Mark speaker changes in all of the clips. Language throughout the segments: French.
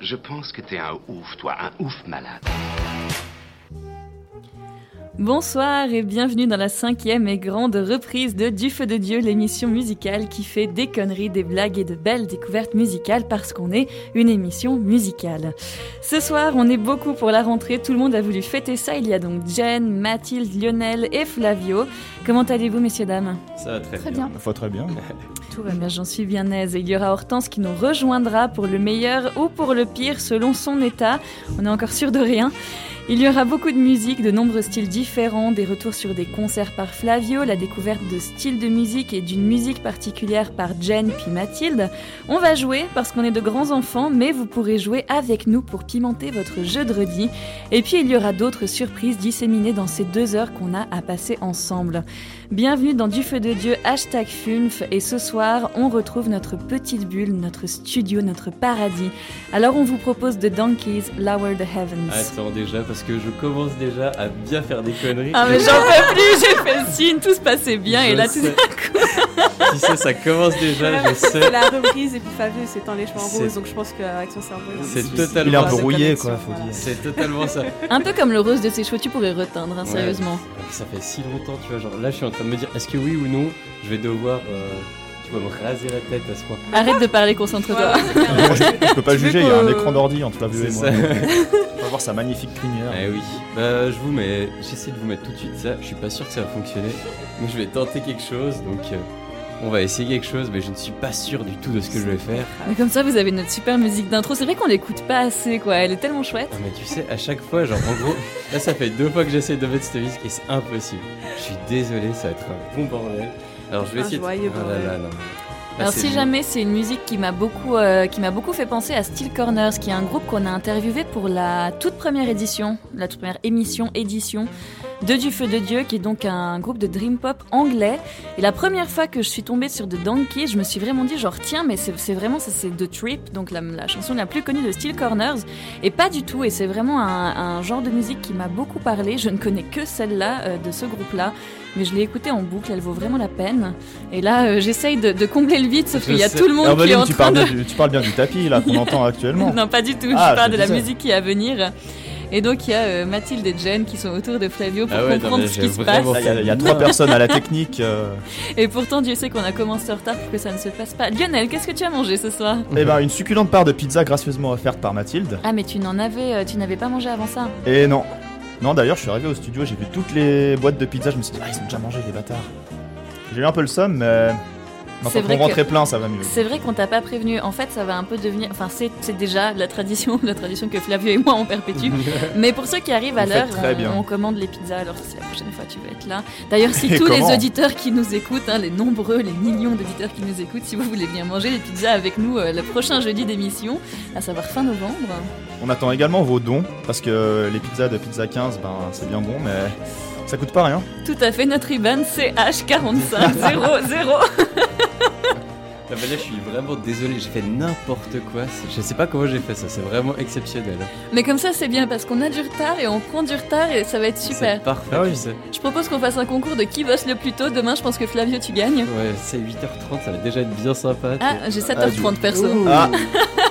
Speaker 1: Je pense que t'es un ouf, toi, un ouf malade.
Speaker 2: Bonsoir et bienvenue dans la cinquième et grande reprise de Du Feu de Dieu, l'émission musicale qui fait des conneries, des blagues et de belles découvertes musicales parce qu'on est une émission musicale. Ce soir, on est beaucoup pour la rentrée, tout le monde a voulu fêter ça. Il y a donc Jen, Mathilde, Lionel et Flavio. Comment allez-vous, messieurs, dames?
Speaker 3: Ça va très,
Speaker 4: Très
Speaker 3: bien.
Speaker 4: bien.
Speaker 5: Faut très bien.
Speaker 2: Tout va bien, j'en suis bien aise. Et il y aura Hortense qui nous rejoindra pour le meilleur ou pour le pire selon son état. On est encore sûr de rien. Il y aura beaucoup de musique, de nombreux styles différents, des retours sur des concerts par Flavio, la découverte de styles de musique et d'une musique particulière par Jen puis Mathilde. On va jouer parce qu'on est de grands enfants, mais vous pourrez jouer avec nous pour pimenter votre jeu de redis. Et puis il y aura d'autres surprises disséminées dans ces deux heures qu'on a à passer ensemble. Bienvenue dans Du Feu de Dieu, hashtag FUNF, et ce soir, on retrouve notre petite bulle, notre studio, notre paradis. Alors on vous propose The Donkeys, Lower the Heavens.
Speaker 3: Attends déjà, parce que je commence déjà à bien faire des conneries.
Speaker 2: Ah mais j'en peux plus, j'ai fait le signe, tout se passait bien, et là tout
Speaker 3: sais. Tu sais, ça commence déjà, je sais.
Speaker 4: C'est la reprise et puis Fabio s'étend les cheveux en rose, donc je pense qu'avec son cerveau. il-
Speaker 3: C'est
Speaker 5: Il est
Speaker 3: totalement
Speaker 5: un peu
Speaker 3: ça.
Speaker 5: rouillé, quoi, faut dire.
Speaker 3: C'est totalement ça.
Speaker 2: un peu comme le rose de ses cheveux, tu pourrais reteindre, hein,
Speaker 3: Ouais.
Speaker 2: sérieusement.
Speaker 3: Ça fait si longtemps, tu vois. Genre là, je suis en train de me dire, est-ce que oui ou non, je vais devoir, euh, me raser la tête à ce point.
Speaker 2: Arrête de parler, concentre-toi.
Speaker 5: Moi, je, je peux pas juger, il y a un écran d'ordi entre Flavio et
Speaker 3: C'est
Speaker 5: moi. On va voir sa magnifique crinière.
Speaker 3: Eh oui. Bah, je vous mets, j'essaie de vous mettre tout de suite ça. Je suis pas sûr que ça va fonctionner. Donc, je vais tenter quelque chose. Donc, euh, on va essayer quelque chose, mais je ne suis pas sûr du tout de ce que je vais faire.
Speaker 2: Mais comme ça, vous avez notre super musique d'intro. C'est vrai qu'on l'écoute pas assez, quoi. Elle est tellement chouette.
Speaker 3: Non, mais tu sais, à chaque fois, genre, en gros, là, ça fait deux fois que j'essaie de mettre cette musique et c'est impossible. Je suis désolé, ça va être un bon bordel. Alors, je vais essayer. de-
Speaker 4: joyeux
Speaker 3: Ah là
Speaker 4: bordel.
Speaker 3: là, non. Là,
Speaker 2: Alors
Speaker 3: c'est
Speaker 2: si jamais c'est une musique qui m'a beaucoup, euh, qui m'a beaucoup fait penser à Steel Corners, qui est un groupe qu'on a interviewé pour la toute première édition, la toute première émission, édition de Du Feu de Dieu, qui est donc un groupe de dream pop anglais. Et la première fois que je suis tombée sur The Donkey, je me suis vraiment dit genre tiens mais c'est c'est vraiment ça c'est The Trip, donc la, la chanson la plus connue de Steel Corners. Et pas du tout, et c'est vraiment un, un genre de musique qui m'a beaucoup parlé. Je ne connais que celle-là euh, de ce groupe-là. Mais je l'ai écoutée en boucle, elle vaut vraiment la peine. Et là, euh, j'essaye de, de combler le vide, sauf qu'il y a
Speaker 3: sais.
Speaker 2: tout le monde qui est en
Speaker 5: tu
Speaker 2: train
Speaker 5: parles,
Speaker 2: de...
Speaker 5: du- tu parles bien du tapis là qu'on entend actuellement.
Speaker 2: Non, pas du tout.
Speaker 5: Ah,
Speaker 2: je parle
Speaker 5: je
Speaker 2: de la musique qui est à venir. Et donc, il y a euh, Mathilde et Jen qui sont autour de Flavio pour
Speaker 3: Ah ouais, non,
Speaker 2: comprendre
Speaker 3: mais
Speaker 2: ce qui se passe.
Speaker 5: Il y a, il y a trois personnes à la technique. euh.
Speaker 2: Et pourtant, Dieu sait qu'on a commencé en retard pour que ça ne se passe pas. Lionel, qu'est-ce que tu as mangé ce soir?
Speaker 5: Eh ben, une succulente part de pizza gracieusement offerte par Mathilde.
Speaker 2: Ah, mais tu n'en avais, euh, tu n'avais pas mangé avant ça.
Speaker 5: Et non. Non, d'ailleurs, je suis arrivé au studio, j'ai vu toutes les boîtes de pizza, je me suis dit, ah, ils ont déjà mangé, les bâtards. J'ai eu un peu le somme, mais.
Speaker 2: C'est
Speaker 5: Maintenant
Speaker 2: vrai
Speaker 5: qu'on rentrait plein, ça va mieux.
Speaker 2: C'est vrai qu'on t'a pas prévenu. En fait, ça va un peu devenir. Enfin, c'est c'est déjà la tradition, la tradition que Flavio et moi on perpétue. Mais pour ceux qui arrivent à l'heure,
Speaker 5: très
Speaker 2: on,
Speaker 5: bien.
Speaker 2: on commande les pizzas. Alors si la prochaine fois tu veux être là. D'ailleurs, si
Speaker 5: Et
Speaker 2: tous les auditeurs qui nous écoutent, hein, les nombreux, les millions d'auditeurs qui nous écoutent, si vous voulez venir manger les pizzas avec nous euh, le prochain jeudi d'émission, à savoir fin novembre.
Speaker 5: On attend également vos dons, parce que les pizzas de Pizza 15, ben, c'est bien bon, mais ça coûte pas rien.
Speaker 2: Tout à fait, notre IBAN c'est H4500.
Speaker 3: Ah bah là, je suis vraiment désolé, j'ai fait n'importe quoi. Je sais pas comment j'ai fait ça, c'est vraiment exceptionnel.
Speaker 2: Mais comme ça, c'est bien parce qu'on a du retard et on prend du retard et ça va être super.
Speaker 3: C'est parfait,
Speaker 5: Ah oui.
Speaker 3: tu sais.
Speaker 2: Je propose qu'on fasse un concours de qui bosse le plus tôt. Demain, je pense que Flavio, tu gagnes.
Speaker 3: Ouais, c'est 8h30, ça va déjà être bien sympa.
Speaker 2: Ah, j'ai 7h30 perso.
Speaker 3: Ouh.
Speaker 5: Ah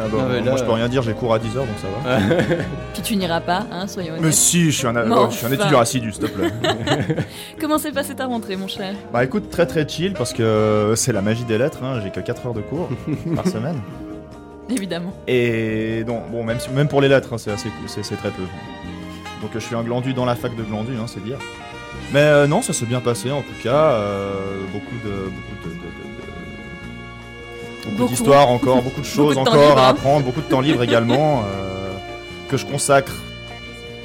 Speaker 5: Ah
Speaker 3: Ah, mais là,
Speaker 5: moi je peux rien dire, j'ai cours à 10h donc ça va.
Speaker 2: Puis tu n'iras pas, hein, soyons
Speaker 5: Mais
Speaker 2: honnêtes.
Speaker 5: si, je suis un,
Speaker 2: Mais
Speaker 5: ouais, je suis un
Speaker 2: enfin.
Speaker 5: étudiant assidu, s'il te plaît.
Speaker 2: Comment s'est passée ta rentrée, mon cher?
Speaker 5: Bah écoute, très très chill parce que c'est la magie des lettres, hein, j'ai que 4 heures de cours par semaine.
Speaker 2: Évidemment.
Speaker 5: Et non, bon, même, si- même pour les lettres, hein, c'est assez c'est c'est très peu. Donc euh, je suis un glandu dans la fac de glandu, hein, c'est dire. Mais euh, non, ça s'est bien passé en tout cas. euh, beaucoup de. Beaucoup de, de- de- de- beaucoup d'histoires encore, beaucoup de choses
Speaker 2: Beaucoup de temps
Speaker 5: encore
Speaker 2: libre,
Speaker 5: à apprendre, beaucoup de temps libre également, euh, que je consacre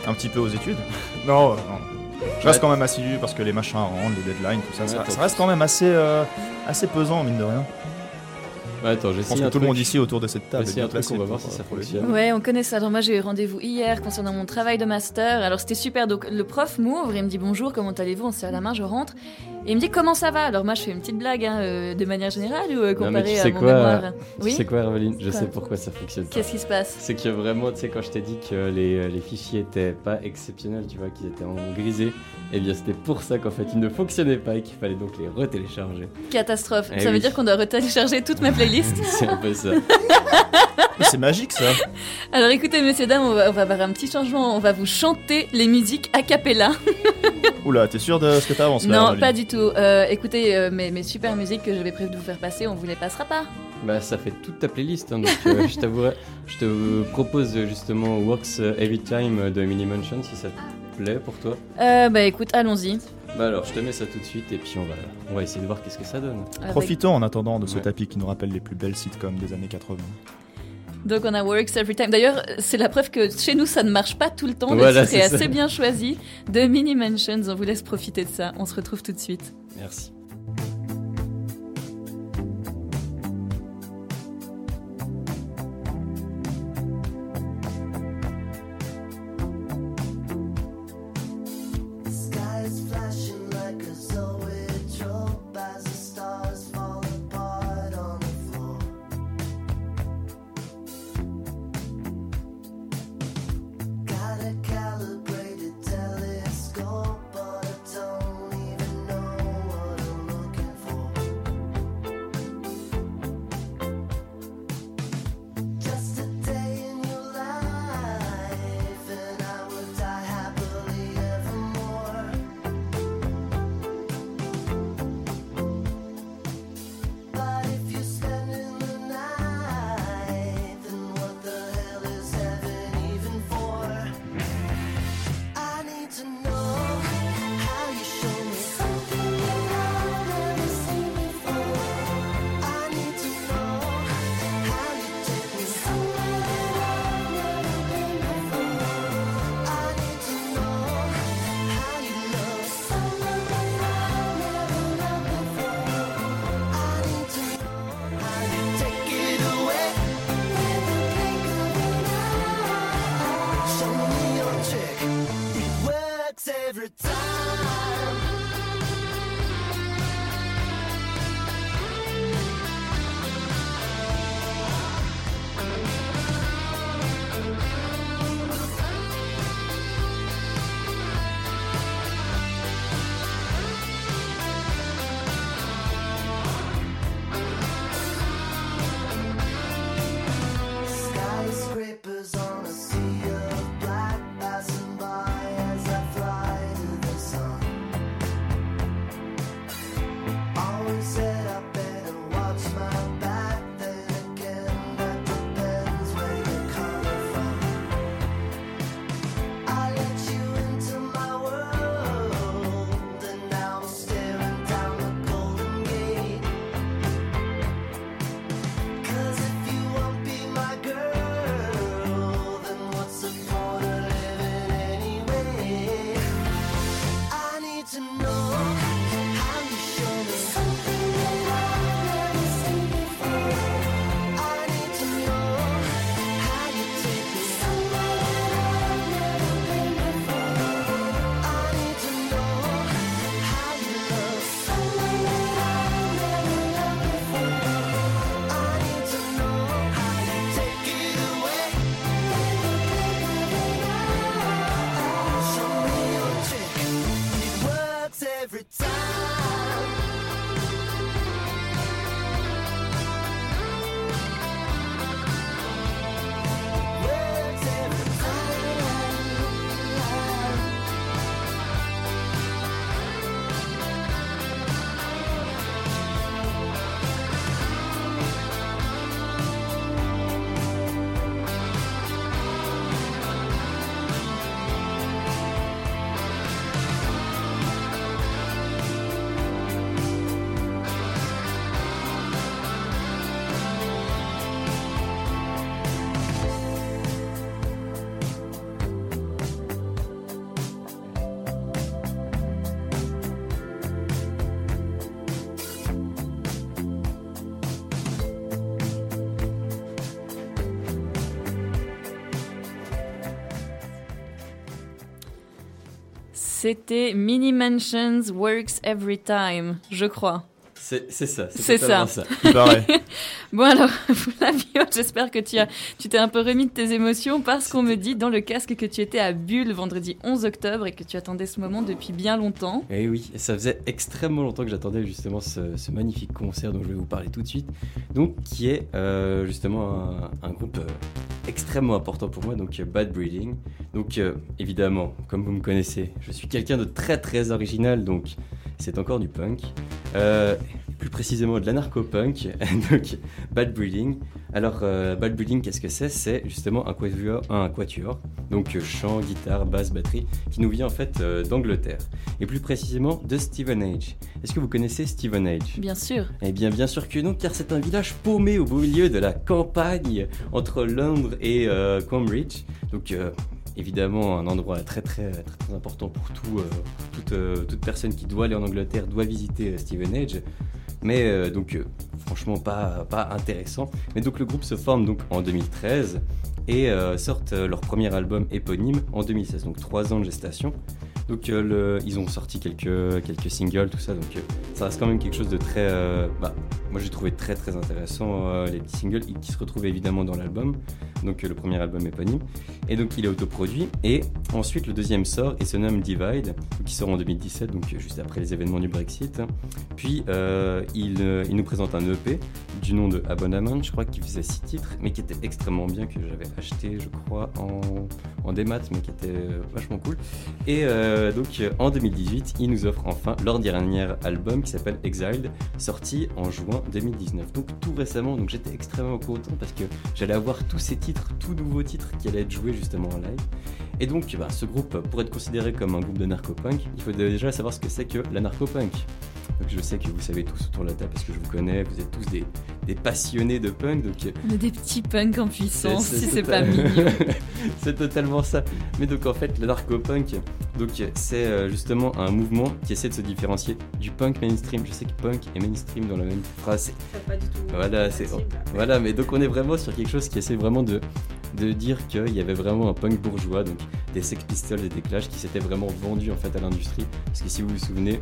Speaker 5: un petit peu aux études. Non, euh, non. Je reste quand même assidu parce que les machins rendent, les deadlines, tout ça, ça,
Speaker 3: Ouais,
Speaker 5: ça
Speaker 3: toi.
Speaker 5: reste quand même assez, euh, assez pesant, mine de rien.
Speaker 3: Ouais, attends,
Speaker 5: Je pense que tout le monde ici autour de cette table
Speaker 3: Essayer
Speaker 5: est
Speaker 3: un
Speaker 5: bien
Speaker 3: truc, va voir si ça
Speaker 5: le
Speaker 3: fonctionne.
Speaker 2: Ouais, on connaît ça. Alors moi, j'ai eu rendez-vous hier concernant mon travail de master. Alors c'était super. Donc le prof m'ouvre, il me dit bonjour, comment allez-vous? On se serre la main, je rentre. Et il me dit comment ça va? Alors moi, je fais une petite blague hein, euh, de manière générale ou euh,
Speaker 3: Non, mais
Speaker 2: comparée
Speaker 3: tu
Speaker 2: à mon
Speaker 3: quoi,
Speaker 2: mémoire?
Speaker 3: Tu
Speaker 2: Oui?
Speaker 3: sais quoi, Herveline Je
Speaker 2: Quoi?
Speaker 3: sais pourquoi ça fonctionne pas.
Speaker 2: Qu'est-ce qui se passe?
Speaker 3: C'est que vraiment, tu sais, quand je t'ai dit que les, euh, les fichiers étaient pas exceptionnels, tu vois, qu'ils étaient en grisé, eh bien c'était pour ça qu'en fait ils ne fonctionnaient pas et qu'il fallait donc les retélécharger.
Speaker 2: Catastrophe.
Speaker 3: Eh
Speaker 2: ça veut dire qu'on doit retélécharger toutes mes playlists
Speaker 6: C'est un peu ça.
Speaker 5: C'est magique ça.
Speaker 2: Alors écoutez, messieurs, dames, on va, on va avoir un petit changement. On va vous chanter les musiques a cappella.
Speaker 5: Oula, t'es sûr de ce que t'avances là
Speaker 2: non, pas du tout. Euh, écoutez, euh, mes, mes super musiques que j'avais prévu de vous faire passer, on vous les passera pas.
Speaker 6: Bah, ça fait toute ta playlist, hein, donc euh, je t'avouerai, je te propose euh, justement Works Every Time de Mini Mansion si ça? Te plaît pour toi.
Speaker 2: Euh, bah écoute, allons-y.
Speaker 6: Bah alors, je te mets ça tout de suite et puis on va, on va essayer de voir qu'est-ce que ça donne.
Speaker 2: Avec-
Speaker 5: Profitons en attendant de ce
Speaker 6: Ouais.
Speaker 5: tapis qui nous rappelle les plus belles sitcoms des années 80.
Speaker 2: Donc on a Works Every Time. D'ailleurs, c'est la preuve que chez nous, ça ne marche pas tout le temps,
Speaker 6: Voilà,
Speaker 2: mais c'est
Speaker 6: ça.
Speaker 2: assez bien choisi. De Mini Mansions, on vous laisse profiter de ça. On se retrouve tout de suite.
Speaker 6: Merci.
Speaker 2: C'était Mini Mansions Works Every Time, je crois.
Speaker 3: C'est c'est ça.
Speaker 2: C'est
Speaker 3: totalement ça.
Speaker 5: Il paraît.
Speaker 2: Bon alors, Flavio, j'espère que tu as, tu t'es un peu remis de tes émotions parce qu'on me dit dans le casque que tu étais à Bulle vendredi 11 octobre et que tu attendais ce moment depuis bien longtemps.
Speaker 3: Eh oui, ça faisait extrêmement longtemps que j'attendais justement ce, ce magnifique concert dont je vais vous parler tout de suite. Donc, qui est euh, justement un, groupe euh, extrêmement important pour moi, donc euh, Bad Breeding. Donc, évidemment, comme vous me connaissez, je suis quelqu'un de très très original, donc c'est encore du punk. Euh, plus précisément de l'anarcho-punk, donc Bad Breeding. Alors, euh, Bad Breeding, qu'est-ce que c'est? C'est justement un quatuor, un quatuor, donc euh, chant, guitare, basse, batterie, qui nous vient en fait euh, d'Angleterre, et plus précisément de Steven Age. Est-ce que vous connaissez Steven Age?
Speaker 2: Bien sûr.
Speaker 3: eh bien, bien sûr que non, car c'est un village paumé au beau milieu de la campagne entre Londres et Cambridge. Donc, évidemment, un endroit très très très, important pour tout, euh, toute, euh, toute personne qui doit aller en Angleterre doit visiter euh, Steven Age. Mais donc, franchement, pas, intéressant. Mais donc, le groupe se forme donc en 2013 et sortent leur premier album éponyme en 2016. Donc, trois ans de gestation. Donc euh, ils ont sorti quelques, quelques singles, tout ça, donc euh, ça reste quand même quelque chose de très... euh, bah, moi j'ai trouvé très très intéressant les petits singles qui se retrouvent évidemment dans l'album, donc le premier album éponyme. Et donc il est autoproduit. Et ensuite le deuxième sort et se nomme Divide, qui sort en 2017, donc juste après les événements du Brexit. Puis il, il nous présente un EP du nom de Abonnement, je crois qu'il faisait six titres, mais qui était extrêmement bien, que j'avais acheté je crois en, en démat, mais qui était vachement cool. Et donc euh, en 2018, ils nous offrent enfin leur dernier album qui s'appelle Exiled, sorti en juin 2019. Donc tout récemment, donc j'étais extrêmement content parce que j'allais avoir tous ces titres, tous nouveaux titres qui allaient être joués justement en live. Et donc bah, ce groupe, pour être considéré comme un groupe de narcopunk, il faut déjà savoir ce que c'est que la narcopunk. Donc je sais que vous savez tous autour de la table parce que je vous connais, vous êtes tous des, des passionnés de punk, donc euh,
Speaker 2: On est des petits punks en puissance,
Speaker 3: c'est-
Speaker 2: si
Speaker 3: c'est
Speaker 2: c'est pas mignon.
Speaker 5: Euh,
Speaker 3: c'est totalement ça. Mais donc en fait, le narco-punk, donc c'est euh, justement un mouvement qui essaie de se différencier du punk mainstream. Je sais que punk et mainstream dans la même phrase. c'est-
Speaker 4: pas du tout.
Speaker 3: Voilà, c'est voilà. Mais donc on est vraiment sur quelque chose qui essaie vraiment de de dire qu'il y avait vraiment un punk bourgeois, donc des Sex Pistols et des Clash qui s'étaient vraiment vendus en fait à l'industrie. Parce que si vous vous souvenez,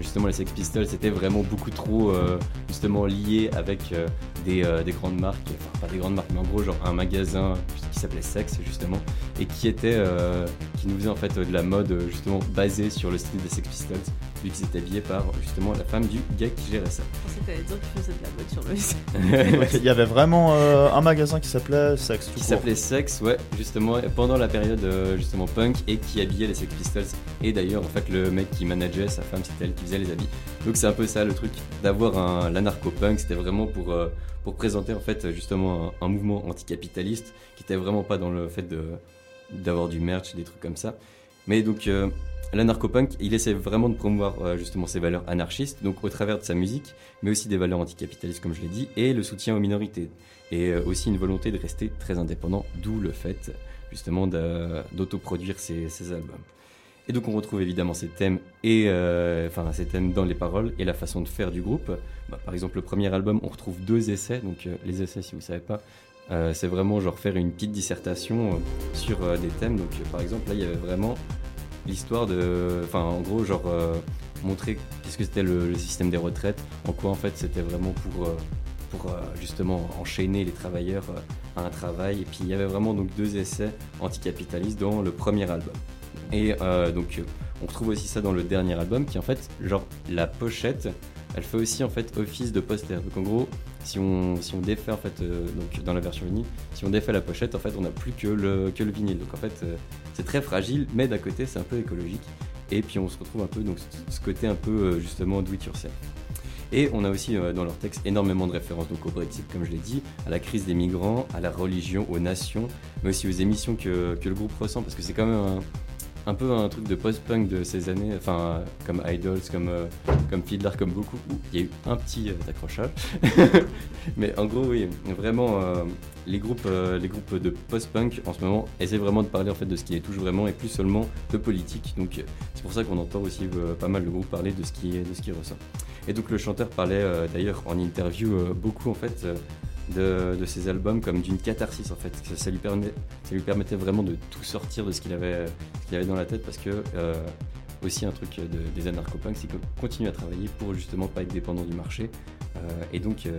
Speaker 3: justement les Sex Pistols c'était vraiment beaucoup trop euh, justement lié avec euh, des, euh, des grandes marques, enfin pas des grandes marques, mais en gros genre un magasin qui s'appelait Sex justement et qui était euh, qui nous faisait en fait de la mode euh, justement basée sur le style des Sex Pistols vu qu'ils étaient habillés par justement la femme du gars qui gérait ça.
Speaker 4: Je pensais que t'allais dire qu'il faisait de la mode sur le
Speaker 5: Il y avait vraiment euh, un magasin qui s'appelait Sex. tout
Speaker 3: qui s'appelait Sex, ouais, justement, pendant la période euh, justement punk et qui habillait les Sex Pistols. Et d'ailleurs, en fait, le mec qui manageait sa femme, c'était elle qui faisait les habits. Donc c'est un peu ça le truc d'avoir un l'anarcho-punk, c'était vraiment pour euh, pour présenter en fait justement un, un mouvement anticapitaliste qui était vraiment pas dans le fait de d'avoir du merch, des trucs comme ça. Mais donc euh, l'anarcho-punk, il essaie vraiment de promouvoir euh, justement ses valeurs anarchistes, donc au travers de sa musique, mais aussi des valeurs anticapitalistes comme je l'ai dit, et le soutien aux minorités et euh, aussi une volonté de rester très indépendant, d'où le fait justement d'autoproduire ses, ses albums. Et donc on retrouve évidemment ces thèmes et euh, enfin ces thèmes dans les paroles et la façon de faire du groupe. Bah, par exemple le premier album on retrouve deux essais, donc les essais si vous savez pas, c'est vraiment genre faire une petite dissertation sur des thèmes. Donc par exemple là il y avait vraiment l'histoire de, enfin en gros genre euh, montrer qu'est-ce que c'était le, système des retraites, en quoi en fait c'était vraiment pour euh, pour euh, justement enchaîner les travailleurs à un travail. Et puis il y avait vraiment donc deux essais anticapitalistes dans le premier album. Et donc on retrouve aussi ça dans le dernier album qui en fait genre la pochette elle fait aussi en fait office de poster. Donc en gros si on, si on défait en fait donc dans la version vinyle, si on défait la pochette en fait on n'a plus que le, que le vinyle. Donc en fait c'est très fragile mais d'un côté c'est un peu écologique. Et puis on se retrouve un peu donc ce- côté un peu euh, justement do. Et on a aussi euh, dans leur texte énormément de références donc au Brexit, comme je l'ai dit, à la crise des migrants, à la religion, aux nations, mais aussi aux émissions que, que le groupe ressent, parce que c'est quand même un, un peu un truc de post-punk de ces années, enfin comme Idols, comme, euh, comme Fiddler, comme beaucoup, il y a eu un petit euh, accrochage. mais en gros, oui, vraiment, euh, les, groupes, de post-punk en ce moment essaient vraiment de parler en fait de ce qui les touche vraiment et plus seulement de politique. Donc c'est pour ça qu'on entend aussi pas mal le groupe parler de ce qui, de ce qu'il ressent. Et donc le chanteur parlait d'ailleurs en interview beaucoup en fait de, ses albums comme d'une catharsis en fait. Ça, lui permet, permettait vraiment de tout sortir de ce qu'il avait, dans la tête parce que euh, aussi un truc de- des anarcho-punks, c'est qu'ils continuent à travailler pour justement pas être dépendants du marché euh, et donc euh,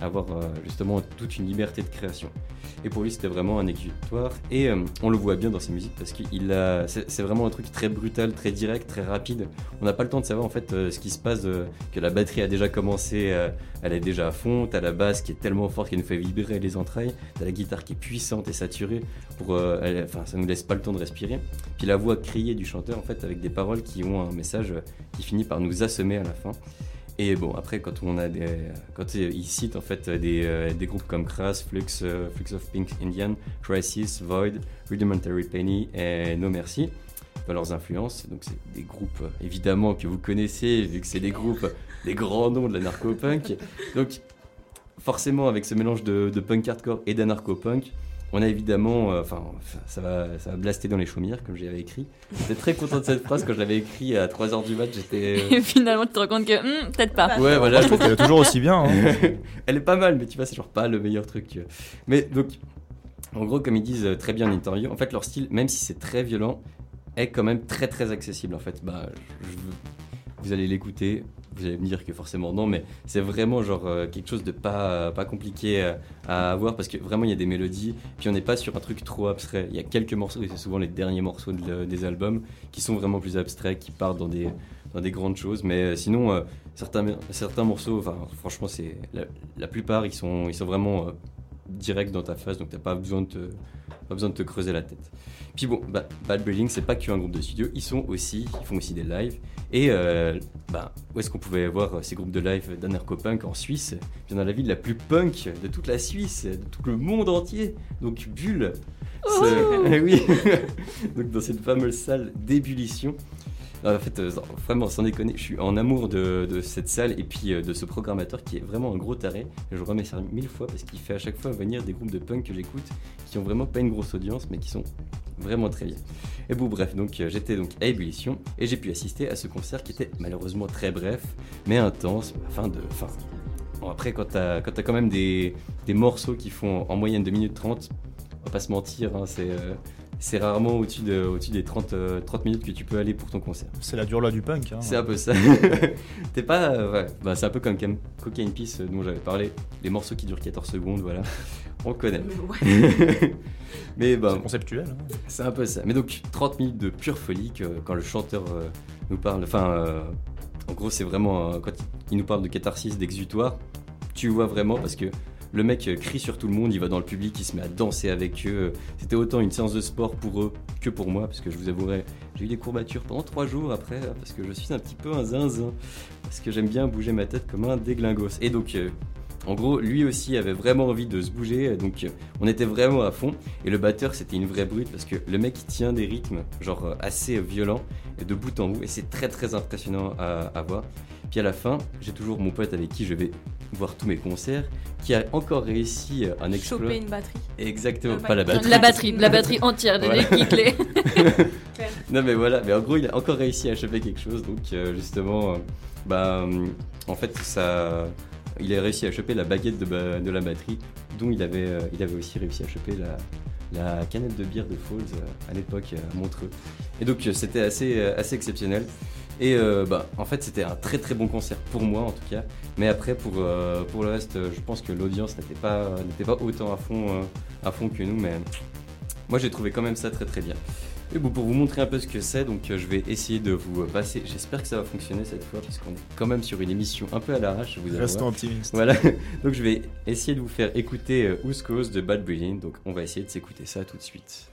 Speaker 3: avoir euh, justement toute une liberté de création. Et pour lui, c'était vraiment un exutoire. Et euh, on le voit bien dans ses musiques parce que c'est c'est vraiment un truc très brutal, très direct, très rapide. On n'a pas le temps de savoir en fait euh, ce qui se passe, que la batterie a déjà commencé, elle est déjà à fond. T'as la basse qui est tellement forte qu'elle nous fait vibrer les entrailles. T'as la guitare qui est puissante et saturée. Pour, elle- enfin, ça nous laisse pas le temps de respirer. Puis la voix criée du chanteur en fait avec des paroles qui ont un message qui finit par nous assommer à la fin. Et bon, après, quand on a quand euh, il cite en fait des, euh, des groupes comme Crass, Flux, euh, Flux of Pink Indian, Crisis, Void, Rudimentary Penny et No Mercy, leurs influences. Donc c'est des groupes euh, évidemment que vous connaissez vu que c'est des groupes, des grands noms de la narco-punk. Donc forcément avec ce mélange de, de punk hardcore et d'anarcho-punk, on a évidemment, euh, enfin ça va, ça va blaster dans les chaumières comme j'avais écrit. J'étais très content de cette phrase quand je l'avais écrit à 3h du mat. J'étais euh,
Speaker 2: Et finalement, tu te rends compte que hmm, peut-être pas.
Speaker 3: Ouais, voilà.
Speaker 5: Je trouve qu'elle est toujours aussi bien. hein.
Speaker 3: Elle est pas mal, mais tu vois, c'est genre pas le meilleur truc. tu vois. Mais donc, en gros, comme ils disent euh, très bien en interview, en fait, leur style, même si c'est très violent, est quand même très très accessible. En fait, bah, je- je- vous allez l'écouter, vous allez me dire que forcément non, mais c'est vraiment genre euh, quelque chose de pas, pas compliqué euh, à avoir parce que vraiment il y a des mélodies, puis on n'est pas sur un truc trop abstrait. Il y a quelques morceaux, et c'est souvent les derniers morceaux des albums, qui sont vraiment plus abstraits, qui partent dans des, dans des grandes choses, mais euh, sinon. certains, certains morceaux, franchement, c'est la, plupart, ils sont, ils sont vraiment directs dans ta face, donc t'as pas besoin de pas besoin de te creuser la tête. Puis bon, bah, Bad Breeding, c'est pas qu'un groupe de studio, ils sont aussi, ils font aussi des lives. Et euh, bah, où est-ce qu'on pouvait voir euh, ces groupes de live d'anarcho-punk en Suisse? Bien dans la ville la plus punk de toute la Suisse, de tout le monde entier. Donc Bulle. C'est- Eh oui. donc dans cette fameuse salle d'ébullition. En fait, euh, vraiment, sans déconner, je suis en amour de, cette salle et puis euh, de ce programmateur qui est vraiment un gros taré. Je le remercie mille fois parce qu'il fait à chaque fois venir des groupes de punk que j'écoute qui ont vraiment pas une grosse audience mais qui sont vraiment très bien. Et bon, bref, donc euh, j'étais donc à ébullition et j'ai pu assister à ce concert qui était malheureusement très bref mais intense. Après, quand t'as quand quand même des, des morceaux qui font en moyenne 2 minutes 30, on va pas se mentir, hein, c'est. euh, c'est rarement au-dessus de, au des 30, euh, 30 minutes que tu peux aller pour ton concert.
Speaker 5: C'est la dure loi du punk. hein.
Speaker 3: C'est un peu ça. T'es pas. euh, ouais. Bah, c'est un peu comme Cam- Cocaine Peace euh, dont j'avais parlé. Les morceaux qui durent 14 secondes, voilà. On connaît. Mais bah,
Speaker 5: C'est conceptuel. hein.
Speaker 3: c'est un peu ça. Mais donc 30 minutes de pure folie que, quand le chanteur euh, nous parle. Enfin, euh, en gros, c'est vraiment euh, quand il nous parle de catharsis, d'exutoire. Tu vois vraiment parce que le mec euh, crie sur tout le monde, il va dans le public, il se met à danser avec eux. C'était autant une séance de sport pour eux que pour moi, parce que je vous avouerai, j'ai eu des courbatures pendant trois jours après, hein, parce que je suis un petit peu un zinzin, parce que j'aime bien bouger ma tête comme un déglingos. Et donc, euh, en gros, lui aussi avait vraiment envie de se bouger, donc euh, on était vraiment à fond. Et le batteur, c'était une vraie brute, parce que le mec tient des rythmes, genre assez violents, de bout en bout, et c'est très très impressionnant à voir. Puis à la fin, j'ai toujours mon pote avec qui je vais voir tous mes concerts, qui a encore réussi euh, un exploit.
Speaker 4: Choper une batterie.
Speaker 3: Exactement, pas la batterie.
Speaker 2: La batterie, la batterie entière,
Speaker 3: Voilà.
Speaker 2: les clés.
Speaker 3: Non mais voilà, mais en gros il a encore réussi à choper quelque chose, donc euh, justement, euh, bah, en fait ça, il a réussi à choper la baguette de, ba- de la batterie, dont il avait, euh, il avait aussi réussi à choper la, la canette de bière de Falls à l'époque à Montreux. Et donc c'était assez, assez exceptionnel. Et euh, bah, en fait c'était un très très bon concert pour moi en tout cas, mais après pour, euh, pour le reste euh, je pense que l'audience n'était pas, n'était pas autant à fond, euh, à fond que nous, mais moi j'ai trouvé quand même ça très très bien. Et bon, pour vous montrer un peu ce que c'est, donc je vais essayer de vous passer. J'espère que ça va fonctionner cette fois, parce qu'on est quand même sur une émission un peu à l'arrache. Vous
Speaker 5: Restons
Speaker 3: avouerai.
Speaker 5: optimistes.
Speaker 3: Voilà, donc je vais essayer de vous faire écouter Who's Cause de Bad Breeding. Donc on va essayer de s'écouter ça tout de suite.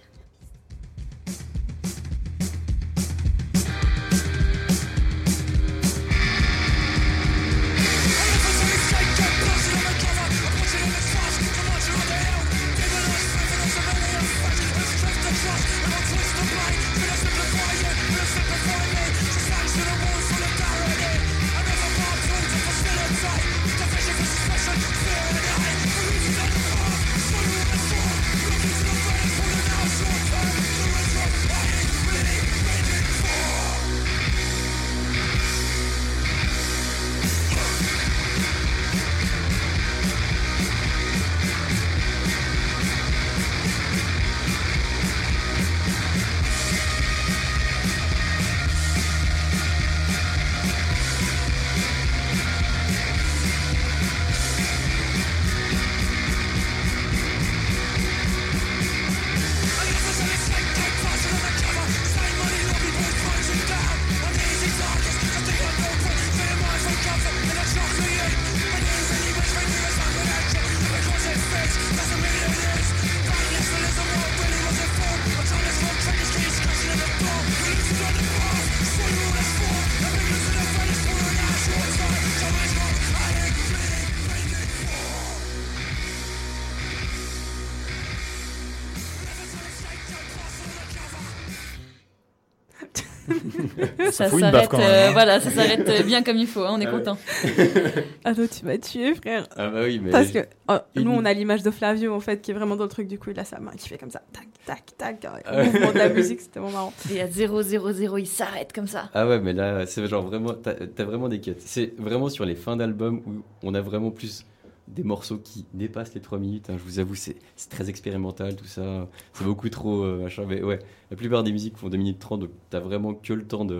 Speaker 2: Ça s'arrête
Speaker 5: même,
Speaker 2: euh,
Speaker 5: hein.
Speaker 2: voilà, ça s'arrête euh, bien comme il faut, hein, on est
Speaker 3: Ah ouais.
Speaker 2: content.
Speaker 4: Ah non, tu m'as tué, frère.
Speaker 3: Ah bah oui, mais.
Speaker 4: Parce que oh,
Speaker 3: Une-
Speaker 4: nous, on a l'image de Flavio, en fait, qui est vraiment dans le truc. Du coup, il a sa main qui fait comme ça. Tac, tac, tac.
Speaker 3: Ah ouais.
Speaker 4: Le mouvement de la musique, c'était vraiment marrant.
Speaker 2: Et à 0, 0, 0, il s'arrête comme ça.
Speaker 3: Ah ouais, mais là, c'est genre vraiment. T'as vraiment des cuts. C'est vraiment sur les fins d'album où on a vraiment plus des morceaux qui dépassent les 3 minutes. hein. je vous avoue, c'est très expérimental tout ça. C'est beaucoup trop euh, machin. Mais ouais, la plupart des musiques font 2 minutes 30, donc t'as vraiment que le temps de,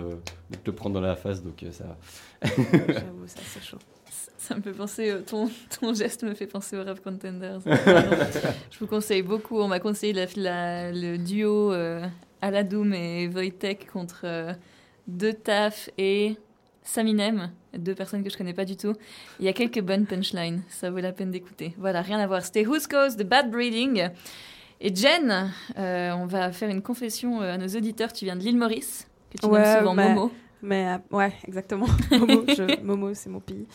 Speaker 3: de te le prendre dans la face. Donc euh, ça.
Speaker 4: J'avoue, ça, c'est chaud.
Speaker 2: Ça me fait penser, euh, ton, ton geste me fait penser au Rap Contenders. Je vous conseille beaucoup. On m'a conseillé la, la- le duo euh, Aladoum et Wojtek contre deux taf et Saminem, deux personnes que je connais pas du tout. Il y a quelques bonnes punchlines, ça vaut la peine d'écouter. Voilà, rien à voir. C'était Who's Cause de Bad Breeding. Et Jen, euh, on va faire une confession euh, à nos auditeurs. Tu viens de l'île Maurice, que tu
Speaker 4: Ouais,
Speaker 2: nommes souvent
Speaker 4: mais-
Speaker 2: Momo.
Speaker 4: Mais euh, ouais, exactement. Momo, c'est mon pays.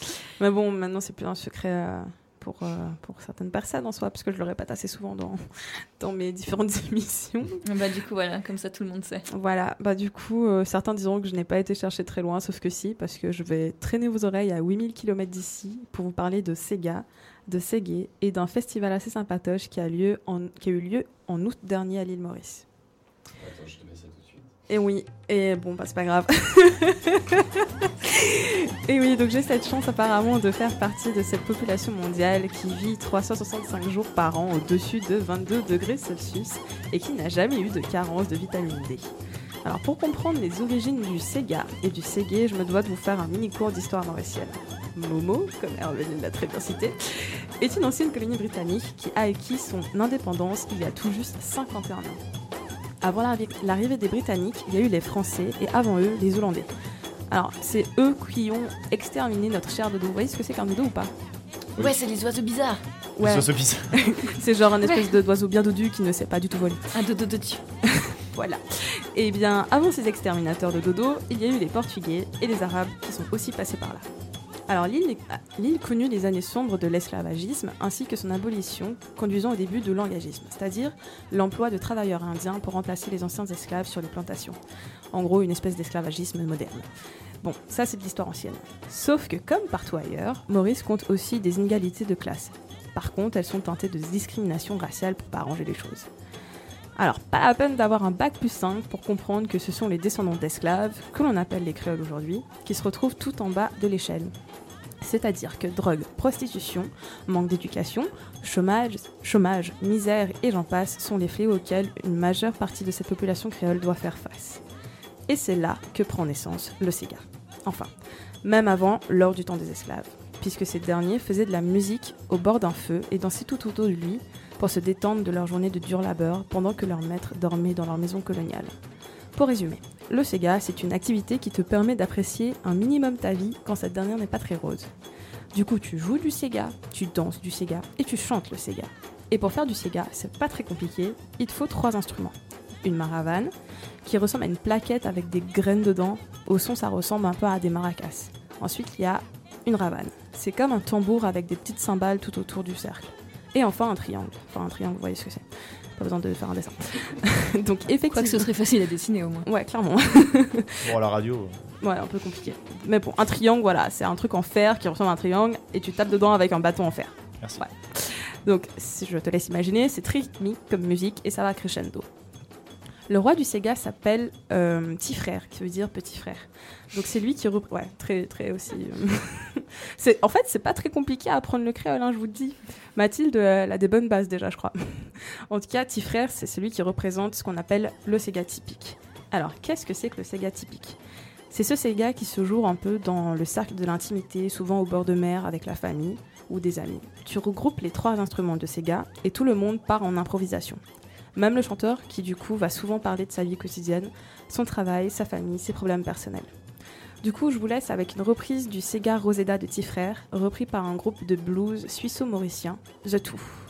Speaker 4: Mais bon, maintenant, c'est plus un secret euh, pour, euh, pour certaines personnes en soi, parce que je le répète assez souvent dans, dans mes différentes émissions.
Speaker 2: Bah, du coup, voilà, comme ça tout le monde sait.
Speaker 4: Voilà, bah du coup, euh, certains diront que je n'ai pas été chercher très loin, sauf que si, parce que je vais traîner vos oreilles à 8000 km d'ici pour vous parler de Sega, de Segé et d'un festival assez sympatoche qui a, lieu en, qui a eu lieu en août dernier à l'île Maurice.
Speaker 3: Attends, je
Speaker 4: Et oui, et bon, bah c'est pas grave. et oui, donc j'ai cette chance apparemment de faire partie de cette population mondiale qui vit 365 jours par an au-dessus de 22 degrés Celsius et qui n'a jamais eu de carence de vitamine D. Alors pour comprendre les origines du Sega et du Segé, je me dois de vous faire un mini cours d'histoire mauricienne. Momo, comme Hervé l'a très bien cité, est une ancienne colonie britannique qui a acquis son indépendance il y a tout juste 51 ans. Avant l'arri- l'arrivée des Britanniques, il y a eu les Français et avant eux, les Hollandais. Alors, c'est eux qui ont exterminé notre cher dodo. Vous voyez ce que c'est qu'un dodo ou pas?
Speaker 3: Oui.
Speaker 2: Ouais, c'est les oiseaux bizarres.
Speaker 4: Ouais, c'est genre un espèce de- d'oiseau bien dodu qui ne sait pas du tout voler.
Speaker 2: Un dodo de dessus.
Speaker 4: Voilà. Et bien, avant ces exterminateurs de dodo, il y a eu les Portugais et les Arabes qui sont aussi passés par là. Alors l'île connut les années sombres de l'esclavagisme ainsi que son abolition, conduisant au début de l'engagisme, c'est-à-dire l'emploi de travailleurs indiens pour remplacer les anciens esclaves sur les plantations. En gros, une espèce d'esclavagisme moderne. Bon, ça c'est de l'histoire ancienne. Sauf que comme partout ailleurs, Maurice compte aussi des inégalités de classe. Par contre, elles sont teintées de discrimination raciale pour pas arranger les choses. Alors, pas la peine d'avoir un bac plus 5 pour comprendre que ce sont les descendants d'esclaves, que l'on appelle les créoles aujourd'hui, qui se retrouvent tout en bas de l'échelle. C'est-à-dire que drogue, prostitution, manque d'éducation, chômage, chômage, misère et j'en passe sont les fléaux auxquels une majeure partie de cette population créole doit faire face. Et c'est là que prend naissance le Sega. Enfin, même avant, lors du temps des esclaves, puisque ces derniers faisaient de la musique au bord d'un feu et dansaient tout autour de lui pour se détendre de leur journée de dur labeur pendant que leurs maîtres dormaient dans leur maison coloniale. Pour résumer, le Sega, c'est une activité qui te permet d'apprécier un minimum ta vie quand cette dernière n'est pas très rose. Du coup, tu joues du Sega, tu danses du Sega et tu chantes le Sega. Et pour faire du Sega, c'est pas très compliqué, il te faut trois instruments. Une maravane, qui ressemble à une plaquette avec des graines dedans, au son ça ressemble un peu à des maracas. Ensuite, il y a une ravane. C'est comme un tambour avec des petites cymbales tout autour du cercle. Et enfin un triangle. Enfin un triangle, vous voyez ce que c'est. Pas besoin de faire un dessin. Donc effectivement.
Speaker 2: Quoi que ce serait facile à dessiner au moins.
Speaker 4: Ouais, clairement.
Speaker 5: Bon, à la radio.
Speaker 4: Ouais, un peu compliqué. Mais bon, un triangle, voilà, c'est un truc en fer qui ressemble à un triangle et tu tapes dedans avec un bâton en fer.
Speaker 5: Merci.
Speaker 4: Ouais. Donc, si je te laisse imaginer, c'est très rythmique comme musique et ça va crescendo. Le roi du Sega s'appelle euh, Petit Frère, qui veut dire petit frère. Donc c'est lui qui rep- ouais très très aussi. euh, c'est en fait c'est pas très compliqué à apprendre le créole, hein, je vous le dis. Mathilde a des bonnes bases déjà, je crois. en tout cas, Petit Frère c'est celui qui représente ce qu'on appelle le Sega typique. Alors qu'est-ce que c'est que le Sega typique? C'est ce Sega qui se joue un peu dans le cercle de l'intimité, souvent au bord de mer avec la famille ou des amis. Tu regroupes les trois instruments de Sega et tout le monde part en improvisation. Même le chanteur, qui du coup va souvent parler de sa vie quotidienne, son travail, sa famille, ses problèmes personnels. Du coup, je vous laisse avec une reprise du Sega Roseda de Tifrère, repris par un groupe de blues suisso-mauricien, The Two.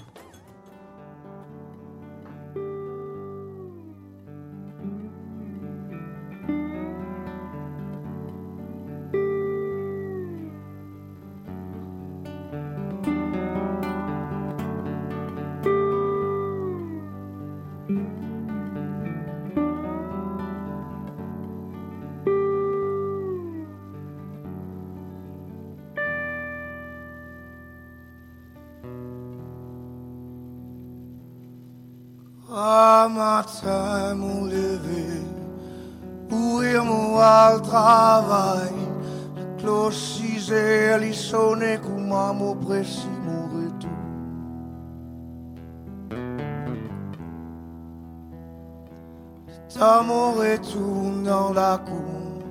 Speaker 7: Mon retour dans la cour,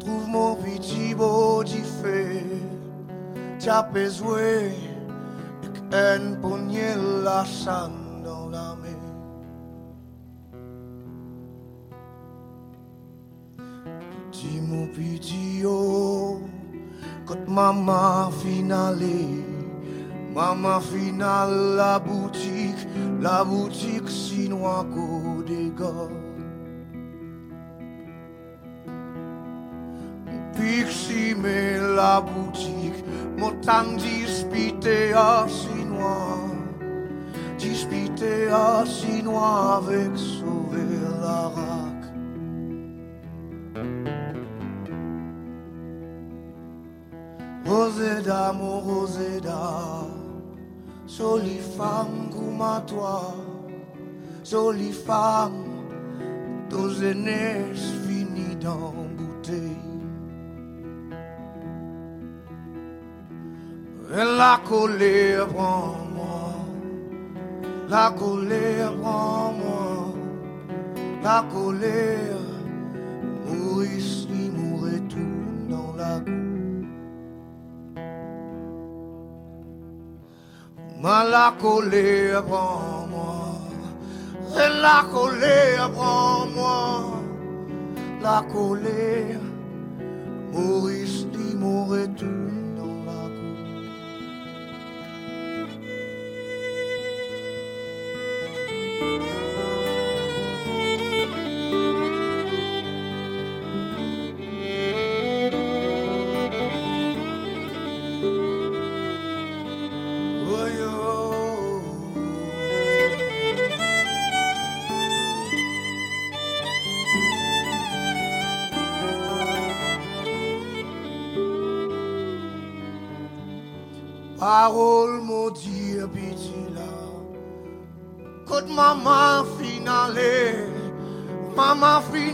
Speaker 7: trouve mon petit beau fait. T'as besoin un poignée la sang dans la main. Petit mon petit oh, quand maman finale, maman finale la boutique, la boutique chinois côté gars. Mais la boutique, m'autant disputé à chinois, disputé à chinois avec sauver la rac. Roseda, mon Roseda, jolie femme comme à toi, jolie femme, dos aînés finis dans bouteille. Et la colère prend moi, la colère prend moi, la colère, Maurice, il nous retourne dans la. Ma la colère prend moi, et la colère prend moi, la colère, Maurice, il nous retourne Oh,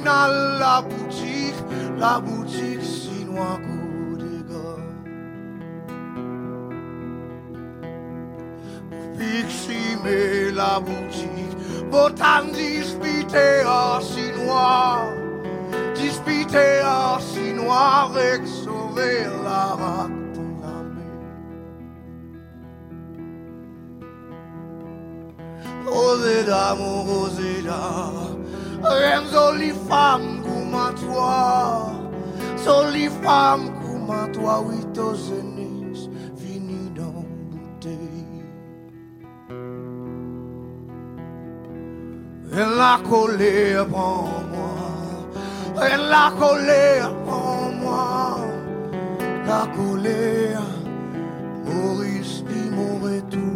Speaker 7: la boutique, la boutique chinois côté gars. Pixie mais la boutique, botan disputé à chinois, disputé à chinois avec sauver la dans la mer. Jolie femme comme à toi, oui, ton jeunesse fini dans bouteille. Et la colère prend moi, et la colère prend moi, la colère, Maurice dit mon retour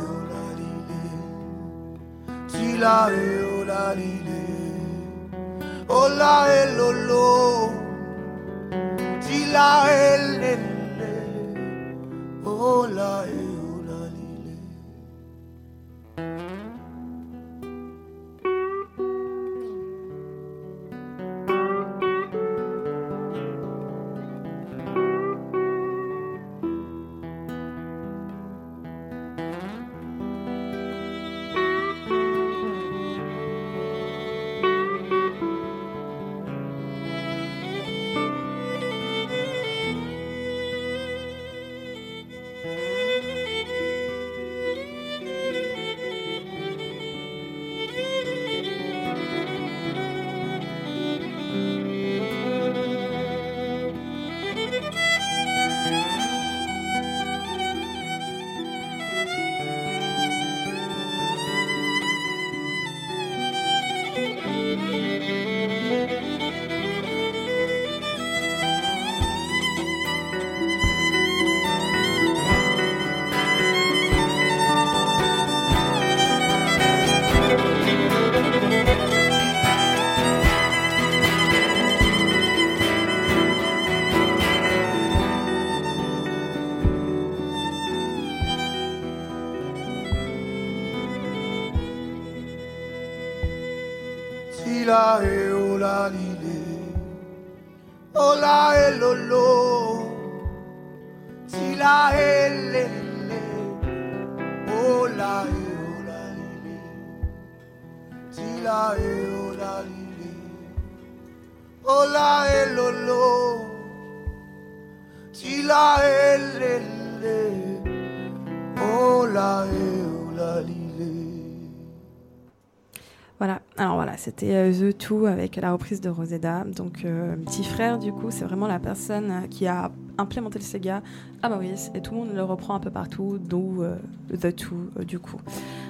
Speaker 7: Si la veo, la lile. Ola el olo. Si la el
Speaker 4: nene. Ola el. C'était euh, The Two avec la reprise de Rosetta. Donc, euh, petit frère, du coup, c'est vraiment la personne qui a implémenté le Sega à Maurice et tout le monde le reprend un peu partout, d'où euh, The Two, du coup.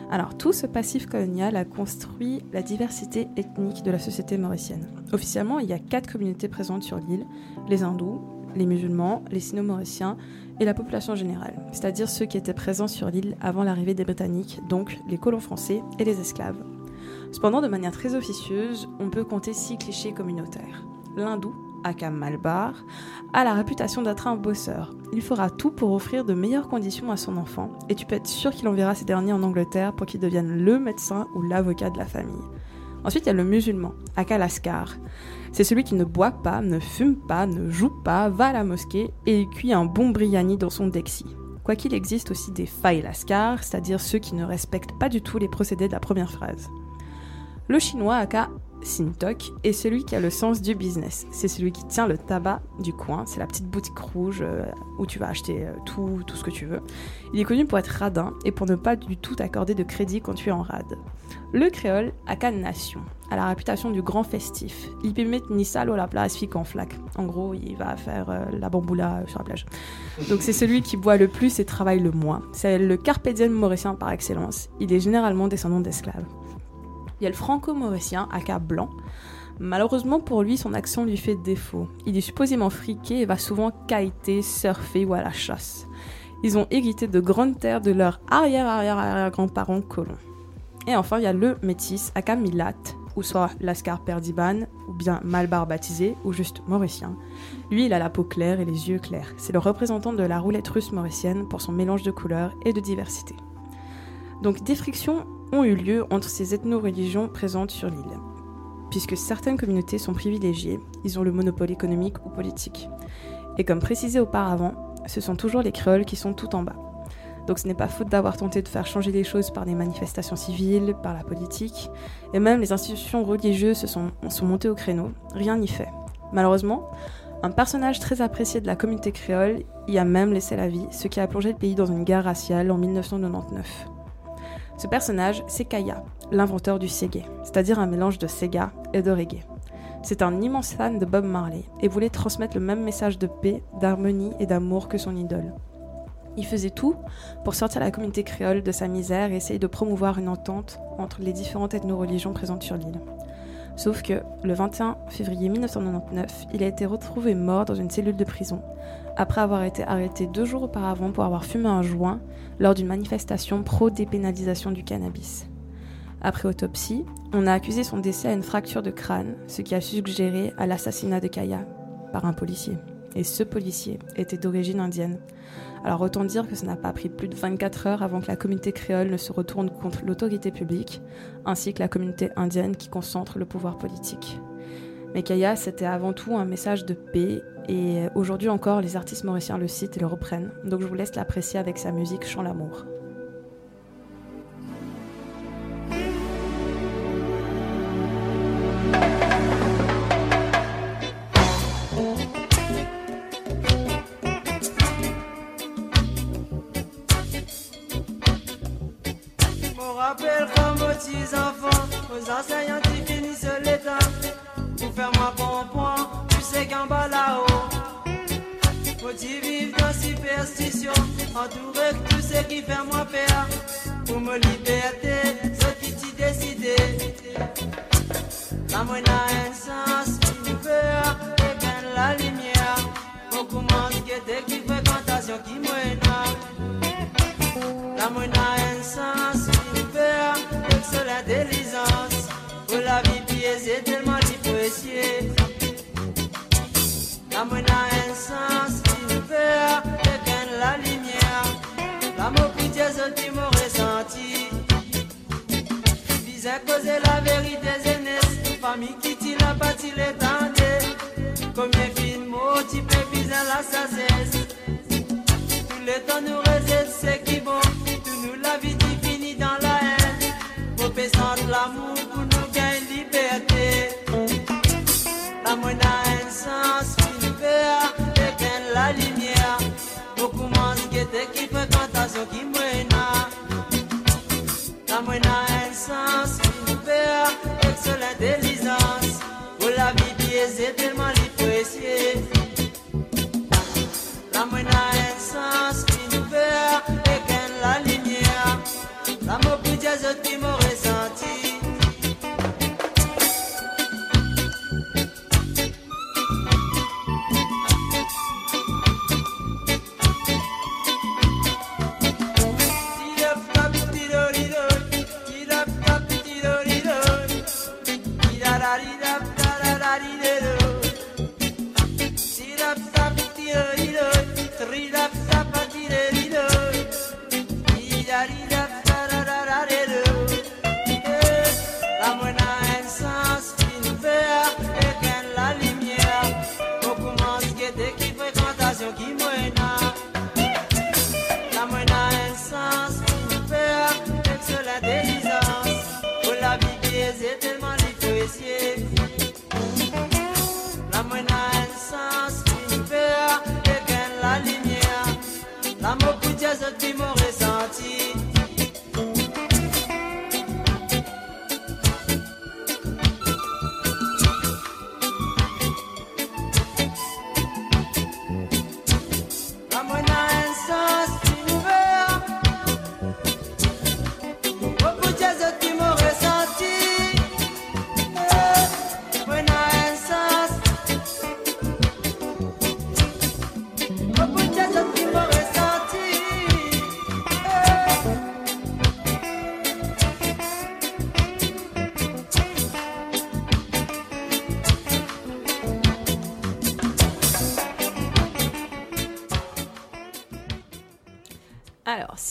Speaker 4: Alors, tout ce passif colonial a construit la diversité ethnique de la société mauricienne. Officiellement, il y a quatre communautés présentes sur l'île les hindous, les musulmans, les sino-mauriciens et la population générale, c'est-à-dire ceux qui étaient présents sur l'île avant l'arrivée des Britanniques, donc les colons français et les esclaves. Cependant, de manière très officieuse, on peut compter six clichés communautaires. L'hindou, aka Malbar, a la réputation d'être un bosseur. Il fera tout pour offrir de meilleures conditions à son enfant, et tu peux être sûr qu'il enverra ces derniers en Angleterre pour qu'il devienne le médecin ou l'avocat de la famille. Ensuite, il y a le musulman, aka Lascar. C'est celui qui ne boit pas, ne fume pas, ne joue pas, va à la mosquée et cuit un bon biryani dans son dexi. Quoiqu'il existe aussi des failles c'est-à-dire ceux qui ne respectent pas du tout les procédés de la première phrase. Le chinois aka Sintok est celui qui a le sens du business. C'est celui qui tient le tabac du coin. C'est la petite boutique rouge euh, où tu vas acheter euh, tout, tout ce que tu veux. Il est connu pour être radin et pour ne pas du tout t'accorder de crédit quand tu es en rade. Le créole aka Nation a la réputation du grand festif. Il peut mettre ni sale ou la place fique en flaque. En gros, il va faire euh, la bamboula sur la plage. Donc c'est celui qui boit le plus et travaille le moins. C'est le carpe diem mauricien par excellence. Il est généralement descendant d'esclaves. Il y a le franco-mauricien, aka blanc. Malheureusement pour lui, son accent lui fait défaut. Il est supposément friqué et va souvent kiter, surfer ou à la chasse. Ils ont hérité de grandes terres de leurs arrière-arrière-arrière-grands-parents colons. Et enfin, il y a le métis, aka Milat, ou soit Lascar Perdiban, ou bien Malbar baptisé, ou juste mauricien. Lui, il a la peau claire et les yeux clairs. C'est le représentant de la roulette russe mauricienne pour son mélange de couleurs et de diversité. Donc des frictions ont eu lieu entre ces ethno-religions présentes sur l'île. Puisque certaines communautés sont privilégiées, ils ont le monopole économique ou politique. Et comme précisé auparavant, ce sont toujours les créoles qui sont tout en bas. Donc ce n'est pas faute d'avoir tenté de faire changer les choses par des manifestations civiles, par la politique, et même les institutions religieuses se sont, sont montées au créneau, rien n'y fait. Malheureusement, un personnage très apprécié de la communauté créole y a même laissé la vie, ce qui a plongé le pays dans une guerre raciale en 1999. Ce personnage, c'est Kaya, l'inventeur du Sega, c'est-à-dire un mélange de Sega et de reggae. C'est un immense fan de Bob Marley et voulait transmettre le même message de paix, d'harmonie et d'amour que son idole. Il faisait tout pour sortir la communauté créole de sa misère et essayer de promouvoir une entente entre les différentes ethno-religions présentes sur l'île. Sauf que, le 21 février 1999, il a été retrouvé mort dans une cellule de prison, après avoir été arrêté deux jours auparavant pour avoir fumé un joint lors d'une manifestation pro-dépénalisation du cannabis. Après autopsie, on a accusé son décès à une fracture de crâne, ce qui a suggéré à l'assassinat de Kaya par un policier. Et ce policier était d'origine indienne. Alors autant dire que ça n'a pas pris plus de 24 heures avant que la communauté créole ne se retourne contre l'autorité publique, ainsi que la communauté indienne qui concentre le pouvoir politique. Mais Kaya, c'était avant tout un message de paix, et aujourd'hui encore, les artistes mauriciens le citent et le reprennent. Donc je vous laisse l'apprécier avec sa musique Chant l'amour.
Speaker 8: Aux enseignants qui finissent l'état. Pour faire moi bon point, tu sais qu'en bas là-haut. Faut-tu vivre dans superstition, entouré de tout ce qui fait moi peur. Pour me liberté, ce qui t'y décidé. La moine a un sens, une peur, et gagne la lumière. On commence guetter qui fréquentation qui mène. La moine a un sens, une peur, excellente délisance. Pour la vie biaisée, La moine a un sens, une peur, et gagne la lumière. L'amour pitié, ce qui m'a ressenti. Disait causer la vérité, jeunesse. Famille qui t'a pas, il est tenté. Combien fin à sa cesse. Tout le temps nous résiste, c'est qui bon. Tout nous la vie finie dans la haine. Péssante l'amour excellente intelligence. Pour la vie biaisée, tellement l'éprécier. L'amour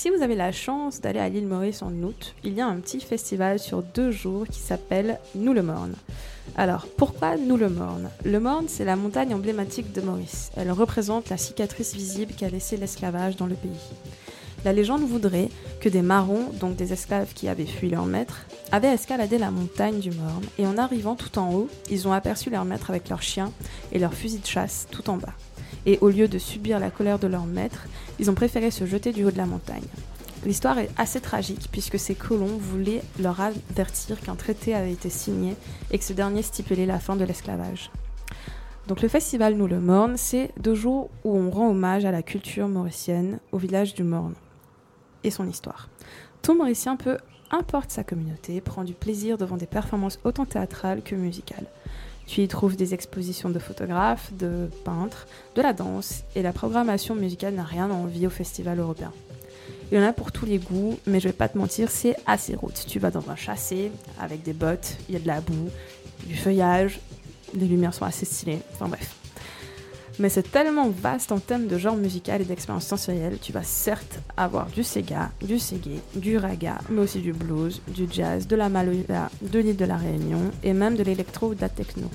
Speaker 4: si vous avez la chance d'aller à l'île Maurice en août, il y a un petit festival sur deux jours qui s'appelle Nous le Morne. Alors, pourquoi Nous le Morne? Le Morne, c'est la montagne emblématique de Maurice. Elle représente la cicatrice visible qu'a laissé l'esclavage dans le pays. La légende voudrait que des marrons, donc des esclaves qui avaient fui leur maître, avaient escaladé la montagne du Morne et en arrivant tout en haut, ils ont aperçu leur maître avec leurs chiens et leurs fusils de chasse tout en bas. Et au lieu de subir la colère de leur maître, ils ont préféré se jeter du haut de la montagne. L'histoire est assez tragique puisque ces colons voulaient leur avertir qu'un traité avait été signé et que ce dernier stipulait la fin de l'esclavage. Donc le festival Nous le Morne, c'est deux jours où on rend hommage à la culture mauricienne, au village du Morne et son histoire. Tout Mauricien peut, importe sa communauté, prend du plaisir devant des performances autant théâtrales que musicales. Tu y trouves des expositions de photographes, de peintres, de la danse, et la programmation musicale n'a rien à au festival européen. Il y en a pour tous les goûts, mais je vais pas te mentir, c'est assez route. Tu vas dans un chassé avec des bottes, il y a de la boue, du feuillage, les lumières sont assez stylées, enfin bref. Mais c'est tellement vaste en termes de genre musical et d'expérience sensorielle, tu vas certes avoir du Sega, du Segé, du raga, mais aussi du blues, du jazz, de la maloya, de l'île de la Réunion et même de l'électro ou de la techno.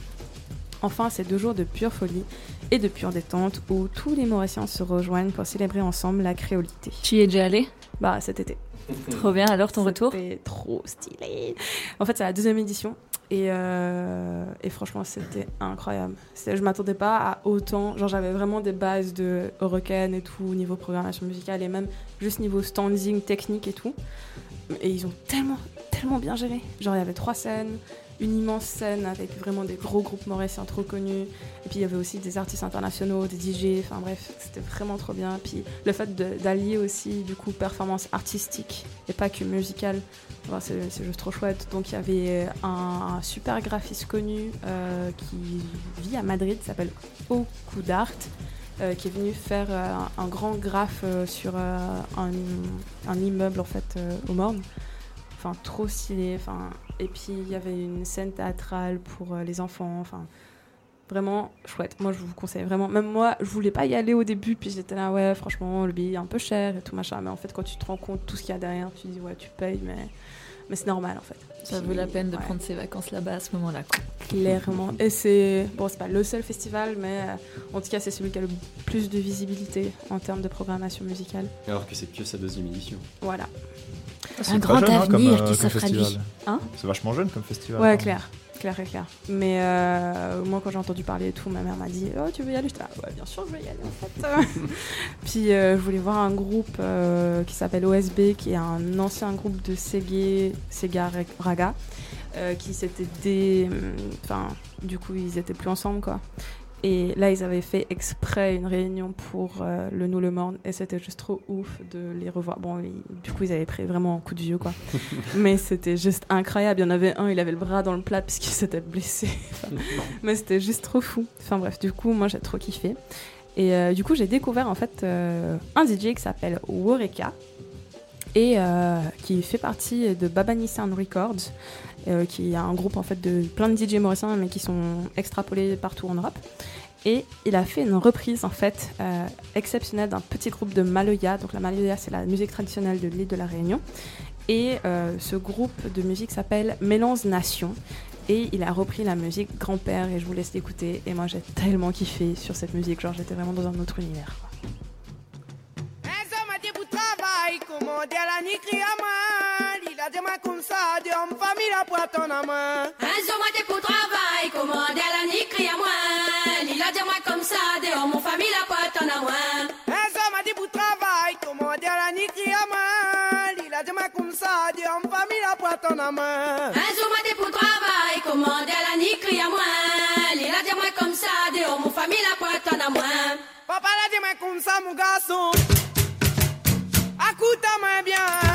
Speaker 4: Enfin, c'est deux jours de pure folie et de pure détente où tous les Mauriciens se rejoignent pour célébrer ensemble la créolité.
Speaker 2: Tu y es déjà allé?
Speaker 4: Bah cet été.
Speaker 2: Trop bien, alors ton retour?
Speaker 4: C'était trop stylé. En fait, c'est la deuxième édition. Et, euh, et franchement, c'était incroyable. Je m'attendais pas à autant. Genre, j'avais vraiment des bases de Eurocan et tout, niveau programmation musicale et même juste niveau standing technique et tout. Et ils ont tellement, tellement bien géré. Genre, il y avait trois scènes, une immense scène avec vraiment des gros groupes mauriciens trop connus. Et puis, il y avait aussi des artistes internationaux, des DJ. Enfin, bref, c'était vraiment trop bien. Puis, le fait d'allier aussi, du coup, performance artistique et pas que musicale. C'est juste trop chouette. Donc il y avait un, un super graphiste connu euh, qui vit à Madrid, s'appelle Oku d'Art, euh, qui est venu faire euh, un, grand graphe euh, sur euh, un, un immeuble en fait euh, au Morne. Trop stylé. Enfin et puis il y avait une scène théâtrale pour euh, les enfants. Enfin vraiment chouette. Moi je vous conseille vraiment. Même moi je voulais pas y aller au début puis j'étais là ouais franchement le billet est un peu cher et tout machin. Mais en fait quand tu te rends compte tout ce qu'il y a derrière tu dis ouais tu payes mais Mais c'est normal en fait.
Speaker 2: Ça
Speaker 4: Puis,
Speaker 2: vaut la peine de
Speaker 4: ouais,
Speaker 2: prendre ses vacances là-bas à ce moment-là. quoi.
Speaker 4: Clairement. Et c'est bon, c'est pas le seul festival, mais euh, en tout cas, c'est celui qui a le plus de visibilité en termes de programmation musicale.
Speaker 3: Alors que c'est que sa deuxième édition.
Speaker 4: Voilà.
Speaker 5: Ah, c'est
Speaker 2: Un grand
Speaker 5: jeune, hein,
Speaker 2: avenir
Speaker 5: comme,
Speaker 2: qui
Speaker 5: euh,
Speaker 2: s'offre
Speaker 5: comme
Speaker 2: à lui.
Speaker 5: festival.
Speaker 4: Hein?
Speaker 5: C'est vachement jeune comme festival.
Speaker 4: Ouais,
Speaker 5: hein.
Speaker 4: clair. Clair et clair. Mais euh, moi, quand j'ai entendu parler et tout, ma mère m'a dit Oh, tu veux y aller? J'étais là, ouais, bien sûr, je veux y aller en fait. Puis euh, je voulais voir un groupe euh, qui s'appelle OSB, qui est un ancien groupe de Sega, Sega Raga, qui s'était des. Enfin, du coup, ils étaient plus ensemble, quoi. Et là, ils avaient fait exprès une réunion pour euh, le Nous le Morne, et c'était juste trop ouf de les revoir. Bon, ils- du coup, ils avaient pris vraiment un coup de vieux, quoi. Mais c'était juste incroyable. Il y en avait un, il avait le bras dans le plat parce qu'il s'était blessé. Enfin, mais c'était juste trop fou. Enfin bref, du coup, moi j'ai trop kiffé. Et euh, du coup, j'ai découvert en fait euh, un DJ qui s'appelle Woreka et qui fait partie de Babani Sound Records, euh, qui est un groupe en fait de plein de DJ mauriciens mais qui sont extrapolés partout en Europe. Et il a fait une reprise en fait euh, exceptionnelle d'un petit groupe de Maloya. Donc la Maloya, c'est la musique traditionnelle de l'île de la Réunion. Et euh, ce groupe de musique s'appelle Mélange Nation. Et il a repris la musique Grand-père et je vous laisse l'écouter. Et moi j'ai tellement kiffé sur cette musique, genre j'étais vraiment dans un autre univers.
Speaker 9: Travail, comment dire la ni à moi. Il a dit moi comme ça, Dieu, ma famille la pointe en main.
Speaker 10: Un jour moi t'es pour travail, à la à moi. Il a dit moi.
Speaker 9: Un dit comment dire la ni crie à moi. Il a dit moi comme ça, Dieu, ma famille la pointe en main.
Speaker 10: Un jour moi t'es pour travail, commande à la crie à moi. Il a dit moi comme ça, dehors mon famille la pote en a moins.
Speaker 9: Papa l'a dit moi comme ça, mon garçon. Écoute ta main bien,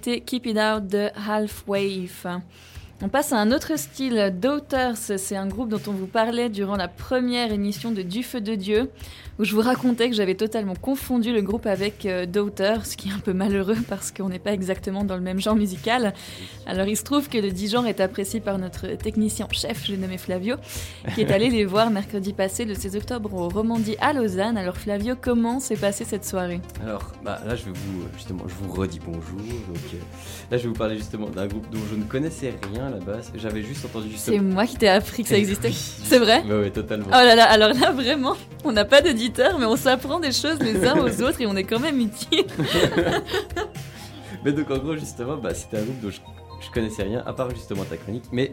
Speaker 11: Keep It
Speaker 12: Out
Speaker 2: de Half Wave. On passe à un autre style, Daughters. C'est un groupe dont on vous parlait durant la première émission de Du Feu de Dieu, où je vous racontais que j'avais totalement confondu le groupe avec euh, Daughters, ce qui est un peu malheureux parce qu'on n'est pas exactement dans le même genre musical. Alors il se trouve que le genre est apprécié par notre technicien en chef, j'ai nommé Flavio, qui est allé les voir mercredi passé, le 16 octobre, au Romandie à Lausanne. Alors Flavio, comment s'est passée cette soirée?
Speaker 3: Alors, bah, là, je vais vous, euh, justement, je vous redis bonjour. Donc, euh, là, je vais vous parler justement d'un groupe dont je ne connaissais rien à la base. J'avais juste entendu
Speaker 2: C'est
Speaker 3: justement.
Speaker 2: moi qui t'ai appris que ça existait.
Speaker 3: oui.
Speaker 2: C'est vrai?
Speaker 3: Ouais, totalement.
Speaker 2: Oh là là, alors là vraiment, on n'a pas mais on s'apprend des choses les uns aux autres et on est quand même utiles.
Speaker 3: Mais donc, en gros, justement, bah, c'était un groupe dont je, je connaissais rien, à part justement ta chronique. Mais,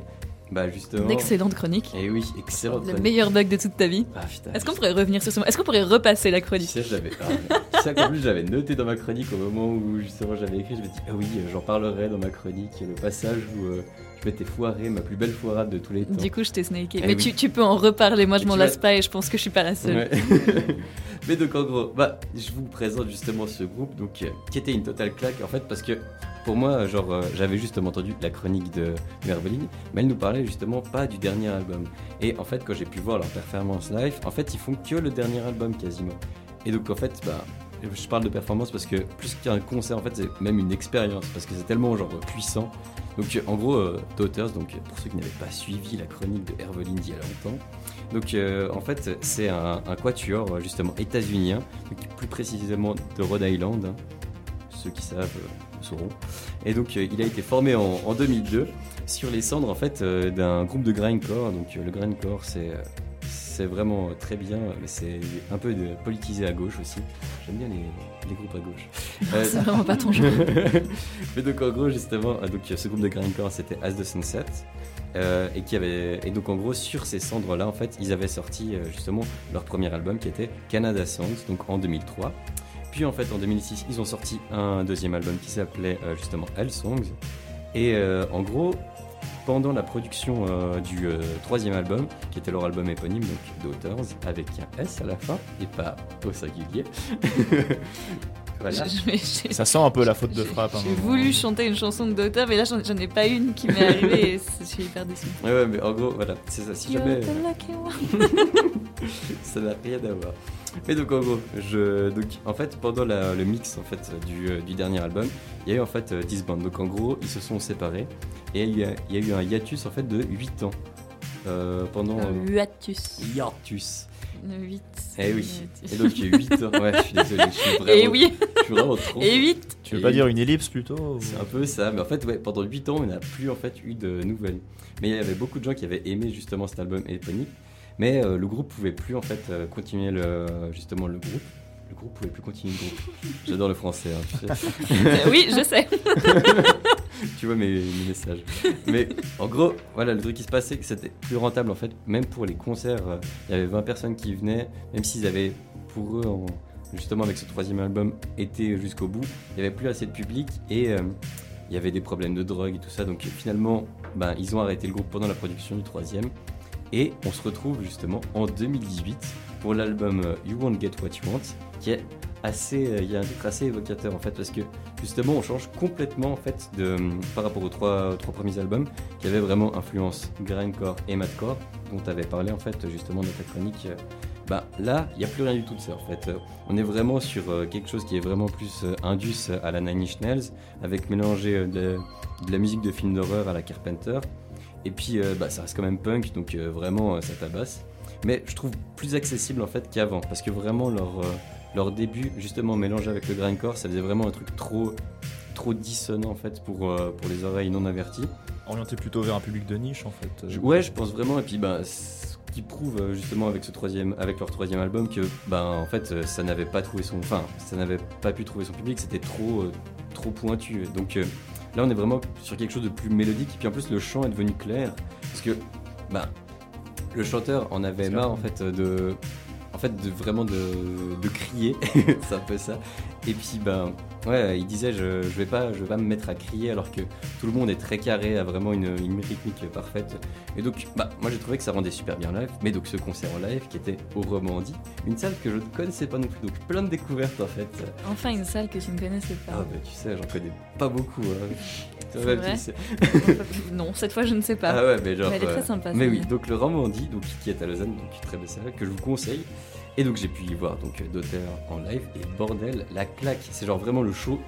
Speaker 3: bah, justement.
Speaker 2: D'excellentes chroniques.
Speaker 3: Et oui, excellente
Speaker 2: Le
Speaker 3: chronique.
Speaker 2: meilleur bug de toute ta vie.
Speaker 3: Ah, putain.
Speaker 2: Est-ce qu'on pourrait revenir sur ce moment Est-ce qu'on pourrait repasser la
Speaker 3: Tu
Speaker 2: chronique
Speaker 3: sais, je l'avais. ah. Tu sais qu'en plus, j'avais noté dans ma chronique au moment où justement j'avais écrit. Je me dis, ah oui, j'en parlerai dans ma chronique. Le passage où euh, je m'étais foiré, ma plus belle foirade de tous les temps.
Speaker 2: Du coup, je t'ai snaké.
Speaker 3: Eh
Speaker 2: Mais
Speaker 3: oui.
Speaker 2: tu, tu peux en reparler, moi je m'en lasse pas et je pense que je suis pas la seule.
Speaker 3: Ouais. Mais donc en gros, bah, je vous présente justement ce groupe, donc euh, qui était une totale claque en fait, parce que pour moi, genre, euh, j'avais justement entendu la chronique de Merveline, mais elle nous parlait justement pas du dernier album. Et en fait, quand j'ai pu voir leur performance live, en fait, ils font que le dernier album quasiment. Et donc en fait, bah, je parle de performance parce que plus qu'un concert, en fait, c'est même une expérience, parce que c'est tellement genre puissant. Donc euh, en gros, euh, Daughters, donc pour ceux qui n'avaient pas suivi la chronique de Herveline d'il y a longtemps, donc euh, en fait c'est un, quatuor euh, justement états-unien, plus précisément de Rhode Island, hein. ceux qui savent euh, sauront. Et donc euh, il a été formé en, en 2002 sur les cendres en fait euh, d'un groupe de grindcore. Donc euh, le grindcore c'est euh, c'est vraiment euh, très bien, mais c'est un peu de politisé à gauche aussi. J'aime bien les, les groupes à gauche. Euh,
Speaker 2: C'est vraiment pas ton genre.
Speaker 3: mais donc en gros justement, euh, donc ce groupe de grindcore c'était As the Sunset. euh, et qui avait et donc en gros sur ces cendres là en fait ils avaient sorti euh, justement leur premier album qui était Canada Songs donc en 2003 puis en fait en 2006 ils ont sorti un deuxième album qui s'appelait euh, justement Hell Songs et euh, en gros pendant la production euh, du euh, troisième album, qui était leur album éponyme, donc Daughters, avec un S à la fin, et pas au
Speaker 5: Ça sent un peu la faute de frappe. hein.
Speaker 2: J'ai voulu chanter une chanson de Docteur, mais là j'en ai pas une qui m'est arrivée et je suis hyper déçue.
Speaker 3: Ouais, ouais, mais en gros, voilà, c'est ça. Si
Speaker 2: You're
Speaker 3: jamais. ça n'a rien à voir. Mais donc en gros, je, donc, en fait pendant la- le mix en fait du, euh, du dernier album, il y a eu en fait euh, 10 bandes. Donc en gros, ils se sont séparés et il y a, il y a eu un hiatus en fait de 8 ans. Euh, pendant
Speaker 2: Un
Speaker 3: euh,
Speaker 2: hiatus.
Speaker 3: hiatus.
Speaker 2: Une 8.
Speaker 3: Eh oui. Et donc il y a eu 8 ans. Ouais, je suis désolé, je suis vraiment,
Speaker 2: Et oui.
Speaker 3: je suis vraiment trop.
Speaker 2: Et 8.
Speaker 5: Tu veux
Speaker 3: Et
Speaker 5: pas
Speaker 3: huit.
Speaker 5: dire une ellipse plutôt ou-
Speaker 3: C'est un peu ça, mais en fait, ouais, pendant 8 ans, on n'a plus en fait eu de nouvelles. Mais il y avait beaucoup de gens qui avaient aimé justement cet album éponyme, mais euh, le groupe pouvait plus en fait euh, continuer le, justement le groupe. Le groupe pouvait plus continuer le groupe. J'adore le français, hein, tu sais.
Speaker 2: oui, je sais.
Speaker 3: tu vois mes, mes messages. Mais en gros, voilà, le truc qui se passait, c'était plus rentable en fait, même pour les concerts. euh, Il y avait 20 personnes qui venaient, même s'ils avaient pour eux, en- justement avec ce troisième album, été jusqu'au bout, il n'y avait plus assez de public et euh, il y avait des problèmes de drogue et tout ça. Donc finalement, ben, ils ont arrêté le groupe pendant la production du troisième. Et on se retrouve justement en 2018 pour l'album euh, You Won't Get What You Want, qui est assez, euh, il y a un titre assez évocateur en fait, parce que justement on change complètement en fait de, par rapport aux trois, premiers albums, qui avaient vraiment influence grindcore et madcore, dont tu avais parlé en fait justement dans ta chronique. euh, Bah là, il n'y a plus rien du tout de ça en fait. Euh, On est vraiment sur euh, quelque chose qui est vraiment plus euh, indus à la Nine Inch Nails, avec mélangé euh, de, la musique de film d'horreur à la Carpenter. Et puis euh, bah, ça reste quand même punk, donc euh, vraiment euh, ça tabasse. Mais je trouve plus accessible en fait qu'avant, parce que vraiment leur, euh, leur début, justement mélangé avec le grindcore, ça faisait vraiment un truc trop, trop dissonant en fait pour, euh, pour les oreilles non averties.
Speaker 5: Orienté plutôt vers un public de niche en fait.
Speaker 3: Je- ouais, je pense vraiment. Et puis, bah, ce qui prouve euh, justement avec ce troisième, avec leur troisième album que, bah, en fait, euh, ça n'avait pas trouvé son, enfin, ça n'avait pas pu trouver son public. C'était trop, euh, trop pointu. Donc euh, là, on est vraiment sur quelque chose de plus mélodique. Et puis en plus, le chant est devenu clair parce que, bah, le chanteur en avait marre en fait de, en fait, de vraiment de, crier. C'est un peu ça. Et puis, ben, ouais, il disait, je, je vais pas, je vais pas me mettre à crier alors que tout le monde est très carré, a vraiment une, une rythmique parfaite. Et donc, bah, moi j'ai trouvé que ça rendait super bien live. Mais donc, ce concert en live qui était au Romandie, une salle que je ne connaissais pas non plus. Donc, plein de découvertes en fait.
Speaker 2: Enfin, une salle que tu ne connaissais
Speaker 3: Ah,
Speaker 2: pas.
Speaker 3: bah, tu sais, j'en connais pas beaucoup. hein.
Speaker 2: Vrai non, cette fois, je ne sais pas.
Speaker 3: Ah ouais, mais genre.
Speaker 2: Mais elle est très
Speaker 3: euh,
Speaker 2: sympa,
Speaker 3: Mais oui, donc le Romandie, donc qui est à Lausanne, donc très belle salle, que je vous conseille. Et donc j'ai pu y voir donc en live et bordel, la claque, c'est genre vraiment le show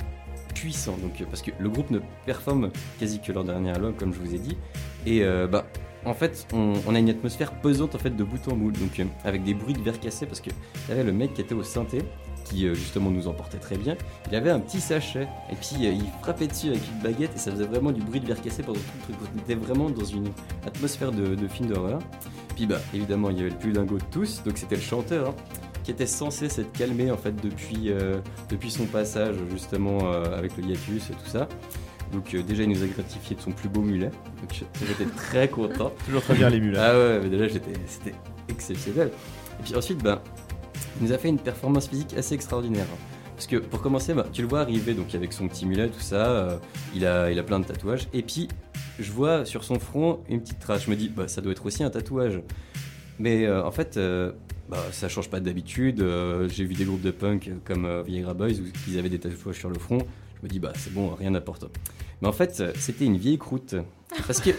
Speaker 3: puissant. Donc parce que le groupe ne performe quasi que leur dernier album, comme je vous ai dit. Et euh, bah en fait, on, a une atmosphère pesante en fait de bout en bout, donc euh, avec des bruits de verre cassé parce que y avait le mec qui était au synthé qui euh, justement nous emportait très bien. Il avait un petit sachet et puis il frappait dessus avec une baguette et ça faisait vraiment du bruit de verre cassé pendant tout le truc. On était vraiment dans une atmosphère de film d'horreur. Puis bah évidemment il y avait le plus dingo de tous, donc c'était le chanteur hein, qui était censé s'être calmé en fait depuis, euh, depuis son passage justement euh, avec le hiatus et tout ça. Donc euh, déjà il nous a gratifié de son plus beau mulet, donc j'étais très content.
Speaker 5: Toujours très bien les mules.
Speaker 3: Ah ouais, mais déjà c'était exceptionnel. Et puis ensuite, ben, il nous a fait une performance physique assez extraordinaire. hein. Parce que pour commencer, bah, tu le vois arriver donc avec son petit mulet, tout ça, euh, il, a, il a plein de tatouages. Et puis, je vois sur son front une petite trace. Je me dis, bah, ça doit être aussi un tatouage. Mais euh, en fait, euh, bah, ça change pas d'habitude. Euh, J'ai vu des groupes de punk comme euh, Viagra Boys où ils avaient des tatouages sur le front. Je me dis, bah c'est bon, rien d'important. Mais en fait, c'était une vieille croûte. Parce que,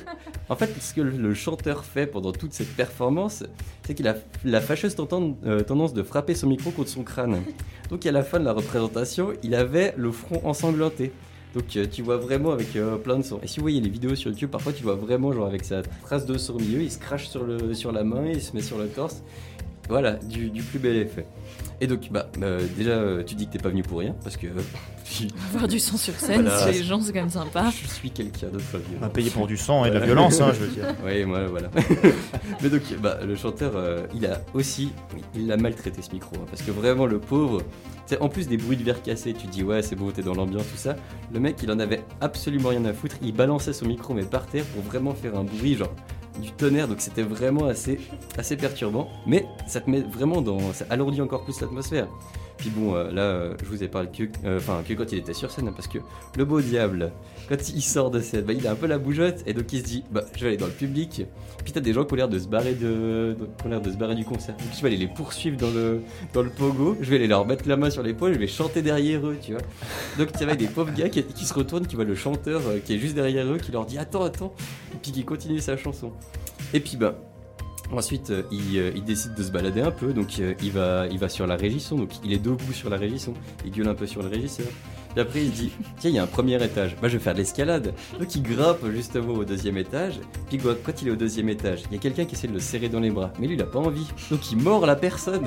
Speaker 3: en fait, ce que le, chanteur fait pendant toute cette performance, c'est qu'il a la fâcheuse tendance de frapper son micro contre son crâne. Donc, à la fin de la représentation, il avait le front ensanglanté. Donc, euh, tu vois vraiment avec euh, plein de sang. Et si vous voyez les vidéos sur YouTube, parfois tu vois vraiment, genre avec sa trace de sang au milieu, il se crache sur, le, sur la main, il se met sur le torse. Voilà, du, du plus bel effet. Et donc, bah, euh, déjà, euh, tu dis que t'es pas venu pour rien, parce que euh, je,
Speaker 2: Avoir du sang sur scène,
Speaker 3: Voilà.
Speaker 2: c'est les gens, c'est quand même sympa.
Speaker 3: je suis quelqu'un d'autre violent.
Speaker 5: On a payé pour du sang et de la
Speaker 3: Voilà.
Speaker 5: violence, hein, je veux dire.
Speaker 3: Oui, moi, voilà. Mais donc, bah, le chanteur, euh, il a aussi, il a maltraité ce micro, hein, parce que vraiment, le pauvre, tu sais, en plus des bruits de verre cassés, tu dis, ouais, c'est beau, t'es dans l'ambiance, tout ça. Le mec, il en avait absolument rien à foutre. Il balançait son micro, mais par terre, pour vraiment faire un bruit, genre du tonnerre, donc c'était vraiment assez, assez perturbant. Mais ça te met vraiment dans. Ça alourdit encore plus l'atmosphère. Puis bon, euh, là, euh, je vous ai parlé que, euh, quand il était sur scène, parce que le beau diable, quand il sort de scène, bah, il a un peu la bougeotte, et donc il se dit, bah, je vais aller dans le public. Puis t'as des gens qui ont l'air de se barrer de, se barrer du concert. Donc je vais aller les poursuivre dans le, pogo. Je vais aller leur mettre la main sur l'épaule, je vais chanter derrière eux, tu vois. Donc tu avais des pauvres gars qui, se retournent, qui voient le chanteur qui est juste derrière eux, qui leur dit, attends, attends, et puis qui continue sa chanson. Et puis bah. Ensuite, euh, il, euh, il décide de se balader un peu, donc euh, il, va, il va sur la régisson, donc il est debout sur la régisson, il gueule un peu sur le régisseur. Puis après, il dit Tiens, il y a un premier étage, bah, je vais faire de l'escalade. Donc il grimpe justement au deuxième étage, puis quand il est au deuxième étage, il y a quelqu'un qui essaie de le serrer dans les bras, mais lui il a pas envie, donc il mord la personne.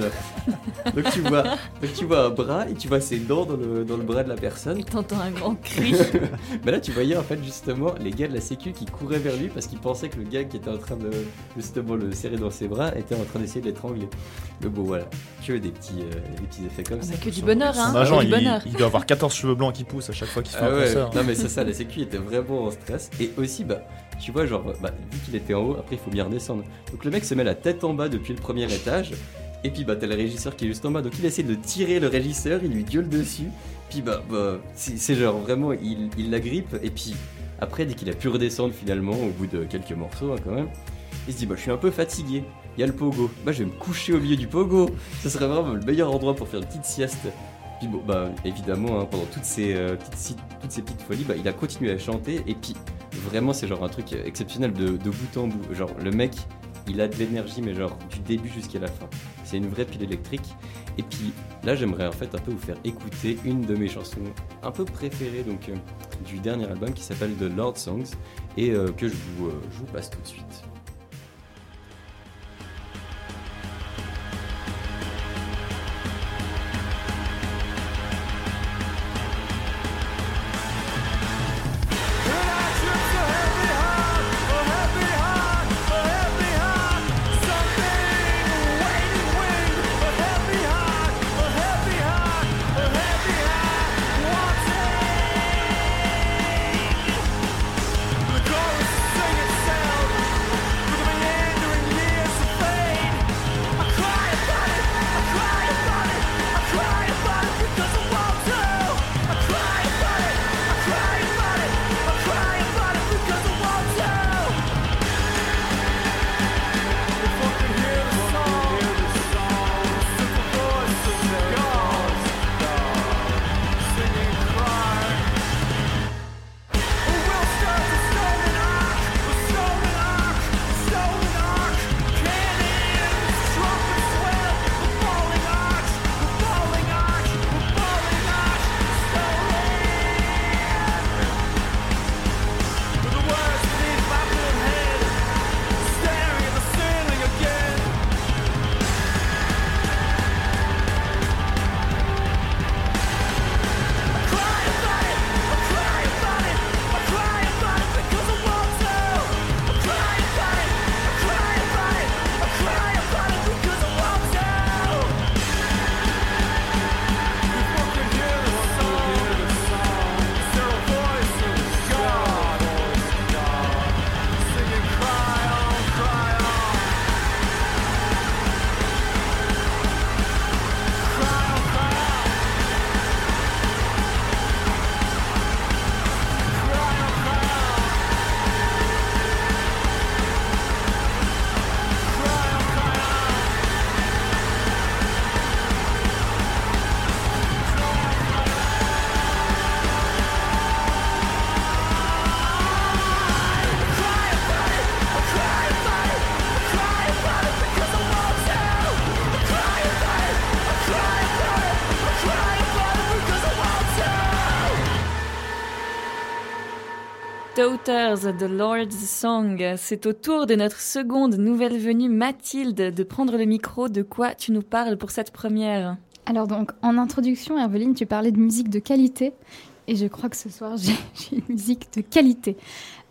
Speaker 3: donc, tu vois, donc tu vois un bras et tu vois ses dents dans le, dans le bras de la personne.
Speaker 2: T'entends un grand cri.
Speaker 3: Mais là, tu voyais en fait justement les gars de la sécu qui couraient vers lui parce qu'ils pensaient que le gars qui était en train de justement le serrer dans ses bras était en train d'essayer de l'étrangler. Mais bon, voilà, que des petits, euh, des petits effets comme
Speaker 2: Ah,
Speaker 3: ça.
Speaker 2: mais que du bonheur, hein.
Speaker 5: Son agent, il,
Speaker 2: bonheur.
Speaker 5: il doit avoir 14 cheveux blancs qui poussent à chaque fois qu'il fait
Speaker 3: Ah
Speaker 5: un
Speaker 3: ouais,
Speaker 5: concert.
Speaker 3: non mais c'est ça, la sécu était vraiment en stress. Et aussi, bah, tu vois, genre, bah, vu qu'il était en haut, après il faut bien redescendre. Donc le mec se met la tête en bas depuis le premier étage. Et puis bah t'as le régisseur qui est juste en bas, donc il essaie de tirer le régisseur, il lui gueule dessus. Puis bah, bah c'est c'est genre vraiment, il, il la grippe. Et puis après, dès qu'il a pu redescendre finalement, au bout de quelques morceaux hein, quand même, il se dit bah je suis un peu fatigué. Il y a le pogo, bah je vais me coucher au milieu du pogo. Ce serait vraiment le meilleur endroit pour faire une petite sieste. Puis bon, bah évidemment, hein, pendant toutes ces, euh, petites, toutes ces petites folies, bah, il a continué à chanter. Et puis vraiment, c'est genre un truc exceptionnel de, bout en bout. Genre le mec, il a de l'énergie, mais genre du début jusqu'à la fin. C'est une vraie pile électrique. Et puis là, j'aimerais en fait un peu vous faire écouter une de mes chansons un peu préférées donc euh, du dernier album qui s'appelle The Lord Songs et euh, que je vous, je vous passe tout de suite.
Speaker 2: Daughters, The Lord's Song. C'est au tour de notre seconde nouvelle venue, Mathilde, de prendre le micro. De quoi tu nous parles pour cette première
Speaker 13: Alors donc, en introduction, Herveline, tu parlais de musique de qualité. Et je crois que ce soir, j'ai une musique de qualité.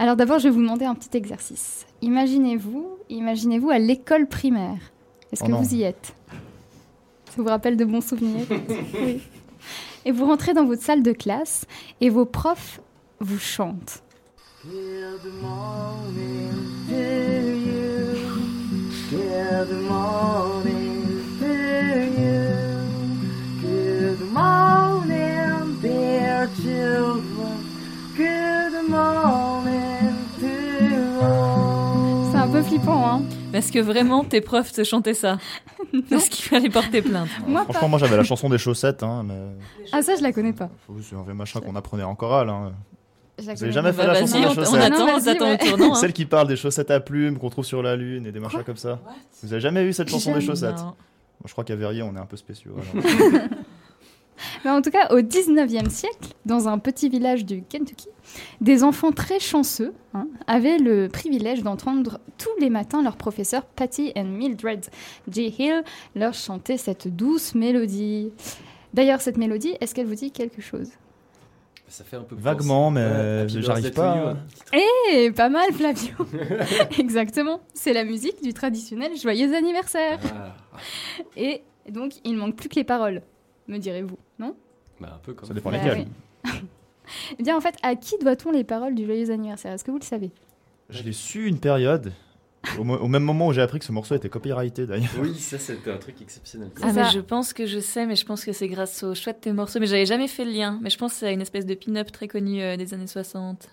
Speaker 13: Alors d'abord, je vais vous demander un petit exercice. Imaginez-vous, imaginez-vous à l'école primaire. Est-ce
Speaker 5: Oh
Speaker 13: que
Speaker 5: non.
Speaker 13: vous y êtes? Ça vous rappelle de bons souvenirs? Oui. Et vous rentrez dans votre salle de classe et vos profs vous chantent.
Speaker 8: C'est un peu
Speaker 13: flippant, hein
Speaker 2: Parce que vraiment, tes profs te chantaient ça. Parce qu'il fallait porter plainte.
Speaker 5: Franchement, moi j'avais la chanson des chaussettes. Hein, mais...
Speaker 13: Ah ça, je la connais pas.
Speaker 5: C'est un vrai machin qu'on apprenait en chorale. Hein. Vous avez jamais fait la
Speaker 2: Bah,
Speaker 5: chanson des
Speaker 2: on
Speaker 5: chaussettes
Speaker 2: attend,
Speaker 13: Non,
Speaker 2: on
Speaker 13: ouais.
Speaker 2: au tournant. hein.
Speaker 5: Celle qui parle des chaussettes à plumes qu'on trouve sur la lune et des machins comme ça. Vous avez jamais eu cette chanson des chaussettes Je crois qu'à Verrier, on est un peu spéciaux.
Speaker 13: Mais en tout cas, au 19e siècle, dans un petit village du Kentucky, des enfants très chanceux hein, avaient le privilège d'entendre tous les matins leur professeur Patty and Mildred J. Hill leur chanter cette douce mélodie. D'ailleurs, cette mélodie, est-ce qu'elle vous dit quelque chose?
Speaker 3: Ça fait un peu
Speaker 5: Vaguement, mais j'arrive pas à-
Speaker 3: hein.
Speaker 13: Eh, pas mal, Flavio. Exactement, c'est la musique du traditionnel Joyeux anniversaire.
Speaker 3: Ah,
Speaker 13: Et donc, il ne manque plus que les paroles, me direz-vous, non?
Speaker 3: Bah, un peu comme
Speaker 5: Ça dépend
Speaker 13: Bah
Speaker 5: lesquels.
Speaker 13: oui. Eh bien, en fait, à qui doit-on les paroles du Joyeux anniversaire? Est-ce que vous le savez?
Speaker 5: Je l'ai su une période, au, même moment où j'ai appris que ce morceau était copyrighté d'ailleurs.
Speaker 3: Oui, ça c'était un truc exceptionnel.
Speaker 2: Ah, mais je pense que je sais, mais je pense que c'est grâce au choix de tes morceaux. Mais j'avais jamais fait le lien. Mais je pense que c'est une espèce de pin-up très connu euh, des années 60.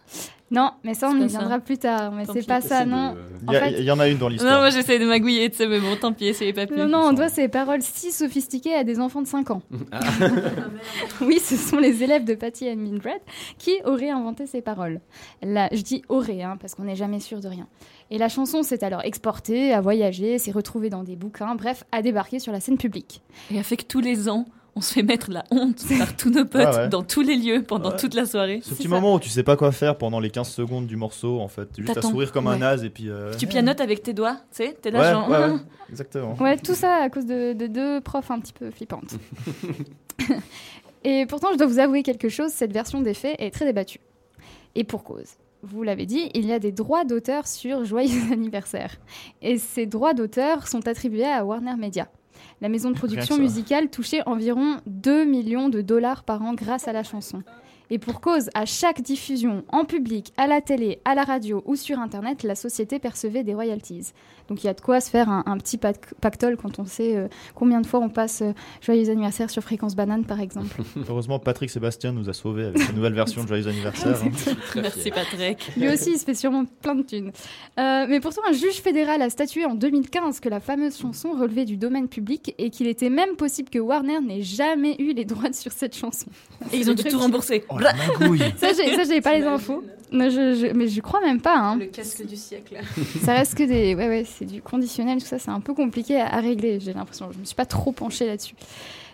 Speaker 13: Non, mais ça, on y
Speaker 2: ça.
Speaker 13: viendra plus tard. Mais c'est pas ça,
Speaker 3: de-
Speaker 13: non.
Speaker 5: Il y, a-
Speaker 13: En fait-
Speaker 5: il y en a une dans
Speaker 2: Non,
Speaker 5: l'histoire.
Speaker 2: moi j'essaie de magouiller, tu sais, mais bon, tant pis, essayez pas plus.
Speaker 13: Non, non, on doit ces paroles si sophistiquées à des enfants de 5 ans.
Speaker 3: Ah.
Speaker 13: oui, ce sont les élèves de Patty and Mildred qui auraient inventé ces paroles. Là, je dis auraient, hein, parce qu'on n'est jamais sûr de rien. Et la chanson s'est alors exportée, a voyagé, s'est retrouvée dans des bouquins, bref, a débarqué sur la scène publique.
Speaker 2: Et a fait que tous les ans, on se fait mettre la honte par tous nos potes
Speaker 5: Ah ouais.
Speaker 2: dans tous les lieux pendant
Speaker 5: Ouais.
Speaker 2: toute la soirée.
Speaker 5: Ce petit
Speaker 13: ça.
Speaker 5: moment où tu sais pas quoi faire pendant les 15 secondes du morceau, en fait. Juste à sourire comme un naze et puis. euh,
Speaker 2: Tu pianotes avec tes doigts, tu sais, t'es là
Speaker 5: Ouais,
Speaker 2: genre.
Speaker 5: ouais, ouais, exactement.
Speaker 13: Ouais, tout ça à cause de, de deux profs un petit peu flippantes. Et pourtant, je dois vous avouer quelque chose, cette version des faits est très débattue. Et pour cause. Vous l'avez dit, il y a des droits d'auteur sur Joyeux anniversaire. Et ces droits d'auteur sont attribués à Warner Media. La maison de production musicale touchait environ 2 millions de dollars par an grâce à la chanson. Et pour cause, à chaque diffusion en public, à la télé, à la radio ou sur Internet, la société percevait des royalties. Donc il y a de quoi se faire un, un petit pac- pactole quand on sait euh, combien de fois on passe euh, Joyeux anniversaire sur Fréquence Banane, par exemple.
Speaker 5: Heureusement, Patrick Sébastien nous a sauvés avec sa nouvelle version de Joyeux anniversaire. hein.
Speaker 3: Très
Speaker 2: Merci. Patrick.
Speaker 13: Lui aussi, il se fait sûrement plein de thunes. Euh, mais pourtant, un juge fédéral a statué en 2015 que la fameuse chanson relevait du domaine public et qu'il était même possible que Warner n'ait jamais eu les droits sur cette chanson.
Speaker 2: Et ils ont dû tout rembourser.
Speaker 5: Oh la magouille
Speaker 13: Ça, j'ai- pas les infos. Mais je, je- mais je crois même pas. Hein.
Speaker 4: Le casque du siècle.
Speaker 13: Ça reste que des. Ouais, ouais, c'est du conditionnel, tout ça, c'est un peu compliqué à, à régler, j'ai l'impression. Je me suis pas trop penchée là-dessus.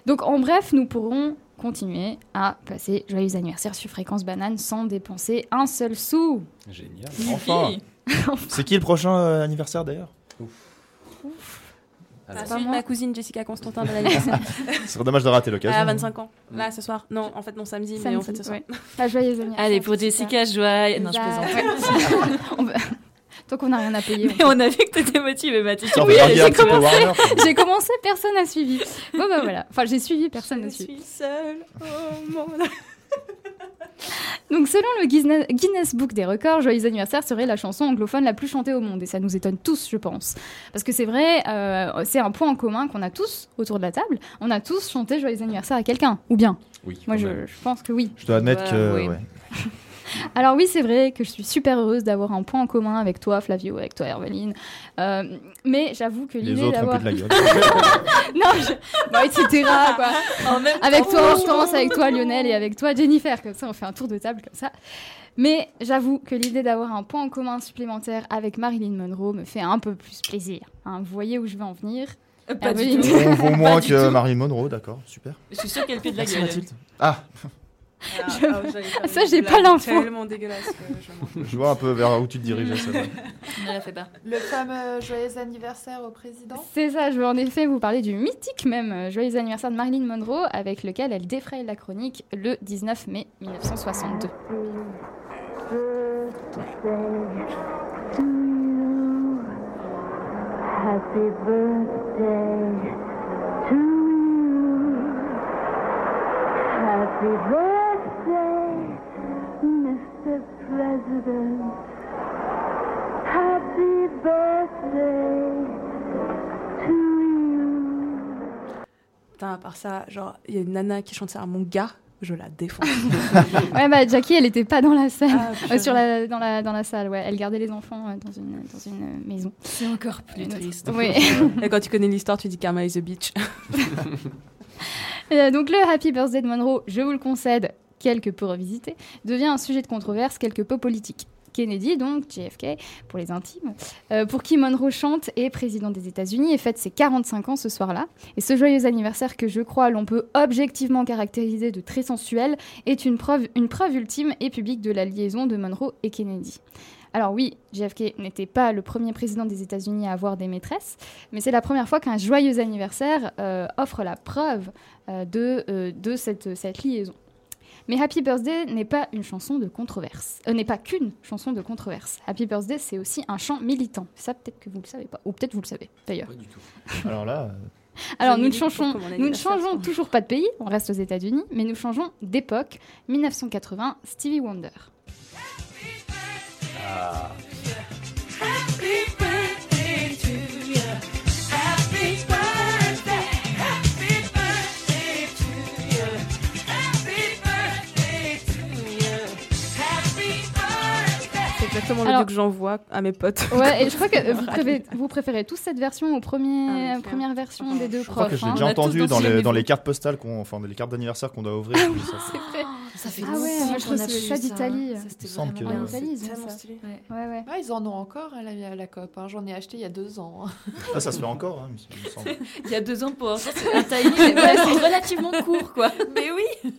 Speaker 13: Donc, en bref, nous pourrons continuer à passer Joyeux anniversaire sur Fréquence Banane sans dépenser un seul sou.
Speaker 3: Génial.
Speaker 5: Enfin C'est qui le prochain euh, anniversaire d'ailleurs?
Speaker 3: Ah,
Speaker 4: Ah,
Speaker 13: pas
Speaker 4: celui de
Speaker 13: moi.
Speaker 4: ma cousine Jessica Constantin de l'anniversaire.
Speaker 5: Ce serait dommage de rater l'occasion.
Speaker 4: Elle a 25 ans. Là, ce soir. Non, en fait, non, samedi, mais en fait, ce soir.
Speaker 13: ouais. Ah, joyeux anniversaire.
Speaker 2: Allez, pour
Speaker 13: Jessica.
Speaker 2: Joie. Non, je plaisante.
Speaker 13: Tant qu'on n'a rien à payer.
Speaker 2: Mais on a vu que t'étais motivée, Mathilde.
Speaker 13: Oui, j'ai commencé. J'ai commencé, personne n'a suivi. Bon, bah voilà. Enfin, j'ai suivi, personne n'a
Speaker 4: Je
Speaker 13: suivi.
Speaker 4: suis seule au monde.
Speaker 13: Donc, selon le Guinness- Book des records, Joyeux anniversaire serait la chanson anglophone la plus chantée au monde. Et ça nous étonne tous, je pense. Parce que c'est vrai, euh, c'est un point en commun qu'on a tous autour de la table. On a tous chanté Joyeux anniversaire à quelqu'un. Ou bien
Speaker 3: Oui,
Speaker 13: Moi, je, je pense que oui.
Speaker 5: Je dois admettre
Speaker 2: Bah,
Speaker 5: que.
Speaker 2: oui.
Speaker 5: ouais.
Speaker 13: Alors oui, c'est vrai que je suis super heureuse d'avoir un point en commun avec toi, Flavio, avec toi, Herveline. Euh, mais j'avoue que
Speaker 5: Les
Speaker 13: l'idée
Speaker 5: autres ont
Speaker 13: d'avoir...
Speaker 5: plus de la gueule.
Speaker 13: non, je... etc. quoi. Avec
Speaker 2: temps,
Speaker 13: toi, Hortense, avec toi, Lionel, et avec toi, Jennifer. Comme ça, on fait un tour de table comme ça. Mais j'avoue que l'idée d'avoir un point en commun supplémentaire avec Marilyn Monroe me fait un peu plus plaisir. hein. vous voyez où je veux en venir
Speaker 2: Pas du
Speaker 13: Herveline.
Speaker 2: tout.
Speaker 5: On vaut moins
Speaker 2: du
Speaker 5: que. Marilyn Monroe, d'accord, super.
Speaker 2: Je suis sûre qu'elle pue de la
Speaker 5: Merci
Speaker 2: gueule.
Speaker 5: Mathilde. Ah,
Speaker 4: Ah,
Speaker 13: Je-
Speaker 4: ah, faire
Speaker 13: Ça, j'ai pas l'info.
Speaker 4: tellement dégueulasse que je
Speaker 5: vois un peu vers où tu te.
Speaker 2: Ne la fais pas.
Speaker 14: Le fameux joyeux anniversaire au président.
Speaker 13: C'est ça, je veux en effet vous parler du mythique même euh, joyeux anniversaire de Marilyn Monroe avec lequel elle défraye la chronique le 19 mai 1962.
Speaker 12: Happy birthday to you. Happy birthday, President. Happy birthday to you.
Speaker 4: Putain, à part ça, genre, il y a une nana qui chante ça à mon gars. je la défonce.
Speaker 13: Ouais, bah Jackie, elle était pas dans la salle,
Speaker 4: Ah,
Speaker 13: Euh, sur la, dans, la, dans la salle, ouais. Elle gardait les enfants euh, dans une, dans une euh, maison.
Speaker 2: C'est encore plus triste.
Speaker 13: Oui.
Speaker 4: Et quand tu connais l'histoire, tu dis Karma is a bitch.
Speaker 13: Euh, donc le Happy Birthday de Monroe, je vous le concède, quelque peu revisité, devient un sujet de controverse quelque peu politique. Kennedy, donc JFK, pour les intimes, euh, pour qui Monroe chante, est président des États-Unis et fête ses 45 ans ce soir-là. Et ce joyeux anniversaire que je crois l'on peut objectivement caractériser de très sensuel est une preuve, une preuve ultime et publique de la liaison de Monroe et Kennedy. Alors oui, JFK n'était pas le premier président des États-Unis à avoir des maîtresses, mais c'est la première fois qu'un joyeux anniversaire euh, offre la preuve euh, de, cette liaison. Mais Happy Birthday n'est pas une chanson de controverse, euh, n'est pas qu'une chanson de controverse. Happy Birthday, c'est aussi un chant militant. Ça, peut-être que vous le savez pas, ou peut-être vous le savez d'ailleurs.
Speaker 3: Pas du tout.
Speaker 5: Alors là, euh,
Speaker 13: Alors, nous ne changeons, nous ne changeons
Speaker 4: change.
Speaker 13: toujours pas de pays, on reste aux États-Unis, mais nous changeons d'époque. 1980, Stevie Wonder.
Speaker 10: Happy
Speaker 4: exactement le
Speaker 13: Alors-
Speaker 4: que j'envoie à mes potes.
Speaker 13: Ouais, et je crois que vous préférez, vous préférez tous cette version aux premiers,
Speaker 4: Ah, oui,
Speaker 13: euh, premières versions des deux
Speaker 5: je crois que je l'ai
Speaker 13: hein.
Speaker 5: déjà entendu dans
Speaker 2: le
Speaker 5: les, dans les cartes postales, qu'on, enfin des cartes d'anniversaire qu'on doit ouvrir. tout ça.
Speaker 13: C'est vrai.
Speaker 2: Ça fait
Speaker 13: Ah ouais, moi, je
Speaker 2: plus
Speaker 13: ça d'Italie.
Speaker 2: Ça, c'était
Speaker 13: En Italie, ils ont
Speaker 4: tellement
Speaker 13: ça.
Speaker 4: stylé.
Speaker 2: Ouais.
Speaker 13: Ouais, ouais.
Speaker 14: Ah, ils en ont encore à la, la COP. hein. J'en ai acheté il y a deux ans. hein.
Speaker 5: Ah, ça se fait encore, hein, il me semble.
Speaker 2: Il y a deux ans pour un timing c'est relativement court, quoi.
Speaker 14: Mais oui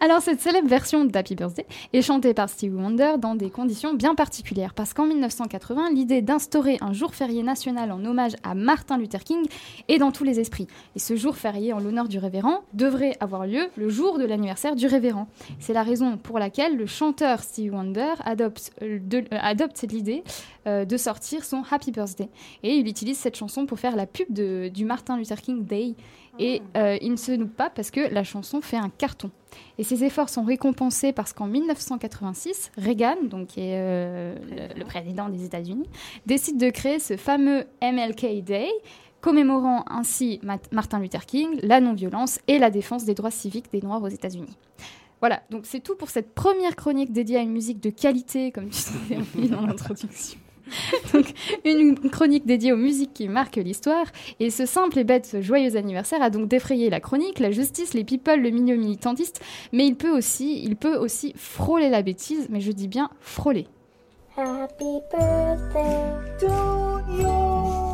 Speaker 13: Alors, cette célèbre version d'Happy Birthday est chantée par Stevie Wonder dans des conditions bien particulières. Parce qu'en 1980, l'idée d'instaurer un jour férié national en hommage à Martin Luther King est dans tous les esprits. Et ce jour férié en l'honneur du révérend devrait avoir lieu le jour de l'anniversaire du révérend. C'est la raison pour laquelle le chanteur Stevie Wonder adopte, euh, de- euh, adopte l'idée euh, de sortir son Happy Birthday. Et il utilise cette chanson pour faire la pub de- du Martin Luther King Day. Et euh, il ne se loupe pas parce que la chanson fait un carton. Et ses efforts sont récompensés parce qu'en 1986, Reagan, donc qui est euh, le, le président des États-Unis, décide de créer ce fameux MLK Day, commémorant ainsi Ma- Martin Luther King, la non-violence et la défense des droits civiques des Noirs aux États-Unis. Voilà, donc c'est tout pour cette première chronique dédiée à une musique de qualité, comme tu t'es mis dans l'introduction. Donc, une chronique dédiée aux musiques qui marquent l'histoire. Et ce simple et bête joyeux anniversaire a donc défrayé la chronique, la justice, les people, le milieu militantiste. Mais il peut aussi, il peut aussi frôler la bêtise, mais je dis bien frôler.
Speaker 12: Happy birthday to you.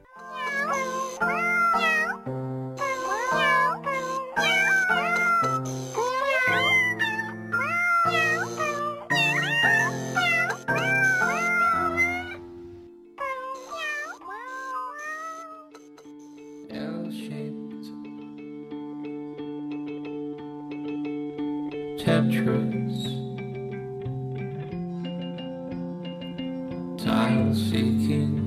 Speaker 15: Tetris. Tile seeking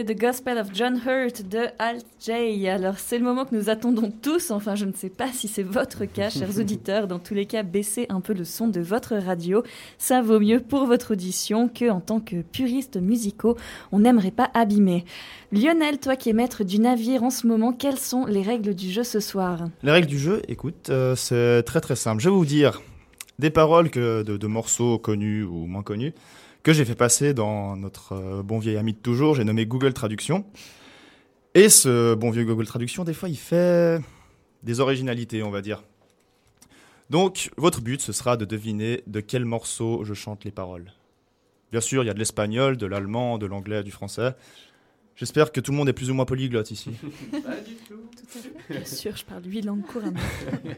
Speaker 2: C'était The Gospel of John Hurt de Alt J. Alors, c'est le moment que nous attendons tous. Enfin, je ne sais pas si c'est votre cas, chers auditeurs. Dans tous les cas, baissez un peu le son de votre radio. Ça vaut mieux pour votre audition que, en tant que puristes musicaux, on n'aimerait pas abîmer. Lionel, toi qui es maître du navire en ce moment, quelles sont les règles du jeu ce soir?
Speaker 5: Les règles du jeu, écoute, euh, c'est très très simple. Je vais vous dire des paroles que, de, de morceaux connus ou moins connus que j'ai fait passer dans notre euh, bon vieil ami de toujours, j'ai nommé Google Traduction. Et ce bon vieux Google Traduction, des fois, il fait des originalités, on va dire. Donc, votre but, ce sera de deviner de quel morceau je chante les paroles. Bien sûr, il y a de l'espagnol, de l'allemand, de l'anglais, du français. J'espère que tout le monde est plus ou moins polyglotte ici.
Speaker 3: Pas du tout.
Speaker 2: Bien sûr, je parle huit langues couramment.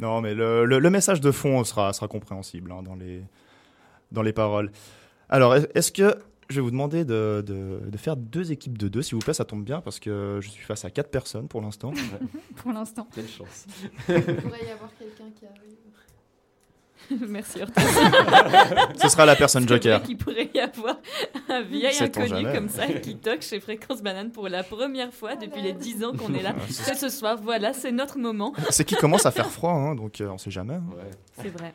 Speaker 5: Non, mais le, le- le message de fond sera, sera compréhensible hein, dans, les, dans les paroles. Alors, est- est-ce que je vais vous demander de, de- de faire deux équipes de deux, s'il vous plaît, ça tombe bien parce que je suis face à quatre personnes pour l'instant.
Speaker 13: Pour l'instant.
Speaker 3: Quelle chance.
Speaker 14: Il pourrait y avoir quelqu'un qui arrive.
Speaker 2: Merci Hortense.
Speaker 5: Ce sera la personne joker.
Speaker 2: qu'il pourrait y avoir un vieil inconnu comme ça qui toque chez Fréquence Banane pour la première fois depuis les 10 ans qu'on est là.
Speaker 5: Ah, c'est-
Speaker 2: ce soir, voilà, c'est notre moment.
Speaker 5: C'est qui commence à faire froid, hein, donc euh, on sait jamais.
Speaker 3: Ouais.
Speaker 2: C'est vrai.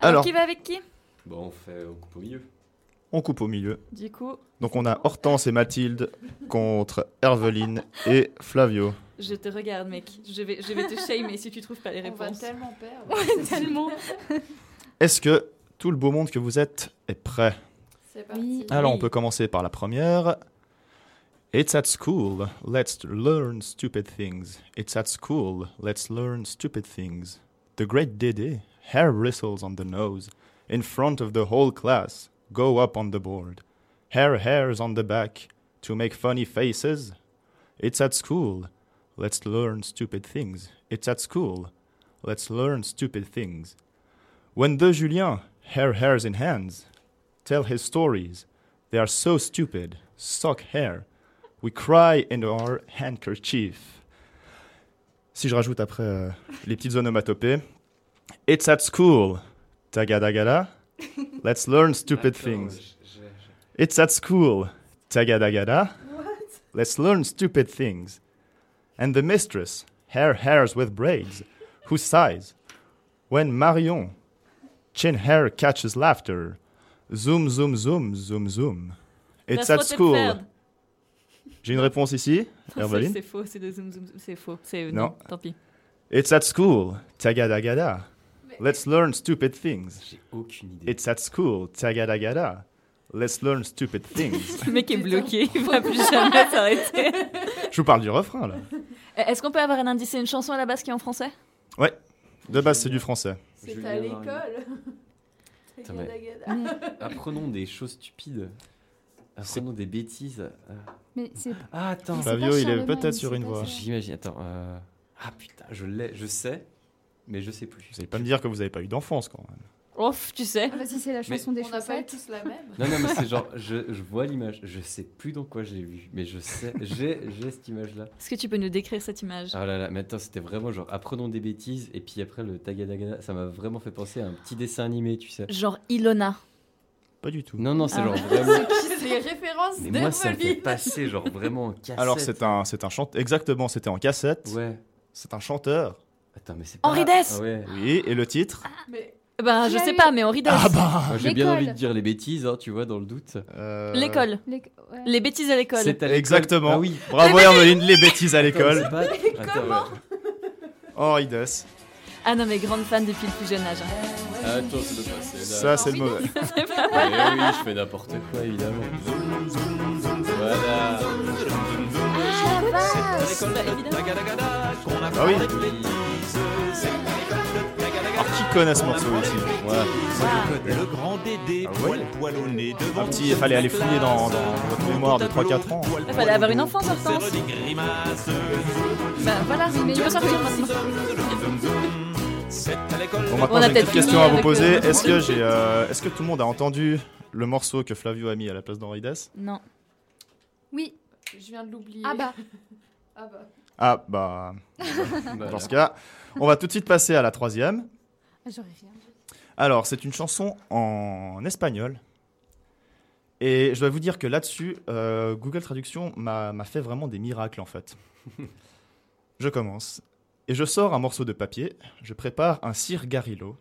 Speaker 2: Alors,
Speaker 5: Alors,
Speaker 2: qui va avec qui?
Speaker 3: Bon, on fait on coupe au milieu.
Speaker 5: on coupe au milieu.
Speaker 2: Du coup,
Speaker 5: Donc on a Hortense et Mathilde contre Herveline et Flavio.
Speaker 2: je te regarde, mec. Je vais, je vais te shamer si tu trouves pas les
Speaker 14: On va
Speaker 2: réponses.
Speaker 14: tellement perdre.
Speaker 13: Ouais, tellement.
Speaker 5: Est-ce que tout le beau monde que vous êtes est prêt
Speaker 14: C'est parti.
Speaker 5: Alors, on peut commencer par la première. It's at school, let's learn stupid things. It's at school, let's learn stupid things. The great Dede, hair bristles on the nose, in front of the whole class, go up on the board. Hair hairs on the back, to make funny faces. It's at school, let's learn stupid things. It's at school, let's learn stupid things. When the Julien, hair hairs in hands, tell his stories. They are so stupid. Sock hair. We cry in our handkerchief. Si je rajoute après euh, les petites onomatopées. It's at school. Tagadagada. Let's learn stupid
Speaker 3: Attends,
Speaker 5: things.
Speaker 3: je- je-
Speaker 5: It's at school. Tagadagada. Let's learn stupid things. And the mistress, hair hairs with braids, who sighs. When Marion, chin hair catches laughter. Zoom, zoom, zoom, zoom, zoom. It's at school. J'ai une réponse ici,
Speaker 2: c'est- faux, c'est de zoom zoom, zoom, c'est faux. C'est
Speaker 5: non.
Speaker 2: tant pis.
Speaker 5: It's at school. Tagadagada. Let's learn stupid things.
Speaker 3: J'ai aucune idée.
Speaker 5: It's at school. Tagadagada. Let's learn stupid things.
Speaker 2: Le mec est bloqué, il va plus jamais s'arrêter.
Speaker 5: Je vous parle du refrain là.
Speaker 2: Est-ce qu'on peut avoir un indice? C'est une chanson à la base qui est en français?
Speaker 5: Ouais. De base, c'est du français.
Speaker 14: C'est à l'école.
Speaker 3: Putain, mais-
Speaker 14: gada.
Speaker 3: Apprenons des choses stupides. Apprenons des bêtises. Euh,
Speaker 13: Mais c'est
Speaker 3: Ah, attends.
Speaker 5: Flavio, il est peut-être sur une voie.
Speaker 13: ça.
Speaker 3: J'imagine. Attends. euh, Ah putain, je l'ai, je sais, mais je sais plus.
Speaker 5: Vous allez pas me dire que vous avez pas eu d'enfance quand même.
Speaker 2: Ouf, tu sais.
Speaker 13: Ah bah c'est la chanson des
Speaker 14: On n'a pas tous la même.
Speaker 3: Non, non, mais c'est genre, je, je vois l'image, je sais plus dans quoi j'ai vu, mais je sais, j'ai, j'ai cette image-là.
Speaker 2: Est-ce que tu peux nous décrire cette image?
Speaker 3: Ah là là, mais attends, c'était vraiment genre, apprenons des bêtises, et puis après le tagadagada, ça m'a vraiment fait penser à un petit dessin animé, tu sais.
Speaker 2: Genre Ilona.
Speaker 5: Pas du tout.
Speaker 3: Non, non, c'est
Speaker 2: Ah.
Speaker 3: genre vraiment.
Speaker 14: C'est les références
Speaker 3: Mais moi, ça me fait passer genre vraiment en cassette.
Speaker 5: Alors c'est un, c'est un chanteur. Exactement, c'était en cassette.
Speaker 3: Ouais.
Speaker 5: C'est un chanteur.
Speaker 3: Attends, mais c'est pas.
Speaker 2: Henri Dess
Speaker 3: Ah ouais.
Speaker 5: Oui, et le titre
Speaker 14: Mais
Speaker 2: Ben, je sais
Speaker 13: as
Speaker 2: pas, mais Henri Dess.
Speaker 5: Ah bah
Speaker 3: j'ai bien envie de dire les bêtises, hein, tu vois, dans le doute.
Speaker 5: euh,
Speaker 2: L'école.
Speaker 13: Les... ouais.
Speaker 2: Les bêtises à l'école.
Speaker 3: C'est à l'école.
Speaker 5: Exactement.
Speaker 3: Ah oui.
Speaker 5: Bravo Hermeline, les bêtises à l'école.
Speaker 3: pas- ouais.
Speaker 5: Henri Dess.
Speaker 2: Ah non, mais grande fan depuis le plus jeune âge. hein.
Speaker 3: Attends, c'est le passé.
Speaker 5: Ça, c'est le mauvais.
Speaker 3: Eh oui, je fais n'importe quoi, évidemment. Voilà.
Speaker 5: Ah oui. Alors qui connaît ce morceau ici
Speaker 3: Voilà.
Speaker 16: Le grand Dédé,
Speaker 5: Ah ouais
Speaker 16: poil poilonné devant
Speaker 5: Un petit, il fallait aller fouiller dans, dans votre mémoire de 3-4 ans.
Speaker 2: Il fallait avoir une enfance, Hortense. Ben voilà, tu peux sortir maintenant. On
Speaker 5: maintenant
Speaker 2: a
Speaker 5: j'ai une petite question à vous poser.
Speaker 2: le-
Speaker 5: Est-ce que, j'ai, euh, est-ce que tout le monde a entendu le morceau que Flavio a mis à la place d'Henri Dess?
Speaker 2: Non.
Speaker 13: Oui.
Speaker 14: je viens de l'oublier.
Speaker 13: Ah bah.
Speaker 14: Ah bah.
Speaker 5: Ah bah,
Speaker 3: Voilà.
Speaker 5: dans ce cas, on va tout de suite passer à la troisième.
Speaker 13: Ah, J'aurais rien dit.
Speaker 5: Alors, c'est une chanson en espagnol Et je dois vous dire que là-dessus, euh, Google Traduction m'a fait vraiment des miracles en fait. je commence. Et je sors un morceau de papier, je prépare un cigarillo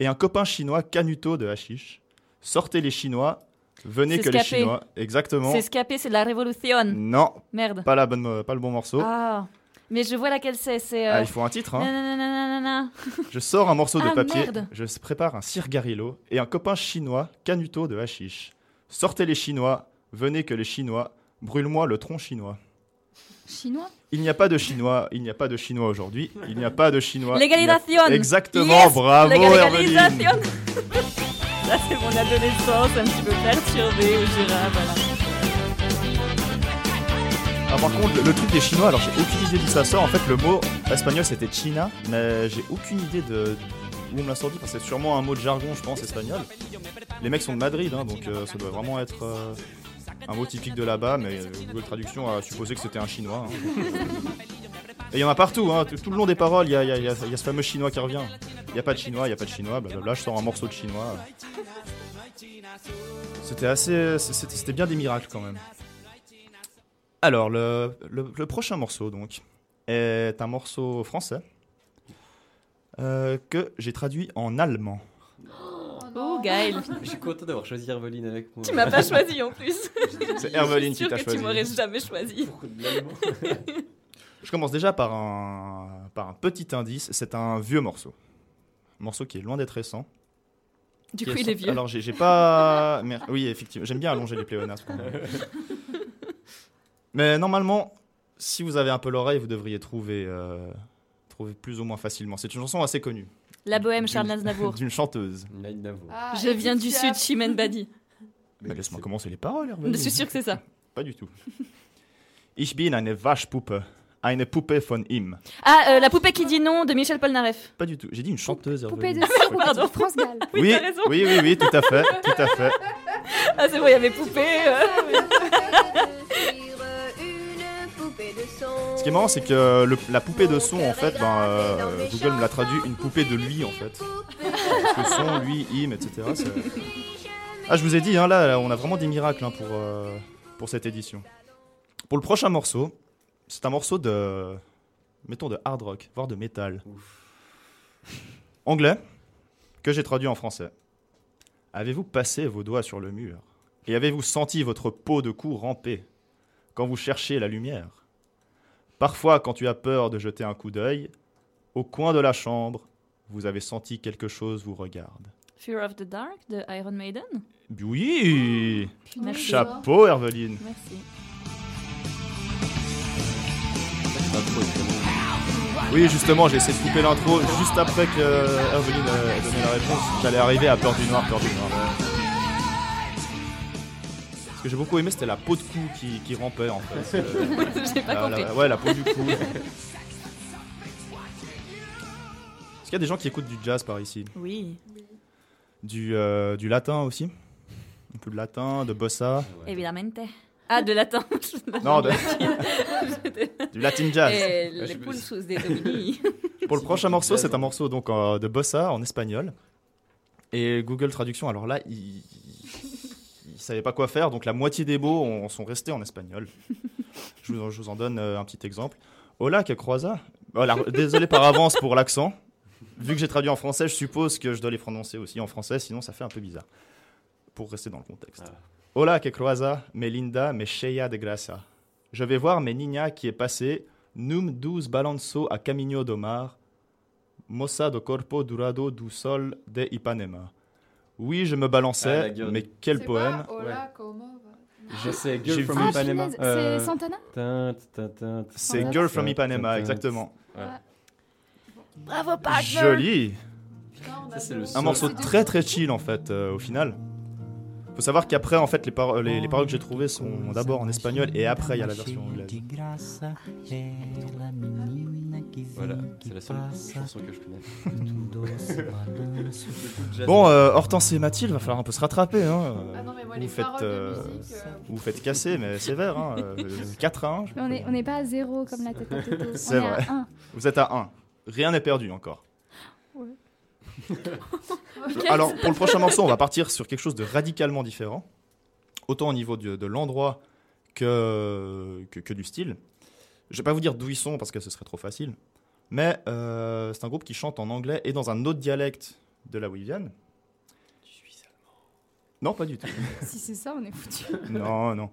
Speaker 5: et un copain chinois canuto de hashish. Sortez les Chinois, venez que les
Speaker 2: Scapé.
Speaker 5: Chinois. Exactement.
Speaker 2: C'est escapé, c'est de la révolution.
Speaker 5: Non,
Speaker 2: Merde.
Speaker 5: pas, la bonne, pas le bon morceau.
Speaker 2: Ah. Mais je vois laquelle c'est. C'est. euh,
Speaker 5: Ah, il faut un titre, hein. Je sors un morceau de
Speaker 2: Ah,
Speaker 5: papier,
Speaker 2: merde.
Speaker 5: je prépare un cigarillo et un copain chinois canuto de hashish. Sortez les Chinois, venez que les Chinois, brûle-moi le tronc chinois.
Speaker 13: Chinois?
Speaker 5: Il n'y a pas de Chinois, il n'y a pas de Chinois aujourd'hui, il n'y a pas de Chinois.
Speaker 2: Légalisation.
Speaker 5: a- Exactement,
Speaker 2: Yes,
Speaker 5: bravo
Speaker 2: légalisation. Là, c'est mon adolescence un petit peu perturbée où j'irai, voilà.
Speaker 5: Ah, par contre, le, truc des Chinois, alors j'ai aucune idée d'où ça sort. En fait, le mot espagnol c'était China, mais j'ai aucune idée de où on me l'a sorti parce que c'est sûrement un mot de jargon, je pense, espagnol. Les mecs sont de Madrid, hein, donc euh, ça doit vraiment être euh, un mot typique de là-bas, mais euh, Google Traduction a supposé que c'était un chinois. hein. Et il y en a partout, hein, tout, tout le long des paroles, il y a, il y a- il y a- il y a ce fameux chinois qui revient. Il n'y a pas de chinois, il n'y a pas de chinois, blablabla, je sors un morceau de chinois. C'était assez. C'était bien des miracles quand même. Alors, le, le- le prochain morceau, donc, est un morceau français euh, que j'ai traduit en allemand.
Speaker 2: Oh, Gaël.
Speaker 3: Je suis content d'avoir choisi Herveline avec moi.
Speaker 2: Tu m'as pas choisi en plus.
Speaker 5: C'est Herveline
Speaker 2: Je suis
Speaker 5: qui t'a choisi.
Speaker 2: tu m'aurais jamais choisi.
Speaker 5: Je commence déjà par un, par un petit indice. C'est un vieux morceau. Un morceau qui est loin d'être récent.
Speaker 2: Du coup, il
Speaker 5: sorti-
Speaker 2: est vieux.
Speaker 5: Alors, j'ai pas. mer- Oui, effectivement. J'aime bien allonger les pléonasmes. Mais normalement, si vous avez un peu l'oreille, vous devriez trouver, euh, trouver plus ou moins facilement. C'est une chanson assez connue.
Speaker 2: La bohème, Charles Aznavour.
Speaker 5: D'une chanteuse.
Speaker 14: Ah,
Speaker 2: Je viens du sud, Chimène Badi.
Speaker 5: Mais laisse-moi commencer les paroles, Hervé.
Speaker 2: Je suis sûre que c'est ça.
Speaker 5: Pas du tout. Ich bin eine Waschpuppe. Eine Puppe von ihm.
Speaker 2: Ah, euh, La poupée qui dit non de Michel Polnareff.
Speaker 5: Pas du tout. J'ai dit une chanteuse.
Speaker 13: Poupée de cire,
Speaker 2: pardon.
Speaker 13: poupée de France Gall.
Speaker 2: Oui,
Speaker 5: Oui,
Speaker 2: t'as raison.
Speaker 5: oui, oui, oui, tout à fait, tout à fait.
Speaker 2: Ah, c'est bon, il y avait poupée. euh.
Speaker 5: Ce qui est marrant, c'est que le- la poupée de son, en fait, ben, euh, Google me l'a traduit une poupée de lui, en fait. Parce que son, lui, him, etc. c'est- Ah, je vous ai dit, hein, là, on a vraiment des miracles hein, pour, euh, pour cette édition. Pour le prochain morceau, c'est un morceau de, mettons, de hard rock, voire de métal. Anglais, que j'ai traduit en français. Avez-vous passé vos doigts sur le mur Et avez-vous senti votre peau de cou ramper quand vous cherchez la lumière? Parfois, quand tu as peur de jeter un coup d'œil, au coin de la chambre, vous avez senti quelque chose vous regarde.
Speaker 2: Fear of the Dark de Iron Maiden?
Speaker 5: Oui
Speaker 2: Merci.
Speaker 5: Chapeau, Herveline
Speaker 2: Merci.
Speaker 5: Oui, justement, j'ai essayé de couper l'intro juste après que euh, Herveline euh, ait donné la réponse. J'allais arriver à Peur du Noir, Peur du Noir. Ce que j'ai beaucoup aimé, c'était la peau de cou qui, qui rampait, en fait. Euh,
Speaker 2: J'ai pas
Speaker 5: la-
Speaker 2: compris.
Speaker 5: la- ouais, la peau du cou. Est-ce qu'il y a des gens qui écoutent du jazz par ici?
Speaker 2: Oui.
Speaker 5: du, euh, du latin aussi? Un peu de latin, de bossa?
Speaker 2: Évidemment. Ah, de latin.
Speaker 5: Non, de- du latin jazz.
Speaker 2: Et
Speaker 5: je
Speaker 2: les domini.
Speaker 5: Pour le prochain morceau, c'est un morceau donc euh, de bossa en espagnol. Et Google Traduction, alors là, il, il savait pas quoi faire, donc la moitié des mots ont- sont restés en espagnol. Je vous, en- je vous en donne euh, un petit exemple. Hola, que croisa? Voilà, Désolé par avance pour l'accent. Vu que j'ai traduit en français, je suppose que je dois les prononcer aussi en français, sinon ça fait un peu bizarre. Pour rester dans le contexte. Hola, que croisa, me linda, me cheia de grasa. Je vais voir mes niñas qui est passé, num douze balanço a caminho do mar, moça do corpo durado do sol de Ipanema. Oui, je me
Speaker 3: Ah,
Speaker 5: balançais,
Speaker 3: la gueule.
Speaker 5: mais quel poème?
Speaker 14: Hola, como
Speaker 3: Je sais,
Speaker 5: J'ai
Speaker 3: Girl from
Speaker 5: vu-
Speaker 3: Ipanema.
Speaker 13: c'est Santana?
Speaker 3: tin, tin,
Speaker 5: C'est Girl from Ipanema, exactement.
Speaker 3: Ouais.
Speaker 2: Bravo, partner.
Speaker 5: Joli
Speaker 3: Ça, c'est le
Speaker 5: Un morceau très très chill en fait, euh, au final. Faut savoir qu'après, en fait, les, paro- les, les paroles que j'ai trouvées sont d'abord en espagnol et après il y a la version anglaise.
Speaker 3: Voilà, c'est la seule chanson que je connais.
Speaker 5: Bon, euh, Hortense et Mathilde, va falloir un peu se rattraper. Hein.
Speaker 14: Ah non, mais moi,
Speaker 5: vous,
Speaker 14: les
Speaker 5: faites,
Speaker 14: de
Speaker 5: euh,
Speaker 14: musique, euh,
Speaker 5: vous faites casser, mais sévère. Hein. euh, 4 à 1. je-
Speaker 13: Mais on n'est pas à zéro comme la tête à Toto.
Speaker 5: C'est vrai.
Speaker 13: est à 1.
Speaker 5: Vous êtes à 1. Rien n'est perdu encore. Alors, pour le prochain morceau, on va partir sur quelque chose de radicalement différent. autant au niveau de, de l'endroit que, que, que du style. Je vais pas vous dire d'où ils sont parce que ce serait trop facile. Mais euh, c'est un groupe qui chante en anglais et dans un autre dialecte de là où ils viennent. Non, pas du tout.
Speaker 13: si c'est ça, on est foutu.
Speaker 5: non, non.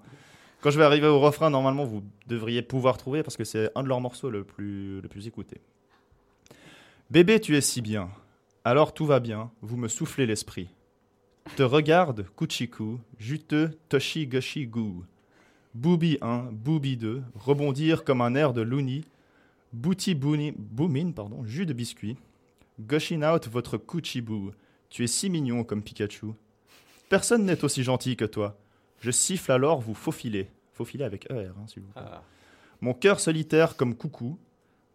Speaker 5: Quand je vais arriver au refrain, normalement, vous devriez pouvoir trouver parce que c'est un de leurs morceaux le plus, le plus écouté. Bébé, tu es si bien. Alors tout va bien, vous me soufflez l'esprit. Te regarde, Kuchiku, juteux, Toshi Goshi Gu. Booby 1, Booby 2, rebondir comme un air de Looney. Booty Boomin, pardon, jus de biscuit. Gushin out votre Kuchibu. Tu es si mignon comme Pikachu. Personne n'est aussi gentil que toi. Je siffle alors vous faufiler. Faufiler avec ER, hein, s'il vous plaît.
Speaker 3: Ah.
Speaker 5: Mon cœur solitaire comme coucou.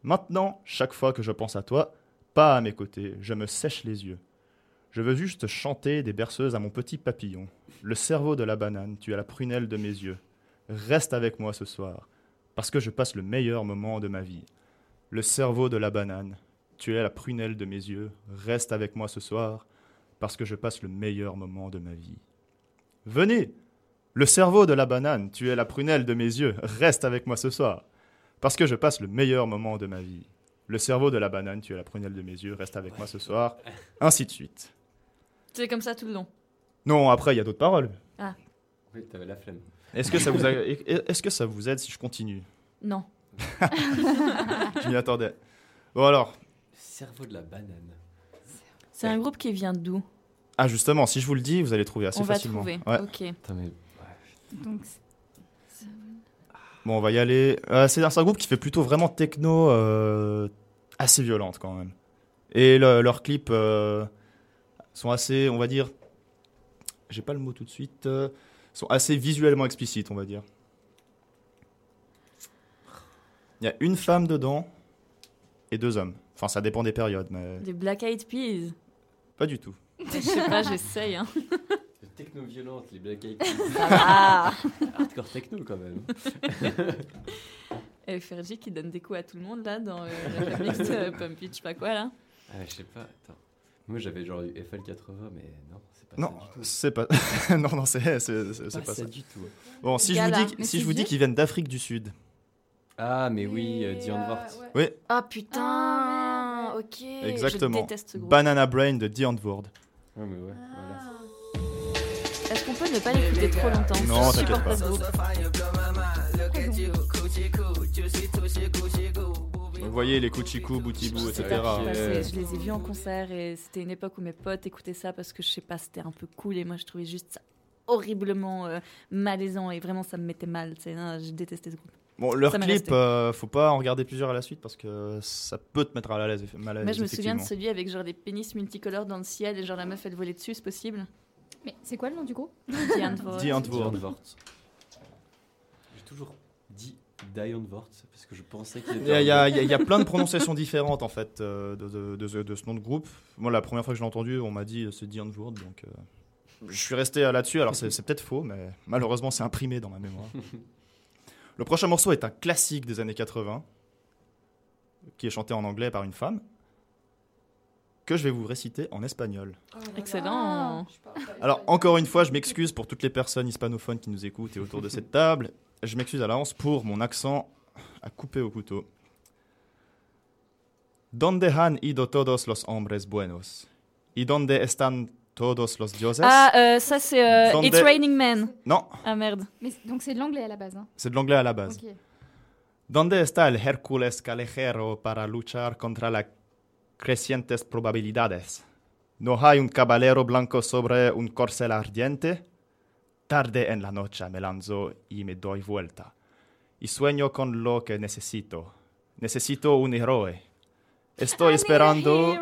Speaker 5: Maintenant, chaque fois que je pense à toi, pas à mes côtés, je me sèche les yeux. Je veux juste chanter des berceuses à mon petit papillon. Le cerveau de la banane, tu as la prunelle de mes yeux. Reste avec moi ce soir, parce que je passe le meilleur moment de ma vie. Le cerveau de la banane, tu es la prunelle de mes yeux. Reste avec moi ce soir, parce que je passe le meilleur moment de ma vie. Venez Le cerveau de la banane, tu es la prunelle de mes yeux. Reste avec moi ce soir, parce que je passe le meilleur moment de ma vie. Le cerveau de la banane, tu es la prunelle de mes yeux. Reste avec moi ce soir. Ainsi de suite.
Speaker 2: C'est comme ça tout le long.
Speaker 5: Non, après, il y a d'autres paroles.
Speaker 2: Ah,
Speaker 3: Oui, t'avais la flemme.
Speaker 5: Est-ce que, ça vous a- est-ce que ça vous aide si je continue?
Speaker 2: Non.
Speaker 5: Je m'y attendais. Bon alors,
Speaker 3: Cerveau de la banane.
Speaker 2: C'est un groupe qui vient d'où?
Speaker 5: Ah justement, si je vous le dis, vous allez trouver assez
Speaker 2: On va
Speaker 5: facilement.
Speaker 2: trouver.
Speaker 5: Ouais.
Speaker 2: Ok.
Speaker 3: Putain, mais.
Speaker 13: Donc,
Speaker 5: Bon, on va y aller. Euh, c'est un groupe qui fait plutôt vraiment techno, euh, assez violente quand même. Et le- leurs clips euh, sont assez, on va dire, j'ai pas le mot tout de suite, euh, sont assez visuellement explicites, on va dire. Il y a une femme dedans et deux hommes. Enfin, ça dépend des périodes, mais
Speaker 2: Des Black Eyed Peas.
Speaker 5: pas du tout.
Speaker 2: Je sais pas, j'essaye. Hein.
Speaker 3: Le techno-violente, les Black Eyed.
Speaker 2: Ah.
Speaker 3: Hardcore techno quand même.
Speaker 2: Et Fergie qui donne des coups à tout le monde là dans euh, le remix de Pump It, je sais pas quoi là.
Speaker 3: Ah, je sais pas, attends. Moi j'avais genre eu FL80, mais non, c'est pas
Speaker 5: Non,
Speaker 3: ça du tout.
Speaker 5: c'est pas. non, non, c'est
Speaker 3: Pas
Speaker 5: pas
Speaker 3: ça
Speaker 5: ça.
Speaker 3: du tout.
Speaker 5: Bon, si je vous dis,
Speaker 2: Mais
Speaker 5: si
Speaker 2: c'est
Speaker 5: je vous dis qu'ils viennent d'Afrique du Sud.
Speaker 3: Ah, mais oui, euh, Dion Vort.
Speaker 5: Oui,
Speaker 2: Ah putain, ok.
Speaker 5: exactement.
Speaker 2: Je déteste ce groupe.
Speaker 5: Banana Brain de Dion Ward.
Speaker 3: Ouais, mais ouais, voilà.
Speaker 2: Est-ce qu'on peut ne pas l'écouter trop longtemps
Speaker 5: Non, t'inquiète pas. Vous voyez les Kuchiku, Boutibou, etc. Euh,
Speaker 2: Je les ai vus en concert et c'était une époque où mes potes écoutaient ça parce que je sais pas, c'était un peu cool et moi je trouvais juste ça horriblement euh, malaisant et vraiment ça me mettait mal. hein, je détestais ce groupe.
Speaker 5: Bon, leur
Speaker 2: Ça
Speaker 5: clip, euh, faut pas en regarder plusieurs à la suite parce que ça peut te mettre à l'aise.
Speaker 2: Moi je me souviens de celui avec genre des pénis multicolores dans le ciel et genre la meuf elle volait dessus, c'est possible?
Speaker 13: Mais c'est quoi le nom du groupe
Speaker 5: Ward.
Speaker 3: Vort. J'ai toujours dit Dion Vort parce que je pensais qu'il
Speaker 5: y, y y a- il y a plein de prononciations différentes en fait euh, de, de- de ce- de ce nom de groupe. Moi, la première fois que je l'ai entendu, on m'a dit euh, c'est Dion Ward, donc euh, je suis resté là-dessus. Alors c'est peut-être faux, mais malheureusement c'est imprimé dans ma mémoire. Le prochain morceau est un classique des années 80, qui est chanté en anglais par une femme, que je vais vous réciter en espagnol.
Speaker 2: Excellent.
Speaker 5: Alors, encore une fois, je m'excuse pour toutes les personnes hispanophones qui nous écoutent et autour de cette table. Je m'excuse à l'avance pour mon accent à couper au couteau. Donde han ido todos los hombres buenos? ¿Y donde están todos los dioses?
Speaker 2: Ah, euh, ça c'est euh,
Speaker 5: Donde-
Speaker 2: It's Raining Men.
Speaker 5: Non,
Speaker 2: Ah merde.
Speaker 13: Mais donc c'est de l'anglais à la base. Hein.
Speaker 5: c'est de l'anglais à la base.
Speaker 13: Ok.
Speaker 5: ¿Dónde está el Hércules calejero para luchar contra las crecientes probabilidades? ¿No hay un caballero blanco sobre un corcel ardiente? Tarde en la noche me lanzo y me doy vuelta. Y sueño con lo que necesito. Necesito un héroe. Estoy esperando.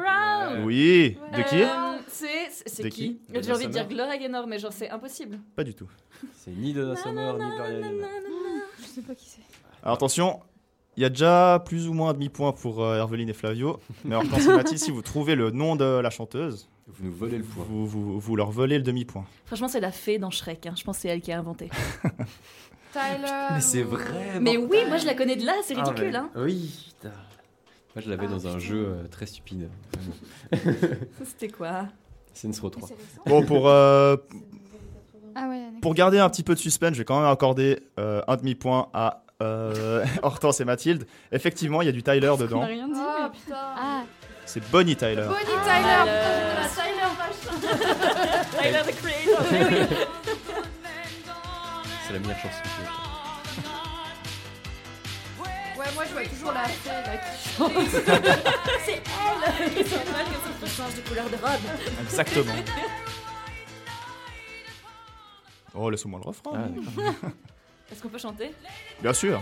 Speaker 5: Oui, de qui
Speaker 2: C'est qui,
Speaker 5: qui
Speaker 2: J'ai envie de dire Gloria Gaynor, mais genre c'est impossible.
Speaker 5: Pas du tout.
Speaker 3: C'est ni Donna Summer ni Gloria Gaynor.
Speaker 13: Je sais pas qui c'est.
Speaker 5: Attention, il y a déjà plus ou moins un demi-point pour euh, Herveline et Flavio. Mais et Mathis, si vous trouvez le nom de la chanteuse,
Speaker 3: Vous nous volez le point.
Speaker 5: vous, vous, vous leur volez le demi-point.
Speaker 2: Franchement, c'est la fée dans Shrek. hein. Je pense que c'est elle qui a inventé.
Speaker 13: Tyler.
Speaker 3: Mais c'est vrai.
Speaker 2: Mais oui, moi je la connais de là, c'est
Speaker 3: Ah,
Speaker 2: ridicule. hein.
Speaker 3: Oui, putain. Moi je l'avais
Speaker 13: Ah,
Speaker 3: dans un
Speaker 13: putain.
Speaker 3: jeu euh, très stupide.
Speaker 2: Ça, C'était quoi?
Speaker 3: Saints Row 3.
Speaker 13: C'est récent
Speaker 5: Bon, pour, euh,
Speaker 13: Ah ouais.
Speaker 5: Pour garder un petit peu de suspense, je vais quand même accorder euh, un demi-point à euh, Hortense et Mathilde. Effectivement, il y a du Tyler dedans.
Speaker 13: rien dit.
Speaker 14: Ah putain.
Speaker 13: Ah,
Speaker 5: C'est Bonnie Tyler.
Speaker 14: Bonnie
Speaker 2: Ah,
Speaker 14: Tyler. Tyler machin.
Speaker 2: Tyler the Creator, mais.
Speaker 3: C'est la meilleure chanson que j'ai.
Speaker 14: Ouais, moi je vois toujours la fée là qui chante.
Speaker 2: C'est elle C'est normal que ça change de couleur de robe.
Speaker 5: Exactement. Oh, laisse-moi le refrain.
Speaker 3: Ah.
Speaker 2: Est-ce qu'on peut chanter?
Speaker 5: Bien sûr.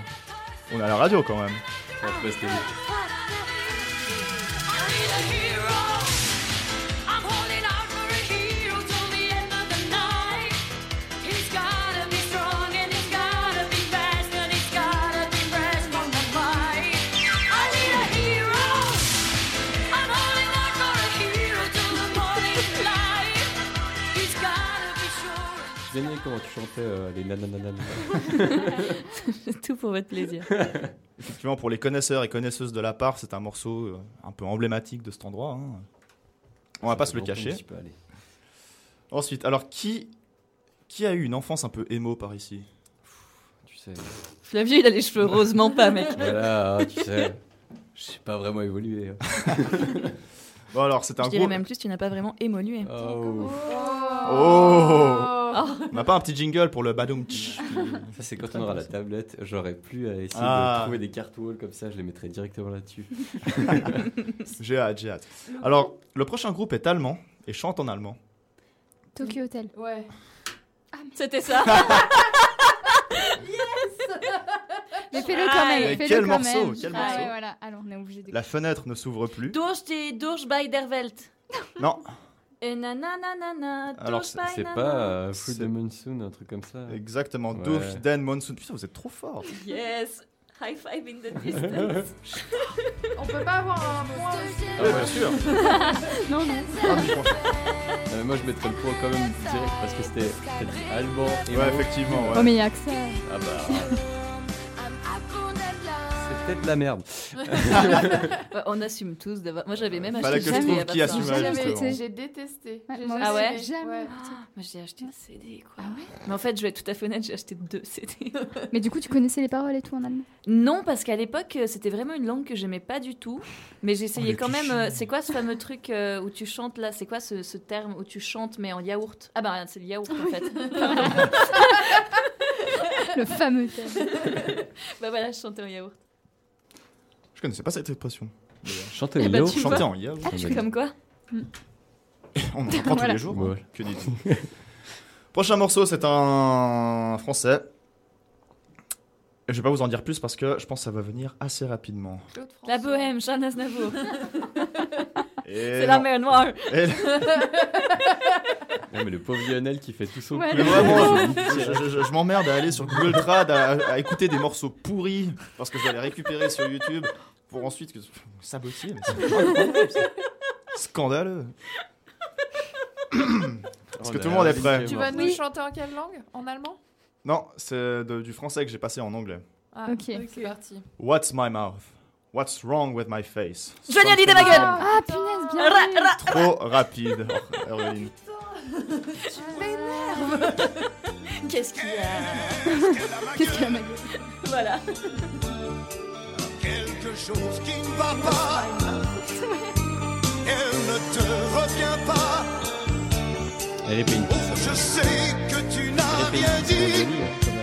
Speaker 5: On est à la radio quand même.
Speaker 3: Ouais, aimé comment tu chantais euh, les nananana.
Speaker 2: Tout pour votre plaisir.
Speaker 5: Effectivement, pour les connaisseurs et connaisseuses de la part, c'est un morceau euh, un peu emblématique de cet endroit. hein. On va pas se le cacher. Ensuite, alors qui qui a eu une enfance un peu émo par ici?
Speaker 3: Tu sais.
Speaker 2: Flavio, il a les cheveux rosement pas, mec.
Speaker 3: Voilà, hein, tu sais. J'ai pas vraiment évolué. hein.
Speaker 5: Bon alors, c'est un
Speaker 2: Je dirais même plus, tu n'as pas vraiment évolué.
Speaker 3: Oh.
Speaker 5: Oh
Speaker 2: Oh.
Speaker 5: On n'a pas un petit jingle pour le badoum tch.
Speaker 3: Ça, c'est quand on aura la tablette. J'aurais plus à essayer
Speaker 5: Ah.
Speaker 3: de trouver des cartes wall comme ça. Je les mettrais directement là-dessus.
Speaker 5: J'ai hâte, j'ai hâte. Alors, le prochain groupe est allemand et chante en allemand.
Speaker 13: Tokyo Hotel.
Speaker 14: Ouais.
Speaker 2: C'était ça
Speaker 13: Mais fais-le quand même.
Speaker 5: Mais
Speaker 13: fais-le
Speaker 5: quel
Speaker 13: quand
Speaker 5: morceau,
Speaker 13: même.
Speaker 5: quel
Speaker 13: Ah
Speaker 5: morceau.
Speaker 13: ouais, voilà. Alors, on est obligé de.
Speaker 5: La fenêtre ne s'ouvre plus.
Speaker 2: Durch die Durch bei der Welt.
Speaker 5: Non,
Speaker 2: Et nananana,
Speaker 5: Alors, c'est-
Speaker 3: pas euh, Fruit
Speaker 5: C'est-
Speaker 3: the Monsoon, un truc comme ça.
Speaker 5: exactement.
Speaker 3: Ouais.
Speaker 5: Den Monsoon. Putain, vous êtes trop fort.
Speaker 2: Yes High five in the distance.
Speaker 14: On peut pas avoir un point aussi
Speaker 3: Ah ouais.
Speaker 5: bien sûr.
Speaker 13: Non, non.
Speaker 5: Ah, mais je pense-
Speaker 3: Euh, moi, je mettrais le point quand même direct parce que c'était t'as dit allemand et
Speaker 5: Ouais, effectivement.
Speaker 13: Oh,
Speaker 5: Ouais.
Speaker 13: mais il y a que ça.
Speaker 3: Ah bah. C'est peut-être la merde.
Speaker 2: Ouais, on assume tous d'avoir. Moi j'avais même acheté
Speaker 5: que je.
Speaker 14: J'ai détesté.
Speaker 13: Ouais, moi
Speaker 2: Ah ouais.
Speaker 13: Jamais.
Speaker 2: Moi j'ai acheté le CD quoi. Mais en fait, je vais être tout à fait honnête, j'ai acheté deux CD.
Speaker 13: Mais du coup, tu connaissais les paroles et tout en allemand?
Speaker 2: Non, parce qu'à l'époque, euh, c'était vraiment une langue que j'aimais pas du tout. Mais j'essayais
Speaker 5: Oh,
Speaker 2: quand même. euh, C'est quoi ce fameux truc euh, où tu chantes là C'est quoi ce, ce terme où tu chantes mais en yaourt? Ah bah c'est le yaourt en fait.
Speaker 13: Le fameux thème.
Speaker 2: bah voilà, je chantais en yaourt.
Speaker 5: Je connaissais pas cette expression.
Speaker 3: Chanter
Speaker 2: Eh
Speaker 3: yaourt.
Speaker 2: tu
Speaker 5: Chanter
Speaker 2: vois.
Speaker 5: en yaourt.
Speaker 2: Ah, tu comme quoi
Speaker 5: On en apprend tous
Speaker 13: Voilà.
Speaker 5: les jours.
Speaker 3: Ouais.
Speaker 5: hein. Que dites-vous Prochain morceau, c'est un français. Et je vais pas vous en dire plus parce que je pense que ça va venir assez rapidement.
Speaker 2: La bohème, Charles Aznavour. C'est la
Speaker 5: non.
Speaker 2: mer Noire.
Speaker 5: Et-
Speaker 3: Ouais, mais le pauvre Lionel qui fait tout son
Speaker 13: Ouais,
Speaker 3: coup.
Speaker 5: Mais vraiment, je, je- je- je m'emmerde à aller sur Google Trad à, à écouter des morceaux pourris parce que je dois les récupérer sur YouTube pour ensuite que sabotier. mais Scandaleux. Est-ce que tout le monde est prêt
Speaker 14: Tu vas nous
Speaker 13: Oui.
Speaker 14: chanter en quelle langue? En allemand?
Speaker 5: Non, c'est du français que j'ai passé en anglais.
Speaker 14: Ah,
Speaker 13: Ok.
Speaker 14: C'est parti.
Speaker 5: What's my mouth? What's wrong with my face?
Speaker 2: Johnny Hallyday, ma gueule
Speaker 13: Ah, punaise, bien
Speaker 2: Ra-
Speaker 13: vu.
Speaker 2: ra-
Speaker 5: Trop rapide. Oh, Aurélie.
Speaker 2: Qu'est-ce qu'il y a?
Speaker 13: Qu'est-ce qu'il y a, ma gueule?
Speaker 2: Voilà.
Speaker 7: Chose qui ne va pas. Elle ne te revient pas.
Speaker 3: Elle est pénible.
Speaker 7: Je sais que tu
Speaker 3: Elle
Speaker 7: n'as
Speaker 3: est
Speaker 7: rien dit.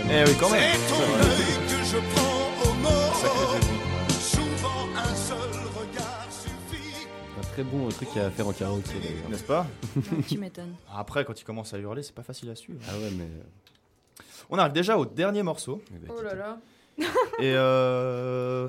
Speaker 5: Eh oui, quand même.
Speaker 7: C'est ton œil que je prends au
Speaker 5: Johnny.
Speaker 7: Souvent un seul regard suffit.
Speaker 3: Un très bon truc à faire en karaoké d'ailleurs.
Speaker 5: N'est-ce pas?
Speaker 2: Tu m'étonnes.
Speaker 5: Après, quand il commence à hurler, c'est pas facile à suivre.
Speaker 3: Ah ouais, mais. euh,
Speaker 5: On arrive déjà au dernier morceau.
Speaker 3: eh ben,
Speaker 14: Oh là là.
Speaker 5: Et, euh,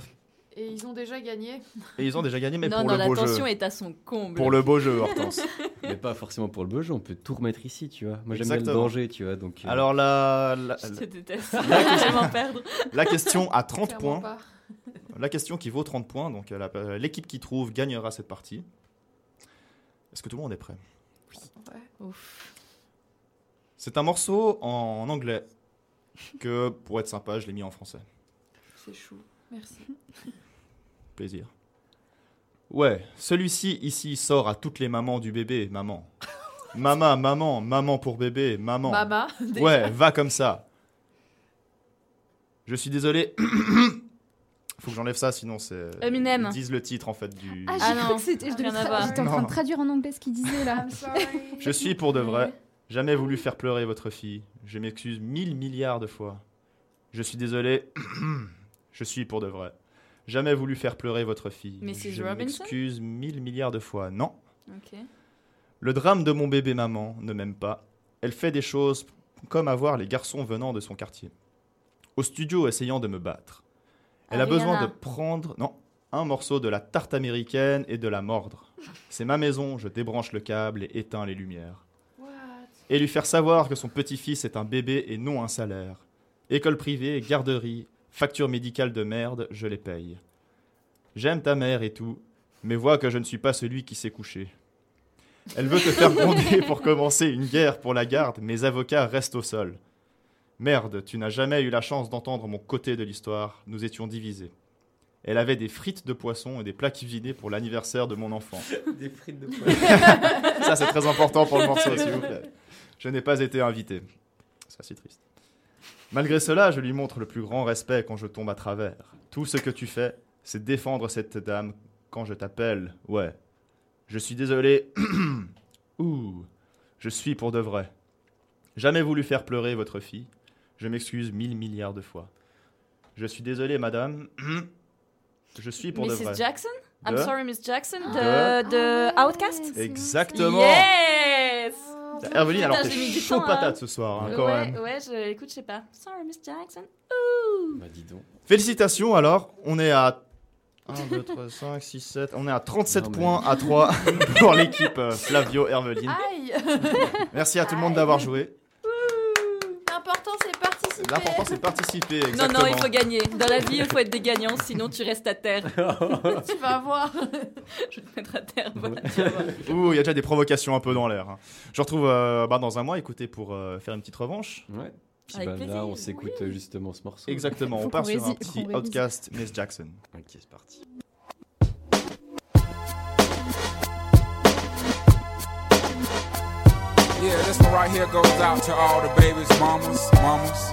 Speaker 14: Et ils ont déjà gagné.
Speaker 5: et ils ont déjà gagné, mais
Speaker 2: non,
Speaker 5: pour
Speaker 2: non,
Speaker 5: le
Speaker 2: la
Speaker 5: beau jeu.
Speaker 2: tension est à son comble.
Speaker 5: Pour le beau jeu, Hortense.
Speaker 3: Mais pas forcément pour le beau jeu, on peut tout remettre ici, tu vois. Moi j'aime bien le danger, tu vois. Donc, euh,
Speaker 5: Alors, la, la,
Speaker 2: Je te déteste.
Speaker 5: La
Speaker 2: perdre.
Speaker 5: la question à 30
Speaker 14: Clairement
Speaker 5: points.
Speaker 14: pas.
Speaker 5: La question qui vaut 30 points. Donc, euh, la- euh, l'équipe qui trouve gagnera cette partie. Est-ce que tout le monde est prêt?
Speaker 14: Ouais.
Speaker 2: Ouf.
Speaker 5: C'est un morceau en anglais que, pour être sympa, je l'ai mis en français.
Speaker 14: C'est chou. Merci.
Speaker 5: Plaisir. Ouais, celui-ci ici sort à toutes les mamans du bébé, maman. Maman, maman, maman pour bébé, maman.
Speaker 14: Mama, déjà.
Speaker 5: Ouais, va comme ça. Je suis désolé. Faut que j'enlève ça, sinon c'est.
Speaker 2: Eminem.
Speaker 5: Ils disent le titre en fait du.
Speaker 13: Ah, j'ai
Speaker 2: Ah
Speaker 13: cru
Speaker 2: non,
Speaker 13: que c'était. J'étais en train
Speaker 5: Non.
Speaker 13: de traduire en anglais ce qu'il disait là.
Speaker 5: Je suis pour de vrai. Jamais voulu faire pleurer votre fille. Je m'excuse mille milliards de fois. Je suis désolé. Je suis pour de vrai. Jamais voulu faire pleurer votre fille.
Speaker 2: Mrs.
Speaker 5: Je
Speaker 2: Robinson
Speaker 5: m'excuse mille milliards de fois. Non.
Speaker 2: Ok.
Speaker 5: Le drame de mon bébé maman ne m'aime pas. Elle fait des choses comme avoir les garçons venant de son quartier. Au studio essayant de me battre. Elle a besoin de prendre non, un morceau de la tarte américaine et de la mordre. C'est ma maison, je débranche le câble et éteins les lumières. Et lui faire savoir que son petit-fils est un bébé et non un salaire. École privée, garderie, facture médicale de merde, je les paye. J'aime ta mère et tout, mais vois que je ne suis pas celui qui s'est couché. Elle veut te faire gronder pour commencer une guerre pour la garde, mes avocats restent au sol. Merde, tu n'as jamais eu la chance d'entendre mon côté de l'histoire, nous étions divisés. Elle avait des frites de poisson et des plats cuisinés pour l'anniversaire de mon enfant.
Speaker 3: Des frites de poisson.
Speaker 5: Ça, c'est très important pour le morceau, s'il vous plaît. Je n'ai pas été invité. Ça, c'est triste. Malgré cela, je lui montre le plus grand respect quand je tombe à travers. Tout ce que tu fais, c'est défendre cette dame quand je t'appelle. Ouais. Je suis désolé. Ouh. Je suis pour de vrai. Jamais voulu faire pleurer votre fille. Je m'excuse mille milliards de fois. Je suis désolé, madame. Je suis pour de vrai.
Speaker 2: Mrs. Jackson? I'm sorry, Miss Jackson
Speaker 5: De-
Speaker 2: de, de Outcast?
Speaker 5: Exactement.
Speaker 2: Yes
Speaker 5: Herveline, alors t'es
Speaker 2: j'ai mis du
Speaker 5: chaud
Speaker 2: temps, hein.
Speaker 5: patate ce soir, hein, quand
Speaker 2: ouais,
Speaker 5: même.
Speaker 2: ouais, je, écoute, je sais pas. Sorry, Miss Jackson. Ouh.
Speaker 3: Bah dis donc.
Speaker 5: Félicitations alors, on est à 1, 2, 3, 5, 6, 7, on est à 37
Speaker 3: Non, mais-
Speaker 5: points à 3 pour l'équipe euh, Flavio Herveline.
Speaker 14: Aïe
Speaker 5: Merci à tout le monde d'avoir joué.
Speaker 14: L'important c'est
Speaker 5: de participer,
Speaker 2: Non,
Speaker 5: exactement.
Speaker 2: non, il faut gagner. Dans la vie, il faut être des gagnants, sinon tu restes à terre.
Speaker 14: tu vas voir.
Speaker 2: je vais te mettre à terre. voilà, tu vas voir.
Speaker 5: Ouh, il y a déjà des provocations un peu dans l'air. hein. Je retrouve euh, bah, dans un mois, écoutez, pour euh, faire une petite revanche.
Speaker 3: Ouais. Puis
Speaker 2: Avec
Speaker 3: bah,
Speaker 2: plaisir,
Speaker 3: là, on s'écoute justement ce morceau.
Speaker 5: Exactement,
Speaker 13: Faut
Speaker 5: on part sur un petit. Outcast Miss Jackson.
Speaker 3: Ok, c'est parti.
Speaker 17: Yeah, this one right here goes out to all the babies, mamas, mamas.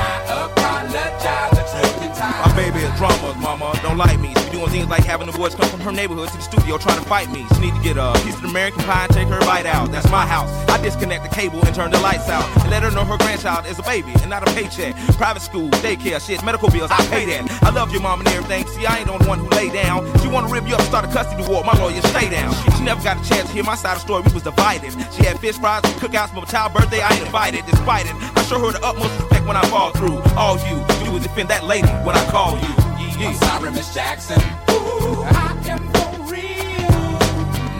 Speaker 18: My baby is drama, mama. Don't like me. She be doing things like having the boys come from her neighborhood to the studio trying to fight me. She need to get a piece of American pie and take her bite out. That's my house. I disconnect the cable and turn the lights out. And let her know her grandchild is a baby and not a paycheck. Private school, daycare, shit, medical bills, I pay that. I love your mom and everything. See, I ain't the only one who lay down. She wanna rip you up, start a custody war. My lawyer, stay down. She never got a chance to hear my side of the story. We was divided. She had fish fries and cookouts for my child's birthday. I ain't invited, despite it. I show her the utmost respect when I fall through. All you, you would defend that lady when I call you. Yeah.
Speaker 17: I'm sorry, Miss Jackson. Ooh, I am for real.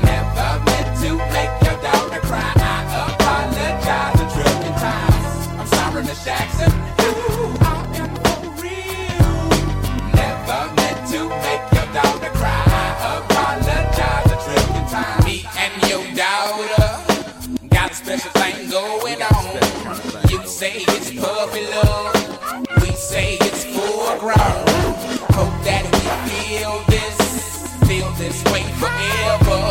Speaker 17: Never meant to make your daughter cry. I apologize a trillion times. I'm sorry, Miss Jackson. Ooh, I am for real. Never meant to make your daughter cry. I apologize a trillion times. Me and your daughter got a special thing going on. You say it's puppy love. Say it's full grown. Hope that we feel this, feel this way forever.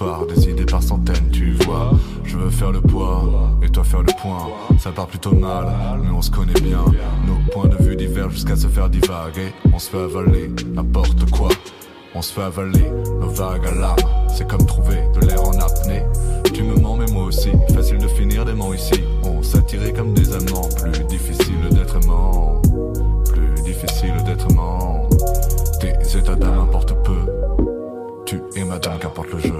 Speaker 19: Histoires, par centaines, tu vois. Je veux faire le poids et toi faire le point. Ça part plutôt mal, mais on se connaît bien. Nos points de vue divergent jusqu'à se faire divaguer. On se fait avaler n'importe quoi. On se fait avaler nos vagues à l'âme. C'est comme trouver de l'air en apnée. Tu me mens, mais moi aussi. Facile de finir des mots ici. On s'attirait comme des amants. Plus difficile d'être aimant. Plus difficile d'être aimant. Tes états d'âme importent peu. Tu es madame, qu'importe le jeu.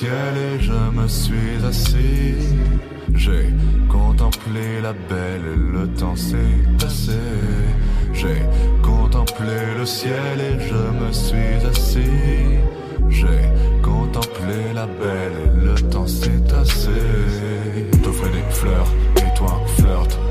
Speaker 19: Ciel et je me suis assis. J'ai contemplé la belle et le temps s'est passé. J'ai contemplé le ciel et je me suis assis. J'ai contemplé la belle et le temps s'est tassé. T'offrais des fleurs et toi un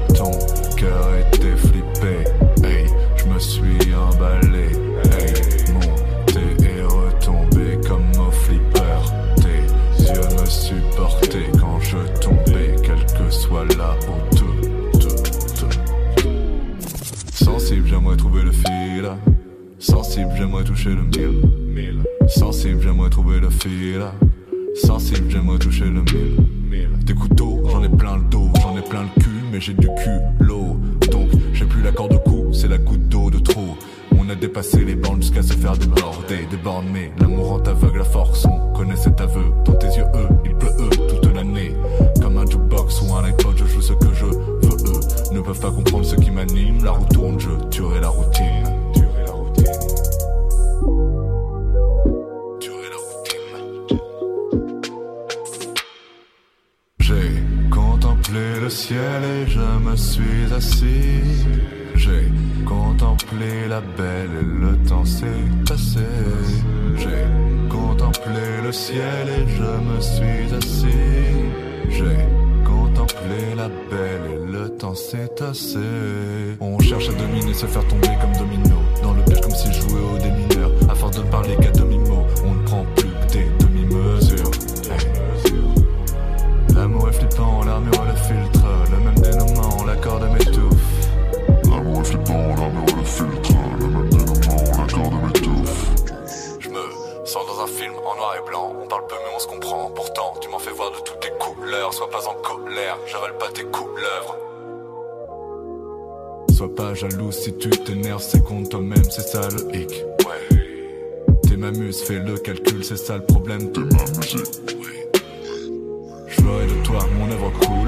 Speaker 19: le mille. Sensible, j'aimerais trouver le fil. Sensible, j'aimerais toucher le mille. Des couteaux, j'en ai plein le dos, j'en ai plein le cul, mais j'ai du cul, l'eau. Donc, j'ai plus la corde au cou, c'est la goutte d'eau de trop. On a dépassé les bornes jusqu'à se faire déborder, déborder. Mais l'amour en t'aveugle la force, on connaît cet aveu. Dans tes yeux, eux, il pleut eux toute l'année. Comme un jukebox ou un iPod, je joue ce que je veux, eux. Ne peuvent pas comprendre ce qui m'anime. La roue tourne, je tuerai la routine. J'ai contemplé la belle et le temps s'est passé. J'ai contemplé le ciel et je me suis assis. J'ai contemplé la belle et le temps s'est tassé. On cherche à dominer, se faire tomber comme domino. Dans le piège comme si je jouais au démineur. Pas jaloux si tu t'énerves, c'est contre toi-même, c'est ça le hic. Ouais. T'es m'amuses, fais le calcul, c'est ça le problème, t'es m'amuser. Je ferai de toi mon œuvre cool,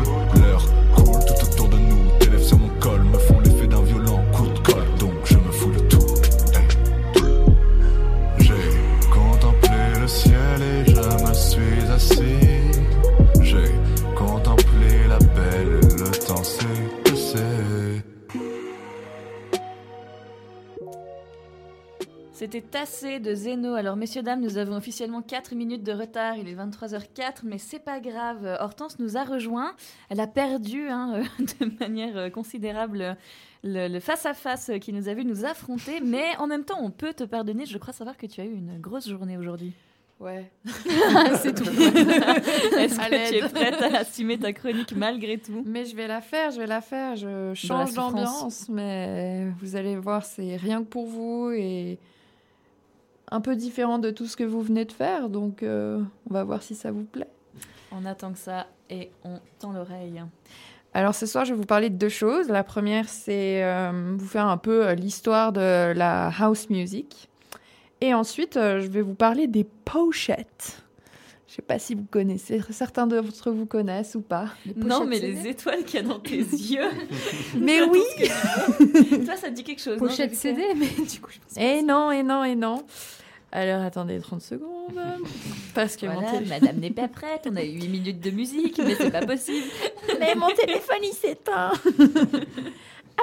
Speaker 2: C'était Tassé de Zeno. Alors, messieurs, dames, nous avons officiellement 4 minutes de retard. Il est 23h04, mais c'est pas grave. Hortense nous a rejoint. Elle a perdu hein, euh, de manière considérable le face-à-face qui nous a vu nous affronter. Mais en même temps, on peut te pardonner. Je crois savoir que tu as eu une grosse journée aujourd'hui.
Speaker 14: Ouais.
Speaker 2: c'est tout. Est-ce que tu es prête à assumer ta chronique malgré tout?
Speaker 14: Mais je vais la faire, je vais la faire. Je change d'ambiance, mais vous allez voir, c'est rien que pour vous et un peu différent de tout ce que vous venez de faire. Donc, euh, on va voir si ça vous plaît.
Speaker 2: On attend que ça et on tend l'oreille.
Speaker 14: Alors ce soir, je vais vous parler de deux choses. La première, c'est euh, vous faire un peu euh, l'histoire de la house music. Et ensuite, euh, je vais vous parler des pochettes. Je sais pas si vous connaissez, certains d'entre vous connaissent ou pas.
Speaker 2: Non, mais les étoiles qu'il y a dans tes yeux.
Speaker 14: Mais oui
Speaker 2: Toi, ça te dit quelque chose.
Speaker 13: Pochette
Speaker 2: non,
Speaker 13: CD, mais du coup, je pense
Speaker 14: Et non, et non, et non. Alors attendez 30 secondes. Parce que mon téléphone...
Speaker 2: madame n'est pas prête, on a eu 8 minutes de musique, mais c'est pas possible.
Speaker 14: Mais mon téléphone, il s'éteint.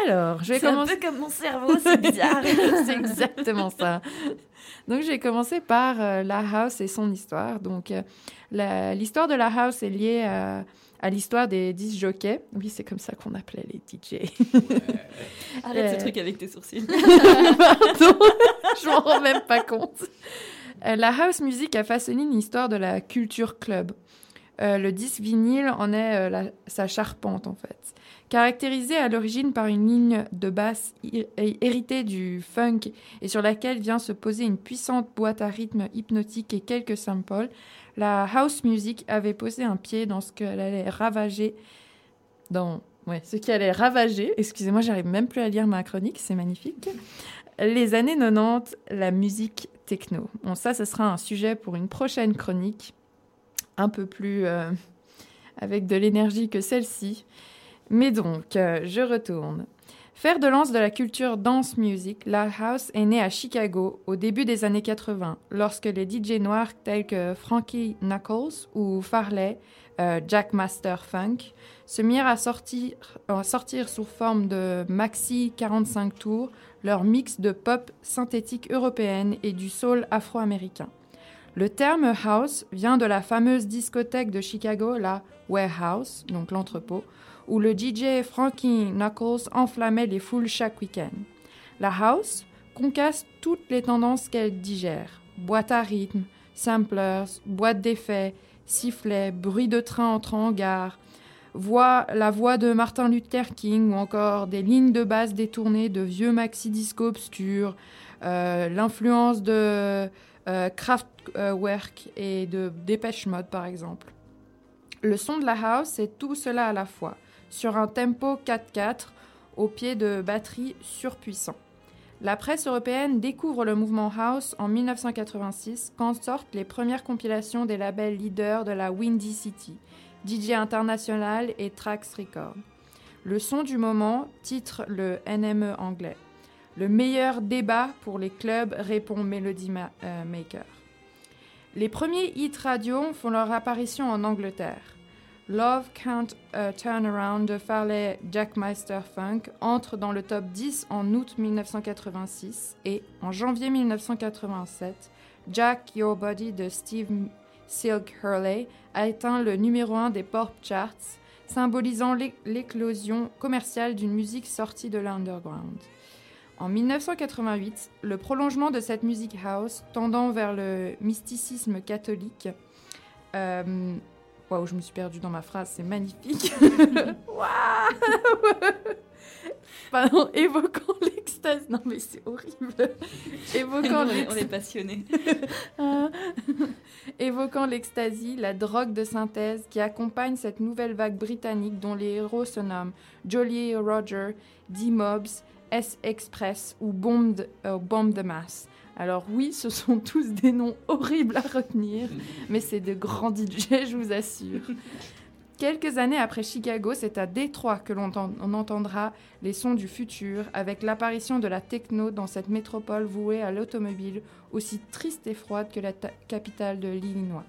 Speaker 14: Alors, je vais
Speaker 2: C'est un
Speaker 14: commencer.
Speaker 2: peu comme mon cerveau, c'est bizarre.
Speaker 14: c'est exactement ça. Donc, je vais commencer par euh, la house et son histoire. Donc, euh, l'histoire de la house est liée à, à l'histoire des disc jockeys. Oui, c'est comme ça qu'on appelait les DJ.
Speaker 2: Arrête
Speaker 14: Euh,
Speaker 2: ce truc avec tes sourcils.
Speaker 14: Pardon, je m'en rends même pas compte. Euh, la house music a façonné une histoire de la culture club. Le disque vinyle en est la- sa charpente en fait. Caractérisé à l'origine par une ligne de basse hé- héritée du funk et sur laquelle vient se poser une puissante boîte à rythme hypnotique et quelques samples, la house music avait posé un pied dans ce qu'elle allait ravager dans ouais, ce qui allait ravager, excusez-moi, j'arrive même plus à lire ma chronique, c'est magnifique. Les années 90, la musique techno. Bon, ça, ce sera un sujet pour une prochaine chronique, un peu plus euh, avec de l'énergie que celle-ci. Mais donc, euh, je retourne. Faire de lance de la culture dance music, la house est née à Chicago au début des années 80, lorsque les DJ noirs tels que Frankie Knuckles ou Farley, euh, Jack Master Funk, se mirent à sortir, à sortir sous forme de maxi 45 tours leur mix de pop synthétique européenne et du soul afro-américain. Le terme house vient de la fameuse discothèque de Chicago, la Warehouse, donc l'entrepôt, où le DJ Frankie Knuckles enflammait les foules chaque week-end. La house concasse toutes les tendances qu'elle digère. Boîte à rythme, samplers, boîte d'effets, sifflets, bruit de train entrant en gare, voix, la voix de Martin Luther King ou encore des lignes de basse détournées de vieux maxi-disco obscurs, euh, l'influence de euh, Kraftwerk et de Dépêche Mode par exemple. Le son de la house, c'est tout cela à la fois, sur un tempo 4-4 au pied de batteries surpuissants. La presse européenne découvre le mouvement house en 1986 quand sortent les premières compilations des labels leaders de la Windy City, DJ International et Trax Record. Le son du moment titre le NME anglais. Le meilleur débat pour les clubs répond Melody euh, Maker. Les premiers hits radio font leur apparition en Angleterre. Love Can't uh, Turn Around de Farley Jackmeister Funk entre dans le top 10 en août 1986 et en janvier 1987, Jack Your Body de Steve Silk Hurley a atteint le numéro 1 des pop charts, symbolisant l'é- l'éclosion commerciale d'une musique sortie de l'underground. En 1988, le prolongement de cette musique house tendant vers le mysticisme catholique. Euh, Waouh, je me suis perdue dans ma phrase, c'est magnifique. Waouh Pardon, évoquant l'extase. Non, mais c'est horrible. Évoquant
Speaker 2: on, est,
Speaker 14: l'ex-
Speaker 2: on est passionnés.
Speaker 14: Ah. Évoquant l'ecstasy, la drogue de synthèse qui accompagne cette nouvelle vague britannique dont les héros se nomment Jolly Roger, D-Mobs, S-Express ou Bomb de, euh, Bomb de Mass. Alors oui, ce sont tous des noms horribles à retenir, mais c'est de grands DJ, je vous assure. Quelques années après Chicago, c'est à Détroit que l'on entend- on entendra les sons du futur, avec l'apparition de la techno dans cette métropole vouée à l'automobile, aussi triste et froide que la ta- capitale de l'Illinois.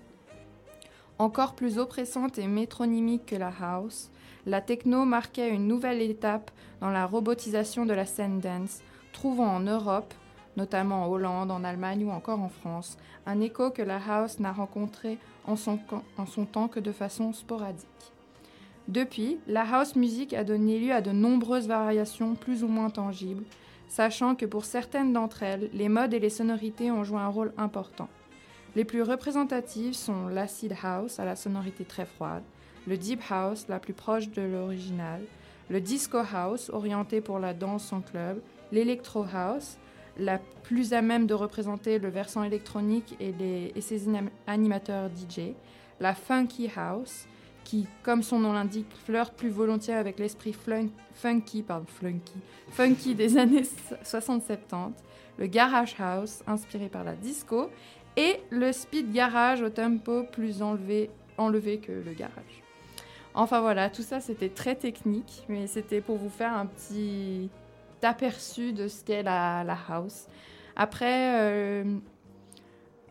Speaker 14: Encore plus oppressante et métronymique que la house, la techno marquait une nouvelle étape dans la robotisation de la scène dance, trouvant en Europe, notamment en Hollande, en Allemagne ou encore en France, un écho que la house n'a rencontré en son, temps que de façon sporadique. Depuis, la house music a donné lieu à de nombreuses variations plus ou moins tangibles, sachant que pour certaines d'entre elles, les modes et les sonorités ont joué un rôle important. Les plus représentatives sont l'acid house à la sonorité très froide, le deep house la plus proche de l'original, le disco house orienté pour la danse en club, l'électro house la plus à même de représenter le versant électronique et, les- et ses anim- animateurs DJ, la funky house qui, comme son nom l'indique, flirte plus volontiers avec l'esprit funky, pardon, funky des années 60-70, le garage house inspiré par la disco et le speed garage au tempo plus enlevé, enlevé que le garage. Enfin voilà, tout ça c'était très technique, mais c'était pour vous faire un petit aperçu de ce qu'est la, house. Après, euh,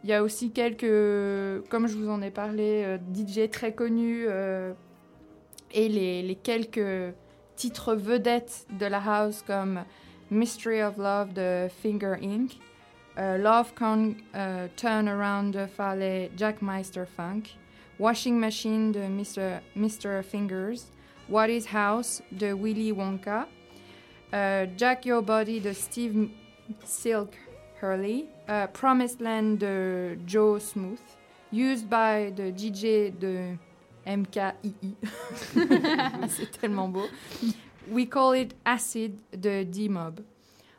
Speaker 14: il y a aussi quelques, comme je vous en ai parlé, euh, DJ très connus euh, et les, quelques titres vedettes de la house comme Mystery of Love de Finger Inc., Love Can Turn Around de Jack Meister Funk, Washing Machine de Mr. Mr. Fingers, What is House de Willy Wonka, euh, Jack Your Body de Steve Silk Hurley, euh, Promised Land de Joe Smooth, Used by de DJ de MKII. C'est tellement beau. We Call It Acid de D-Mob.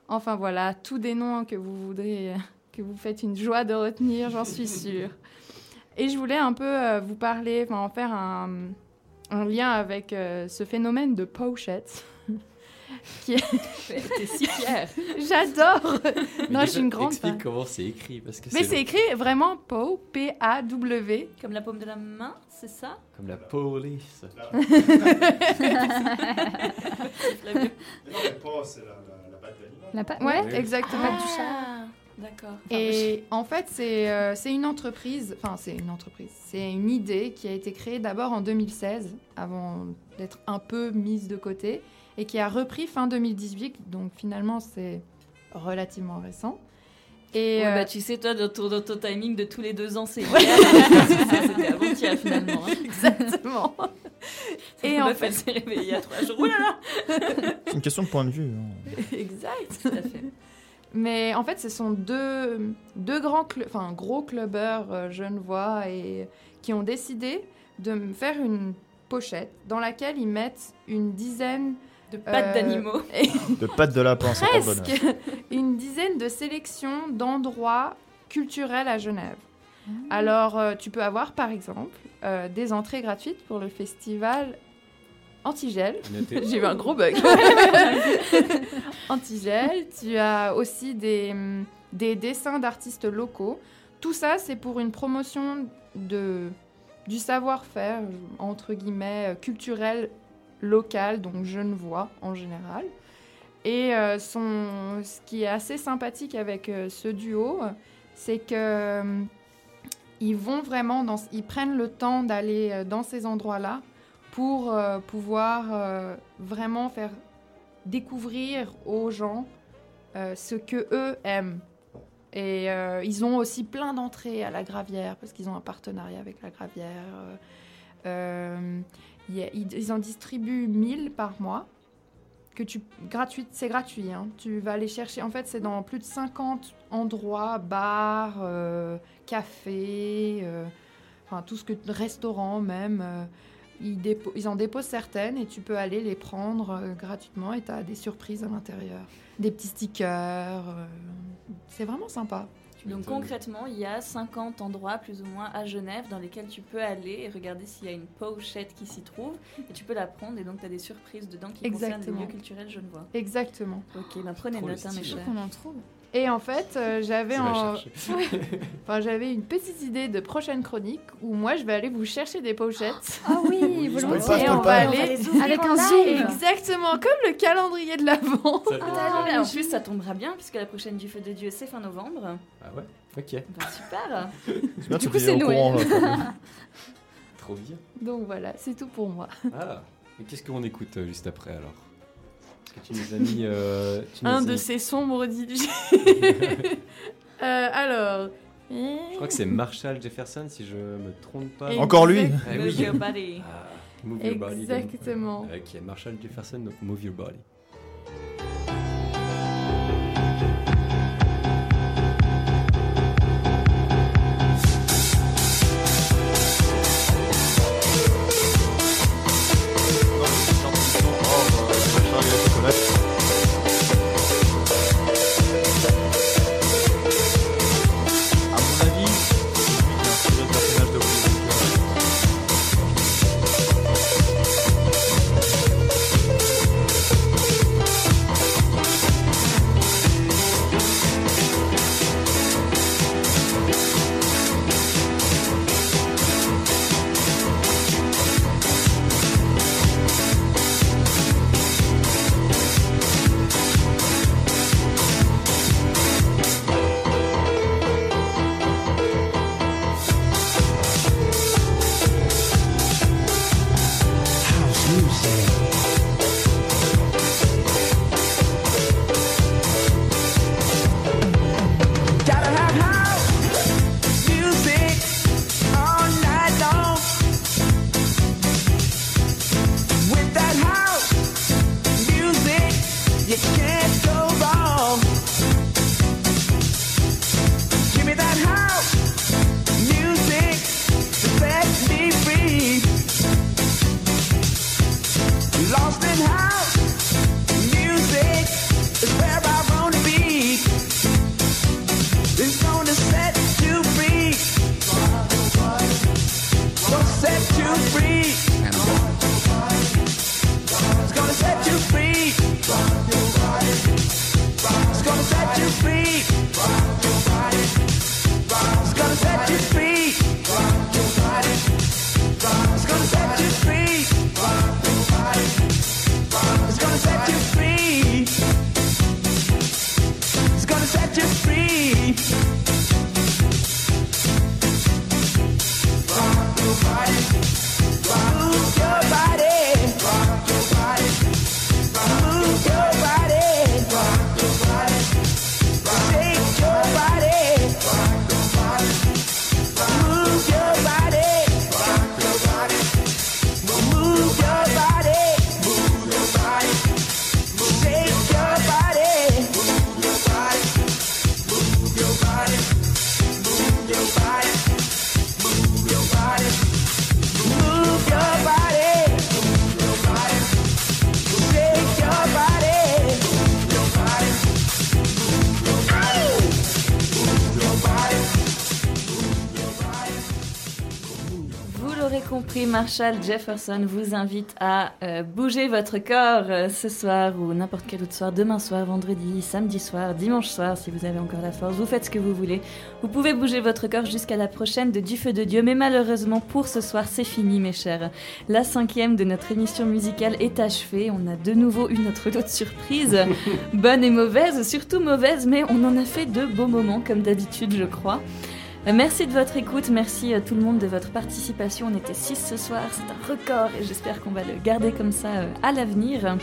Speaker 14: Enfin voilà, tous des noms que vous voudrez, que vous faites une joie de retenir, j'en suis sûre. Et je voulais un peu euh, vous parler, enfin en faire un, lien avec euh, ce phénomène de pochette. Qui est...
Speaker 2: T'es si fière.
Speaker 14: J'adore Non,
Speaker 3: Mais
Speaker 14: je suis une
Speaker 3: déjà,
Speaker 14: grande
Speaker 3: Explique
Speaker 14: fan.
Speaker 3: comment c'est écrit. Parce que
Speaker 14: Mais c'est écrit vraiment PO, P-A-W.
Speaker 2: Comme la paume de la main, c'est ça?
Speaker 3: Comme la police.
Speaker 13: La
Speaker 14: Ouais,
Speaker 13: Oui.
Speaker 14: exactement.
Speaker 13: La patte du chat.
Speaker 2: Ah, d'accord.
Speaker 14: Et en fait, c'est euh, c'est une entreprise, enfin c'est une entreprise, c'est une idée qui a été créée d'abord en 2016, avant d'être un peu mise de côté, et qui a repris fin 2018, donc finalement c'est relativement récent. Et
Speaker 2: Ouais,
Speaker 14: euh,
Speaker 2: bah, tu sais, toi, dans ton, dans ton timing de tous les deux ans, c'est hier. C'était avant-hier, finalement. hein.
Speaker 14: Exactement.
Speaker 2: Et
Speaker 14: en
Speaker 2: fait, s'est réveillée il y a trois jours.
Speaker 5: C'est une question de point de vue. hein.
Speaker 14: exact.
Speaker 2: Tout à fait.
Speaker 14: Mais en fait, ce sont deux, deux grands, cl- enfin gros clubbers euh, genevois et qui ont décidé de faire une pochette dans laquelle ils mettent une dizaine
Speaker 2: de pattes d'animaux.
Speaker 5: De pattes de lapin, c'est pas bonheur.
Speaker 14: Presque une dizaine de sélections d'endroits culturels à Genève. Alors, euh, tu peux avoir par exemple euh, des entrées gratuites pour le festival Antigel. J'ai eu un gros bug. Antigel, tu as aussi des, hum, des dessins d'artistes locaux. Tout ça, c'est pour une promotion de, du savoir-faire, entre guillemets, euh, culturel local, donc genevois en général. Et euh, son, ce qui est assez sympathique avec euh, ce duo, c'est que hum, ils prennent le temps d'aller euh, dans ces endroits-là pour euh, pouvoir euh, vraiment faire découvrir aux gens euh, ce que eux aiment. Et euh, ils ont aussi plein d'entrées à la Gravière parce qu'ils ont un partenariat avec la Gravière. Ils, en distribuent 1000 par mois. Que tu, gratuit, c'est gratuit. hein. Tu vas aller chercher. En fait, c'est dans plus de 50 endroits, bars, euh, cafés, euh, tout ce que restaurants même. euh, ils, ils en déposent certaines et tu peux aller les prendre gratuitement et tu as des surprises à l'intérieur. Des petits stickers. c'est vraiment sympa.
Speaker 2: Donc concrètement, il y a 50 endroits plus ou moins à Genève dans lesquels tu peux aller et regarder s'il y a une pochette qui s'y trouve et tu peux la prendre et donc tu as des surprises dedans qui concernent les
Speaker 14: Exactement.
Speaker 2: lieux culturels genevois.
Speaker 14: Exactement.
Speaker 2: Ok, ben prenez note, hein, mes chers.
Speaker 13: On en trouve.
Speaker 14: Et en fait, euh, j'avais en- enfin, j'avais une petite idée de prochaine chronique où moi je vais aller vous chercher des pochettes.
Speaker 13: Ah oui, volontiers.
Speaker 14: Et on
Speaker 5: pas.
Speaker 14: va
Speaker 5: On va
Speaker 14: aller
Speaker 13: Avec un zoom.
Speaker 14: Exactement, comme le calendrier de l'avant.
Speaker 2: Ah, en plus, ça tombera bien puisque la prochaine du Feu de Dieu, c'est fin novembre.
Speaker 15: Ah ouais Ok.
Speaker 2: Ben, super.
Speaker 5: bien,
Speaker 2: du coup,
Speaker 5: es
Speaker 2: c'est Noël.
Speaker 5: courant, là,
Speaker 15: Trop bien.
Speaker 14: Donc voilà, c'est tout pour moi.
Speaker 15: Ah, et qu'est-ce qu'on écoute euh, juste après alors? Parce que tu nous as mis. euh, tu nous
Speaker 14: Un
Speaker 15: as
Speaker 14: de
Speaker 15: mis-
Speaker 14: ces sombres DJ. Euh, alors.
Speaker 15: Je crois que c'est Marshall Jefferson si je me trompe pas.
Speaker 5: Encore lui
Speaker 15: Ah oui.
Speaker 2: Move your body.
Speaker 15: Ah, Move Your Body. de-
Speaker 14: Exactement.
Speaker 15: Ok, Marshall Jefferson, donc Move Your Body.
Speaker 2: Marshall Jefferson vous invite à euh, bouger votre corps euh, ce soir ou n'importe quel autre soir, demain soir, vendredi, samedi soir, dimanche soir, si vous avez encore la force. Vous faites ce que vous voulez. Vous pouvez bouger votre corps jusqu'à la prochaine de Du Feu de Dieu, mais malheureusement pour ce soir, c'est fini, mes chers. La cinquième de notre émission musicale est achevée. On a de nouveau eu notre lot de surprises, bonnes et mauvaises, surtout mauvaises, mais on en a fait de beaux moments, comme d'habitude, je crois. Euh, Merci de votre écoute, merci à tout le monde de votre participation. On était 6 ce soir, c'est un record et j'espère qu'on va le garder comme ça euh, à l'avenir.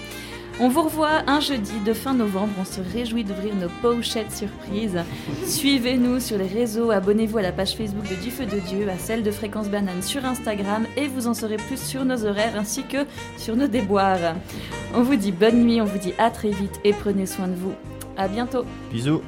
Speaker 2: On vous revoit un jeudi de fin novembre, on se réjouit d'ouvrir nos pochettes surprises. Suivez-nous sur les réseaux, abonnez-vous à la page Facebook de Du Feu de Dieu, à celle de Fréquence Banane sur Instagram et vous en saurez plus sur nos horaires ainsi que sur nos déboires. On vous dit bonne nuit, on vous dit à très vite et prenez soin de vous. À bientôt.
Speaker 5: Bisous.